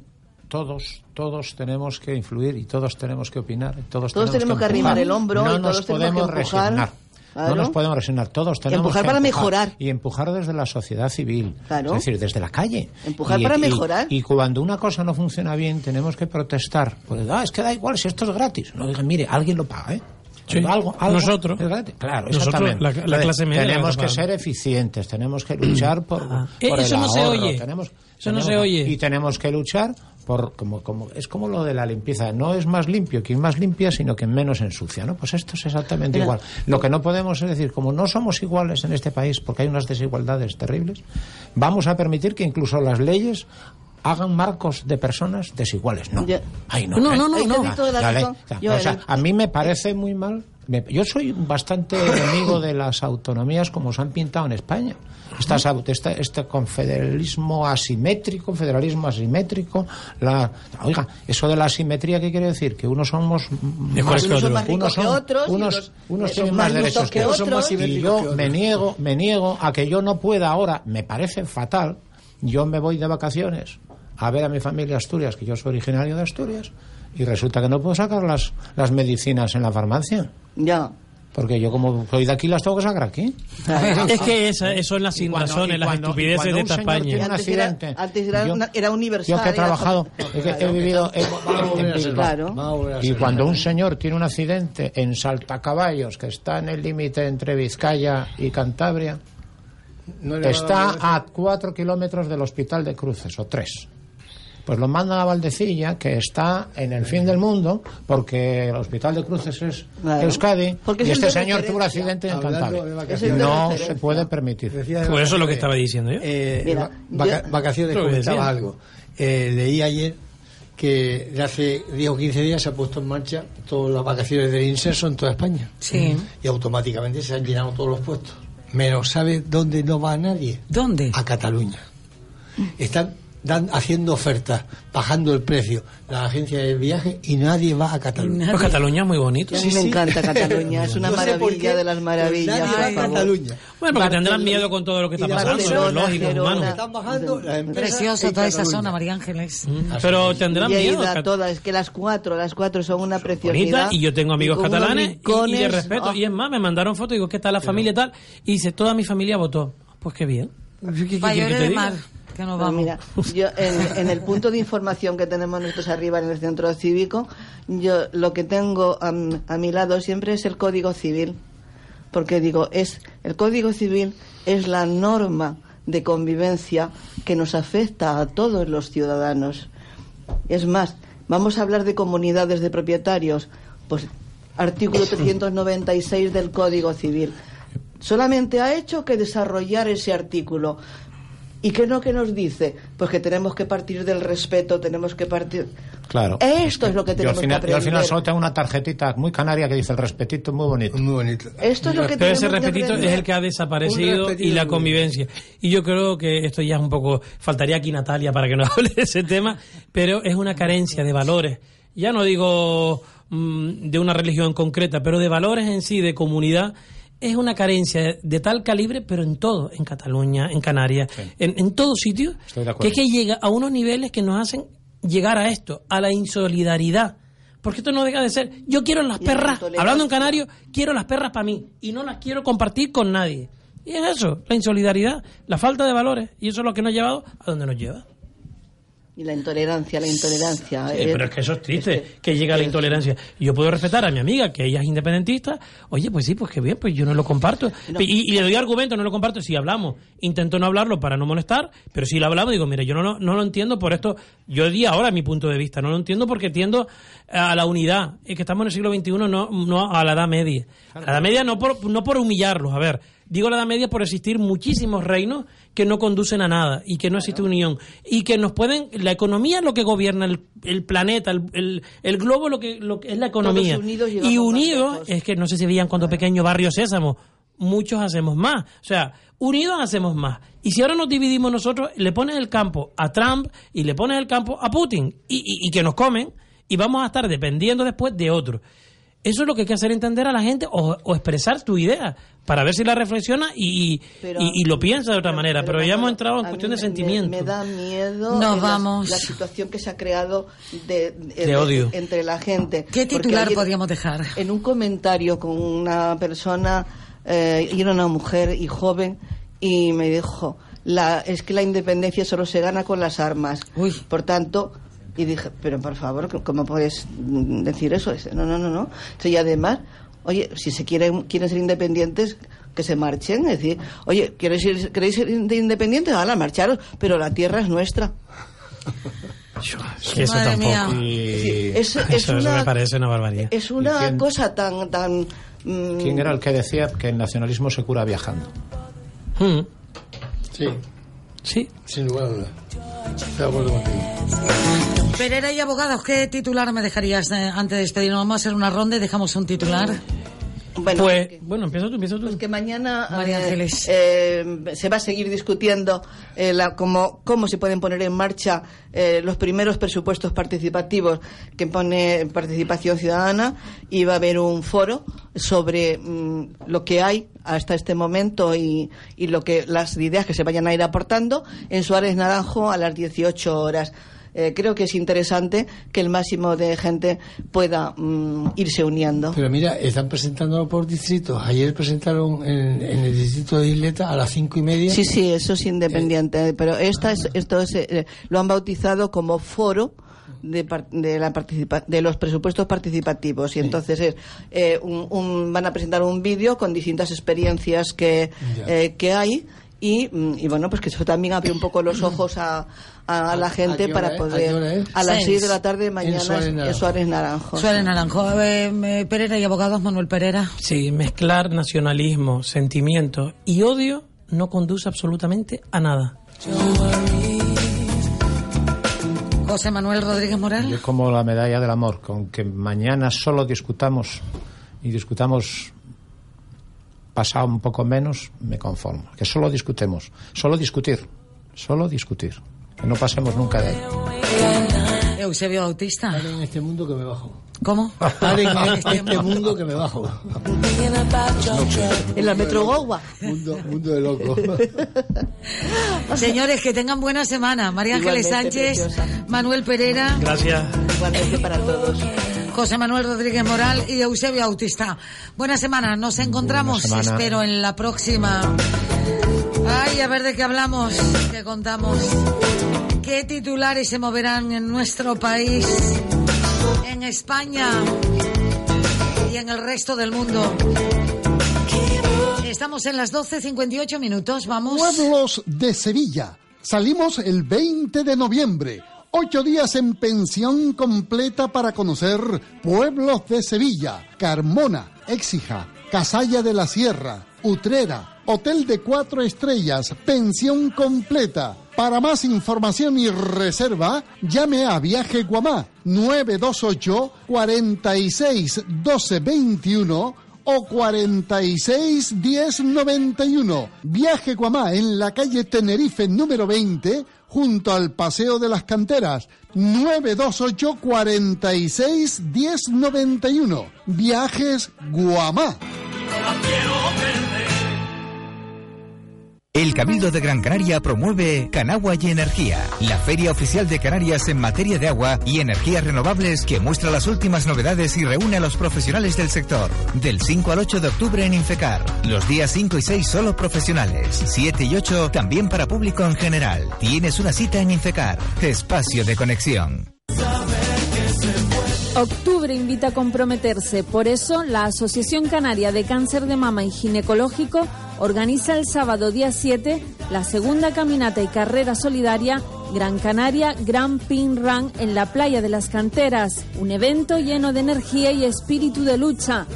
todos, todos tenemos que influir y todos tenemos que opinar. y Todos, Todos tenemos que empujar. arrimar el hombro no y nos todos tenemos que podemos empujar. resignar. Claro. No nos podemos resignar. Todos tenemos Empujar que para mejorar. Y empujar desde la sociedad civil. Claro. Es decir, desde la calle. Empujar Y- para y- mejorar. Y, cuando una cosa no funciona bien, tenemos que protestar. Pues, ah, es que da igual si esto es gratis. No digan, mire, alguien lo paga, ¿eh? Sí. Algo, algo Nosotros. Claro, Nosotros, exactamente. la- la clase media Tenemos que ser eficientes, tenemos que luchar por, Eh, por eso el no se oye. Tenemos, Eso no tenemos- se oye. Y tenemos que luchar por como, como es como lo de la limpieza. No es más limpio quien más limpia, sino quien menos ensucia. ¿no? Pues esto es exactamente Mira. igual. Lo que no podemos es decir, como no somos iguales en este país, porque hay unas desigualdades terribles, vamos a permitir que incluso las leyes hagan marcos de personas desiguales. No. Ay, no. No, a mí me parece muy mal. me- yo soy bastante enemigo de las autonomías como se han pintado en España. Estas esta- este confederalismo asimétrico, federalismo asimétrico. La, oiga, eso de la asimetría, ¿qué quiere decir? Que unos somos Mejores que Unos son otros. más ricos unos que son- otros y unos, los- unos tienen más más derechos que que otros. otros. Más Y yo que me otros. niego, me niego a que yo no pueda ahora, me parece fatal, yo me voy de vacaciones a ver a mi familia Asturias, que yo soy originario de Asturias, y resulta que no puedo sacar las, las medicinas en la farmacia. Ya. Porque yo como soy de aquí las tengo que sacar aquí. Es que esa, eso son las Y cuando- razones, y las estupideces cuando de esta España. Antes era, accidente. antes era, Yo- una- era universal. Yo que he trabajado, he, que he vivido en. Claro. Y cuando un señor tiene un accidente en Saltacaballos, que está en el límite entre Vizcaya y Cantabria, No está a cuatro kilómetros del hospital de Cruces, o tres. Pues lo mandan a Valdecilla, que está en el fin del mundo, porque el hospital de Cruces es Claro. Euskadi, Porque y este señor tuvo un accidente en Cantabria. No se puede permitir. Pues eso es lo que vacaciones. estaba diciendo yo. Eh, Mira, va- vaca- yo- vacaciones, comentaba algo. Eh, leí ayer que de hace 10 o 15 días se ha puesto en marcha todas las vacaciones del inserso en toda España. Sí. Y automáticamente se han llenado todos los puestos. Menos, ¿sabe dónde no va nadie? ¿Dónde? A Cataluña. Están dan, haciendo ofertas, bajando el precio, la agencia de viaje y nadie va a Cataluña. Pues Cataluña es muy bonito. A mí me encanta Cataluña, es una No maravilla de las maravillas. nadie va a. Cataluña. Bueno, porque tendrán miedo con todo lo que está Y pasando, Barcelona, es lógico, Gerona. humano. Están bajando las en toda esa zona, María Ángeles. Pero tendrán Y miedo. ido a Cat- todas, es que las cuatro, las cuatro son una bonita, preciosidad. y yo tengo amigos unos catalanes y- y, de rincones, respeto. oh. Y es más, me mandaron fotos y digo, ¿qué tal la familia y tal? Y dice, toda mi familia votó. Pues qué bien. ¿Qué- qué- qué Vaya, quieres que te de diga? mar, que nos vamos. mira, yo en, en el punto de información que tenemos nosotros arriba en el centro cívico, yo lo que tengo a, a mi lado siempre es el Código Civil, porque digo, es el Código Civil es la norma de convivencia que nos afecta a todos los ciudadanos. Es más, vamos a hablar de comunidades de propietarios, pues artículo 396 del Código Civil. Solamente ha hecho que desarrollar ese artículo. ¿Y qué no que nos dice? Pues que tenemos que partir del respeto, tenemos que partir... Claro. Esto es lo que Yo al, tenemos final, que yo al aprender. final solo tengo una tarjetita muy canaria que dice el respetito, muy bonito. Muy bonito. Esto es lo que Pero ese que repetito es aprender. el que ha desaparecido y la convivencia. Y yo creo que esto ya es un poco. Faltaría aquí Natalia para que nos hable de ese tema, pero es una carencia de valores. Ya no digo mm, de una religión concreta, pero de valores en sí, de comunidad, es una carencia de tal calibre, pero en todo, en Cataluña, en Canarias, en, en todo sitio, Estoy de que es que llega a unos niveles que nos hacen llegar a esto, a la insolidaridad. Porque esto no deja de ser, yo quiero las Y perras, hablando en canario, quiero las perras para mí y no las quiero compartir con nadie. Y es eso, la insolidaridad, la falta de valores, y eso es lo que nos ha llevado a donde nos lleva. Y la intolerancia, la intolerancia. Sí, eh, pero es que eso es triste, que llega la intolerancia. Yo puedo respetar a mi amiga, que ella es independentista. Oye, pues sí, pues qué bien, pues yo no lo comparto. Y, y le doy argumentos, no lo comparto. Si hablamos, intento no hablarlo para no molestar, pero si lo hablamos, digo, mire, yo no, lo- no lo entiendo por esto. Yo di ahora mi punto de vista, no lo entiendo porque tiendo a la unidad. Es que estamos en el siglo XXI, no, no a la Edad Media. A la Edad Media no por, no por humillarlos, a ver. Digo la Edad Media por existir muchísimos reinos que no conducen a nada y que no existe unión. Y que nos pueden la economía es lo que gobierna el, el planeta el, el, el globo lo que, lo que es la economía. unidos y unidos es que no sé si veían cuando pequeño barrio Sésamo muchos hacemos más. O sea unidos hacemos más. Y si ahora nos dividimos nosotros le pones el campo a Trump y le pones el campo a Putin y, y- y que nos comen y vamos a estar dependiendo después de otros eso es lo que hay que hacer entender a la gente o, o expresar tu idea para ver si la reflexiona y, y- Pero- y- y lo piensa de otra manera. Pero, ya hemos entrado en cuestión de me- sentimiento. Me, me da miedo Nos la- vamos. La, situación que se ha creado de, De odio. entre la gente. ¿Qué titular ayer, podríamos dejar? En un comentario con una persona, eh, y era una mujer y joven, y me dijo, la, es que la independencia solo se gana con las armas. Por tanto, y dije, pero por favor, ¿cómo puedes decir eso? Dice, no, no, no, no. Y además, oye, si se quieren, quieren ser independientes, que se marchen. Es decir, oye, ¿queréis ser, ¿queréis ser inde- independientes? Ahora, marcharos, pero la tierra es nuestra. Que eso Madre tampoco. mía. y- Es- es eso, eso una- me parece una barbaridad. Es una quién- cosa tan... tan mm, ¿Quién era el que decía que el nacionalismo se cura viajando? Sí. Sí. Sin lugar a dudas. Estoy de acuerdo contigo. Pereira y abogados, ¿qué titular me dejarías eh, antes de despedirnos? Vamos a hacer una ronda y dejamos un titular. Bueno, pues, bueno, empieza tú, empieza tú. Pues que mañana María eh, Ángeles. eh, se va a seguir discutiendo eh, la, cómo, cómo se pueden poner en marcha eh, los primeros presupuestos participativos que pone participación ciudadana y va a haber un foro sobre mm, lo que hay hasta este momento y, y lo que las ideas que se vayan a ir aportando en Suárez Naranjo a las 18 horas. Eh, creo que es interesante que el máximo de gente pueda mm, irse uniendo. Pero mira, están presentándolo por distritos. Ayer presentaron en, en el distrito de Isleta a las cinco y media. Sí, sí, eso es independiente, pero esta es, esto es, eh, lo han bautizado como foro de, de, la participa- de los presupuestos participativos y entonces es, eh, un- un- van a presentar un vídeo con distintas experiencias que, eh, que hay y, mm, y bueno, pues que eso también abre un poco los ojos a, a la gente qué hora para es? ¿A qué poder es? a las Seis. 6 de la tarde mañana Suárez en Naranjo. Suárez Naranjo. Suárez Naranjo. Eh, Pereira y abogados, Manuel Pereira. Sí, mezclar nacionalismo, sentimientos y odio no conduce absolutamente a nada. José Manuel Rodríguez Moral. Yo como la medalla del amor, con que mañana solo discutamos y discutamos pasado un poco menos, me conformo. Que solo discutemos, solo discutir, solo discutir. Que no pasemos nunca de ahí. Eusebio Bautista. en este mundo que me bajo. ¿Cómo? Paren en este mundo que me bajo. En la Metro Gowa. Mundo, mundo de loco. Señores, que tengan buena semana. María Ángeles Sánchez, preciosa. Manuel Pereira, Gracias. Igualmente para todos. José Manuel Rodríguez Moral y Eusebio Bautista. Buena semana. Nos encontramos, semana. espero, en la próxima. Ay, a ver de qué hablamos, qué contamos. ¿Qué titulares se moverán en nuestro país, en España y en el resto del mundo? Estamos en las 12.58 minutos, vamos. Pueblos de Sevilla. Salimos el 20 de noviembre. Ocho días en pensión completa para conocer pueblos de Sevilla. Carmona, Écija, Casalla de la Sierra, Utrera, Hotel de Cuatro Estrellas, pensión completa. Para más información y reserva, llame a Viaje Guamá 928 46 12 21 o 46 10 91. Viaje Guamá en la calle Tenerife número 20 junto al Paseo de las Canteras, 928 46 1091. Viajes Guamá. El Cabildo de Gran Canaria promueve Canagua y Energía, la feria oficial de Canarias en materia de agua y energías renovables que muestra las últimas novedades y reúne a los profesionales del sector. Del 5 al 8 de octubre en Infecar. Los días 5 y 6 solo profesionales. 7 y 8 también para público en general. Tienes una cita en Infecar. Espacio de conexión. Octubre invita a comprometerse. Por eso, la Asociación Canaria de Cáncer de Mama y Ginecológico organiza el sábado día 7 la segunda caminata y carrera solidaria Gran Canaria Grand Pin Run en la playa de las canteras. Un evento lleno de energía y espíritu de lucha.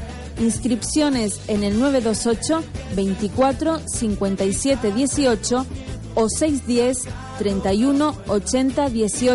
Inscripciones en el 928 24 57 18 o 610 31 80 18.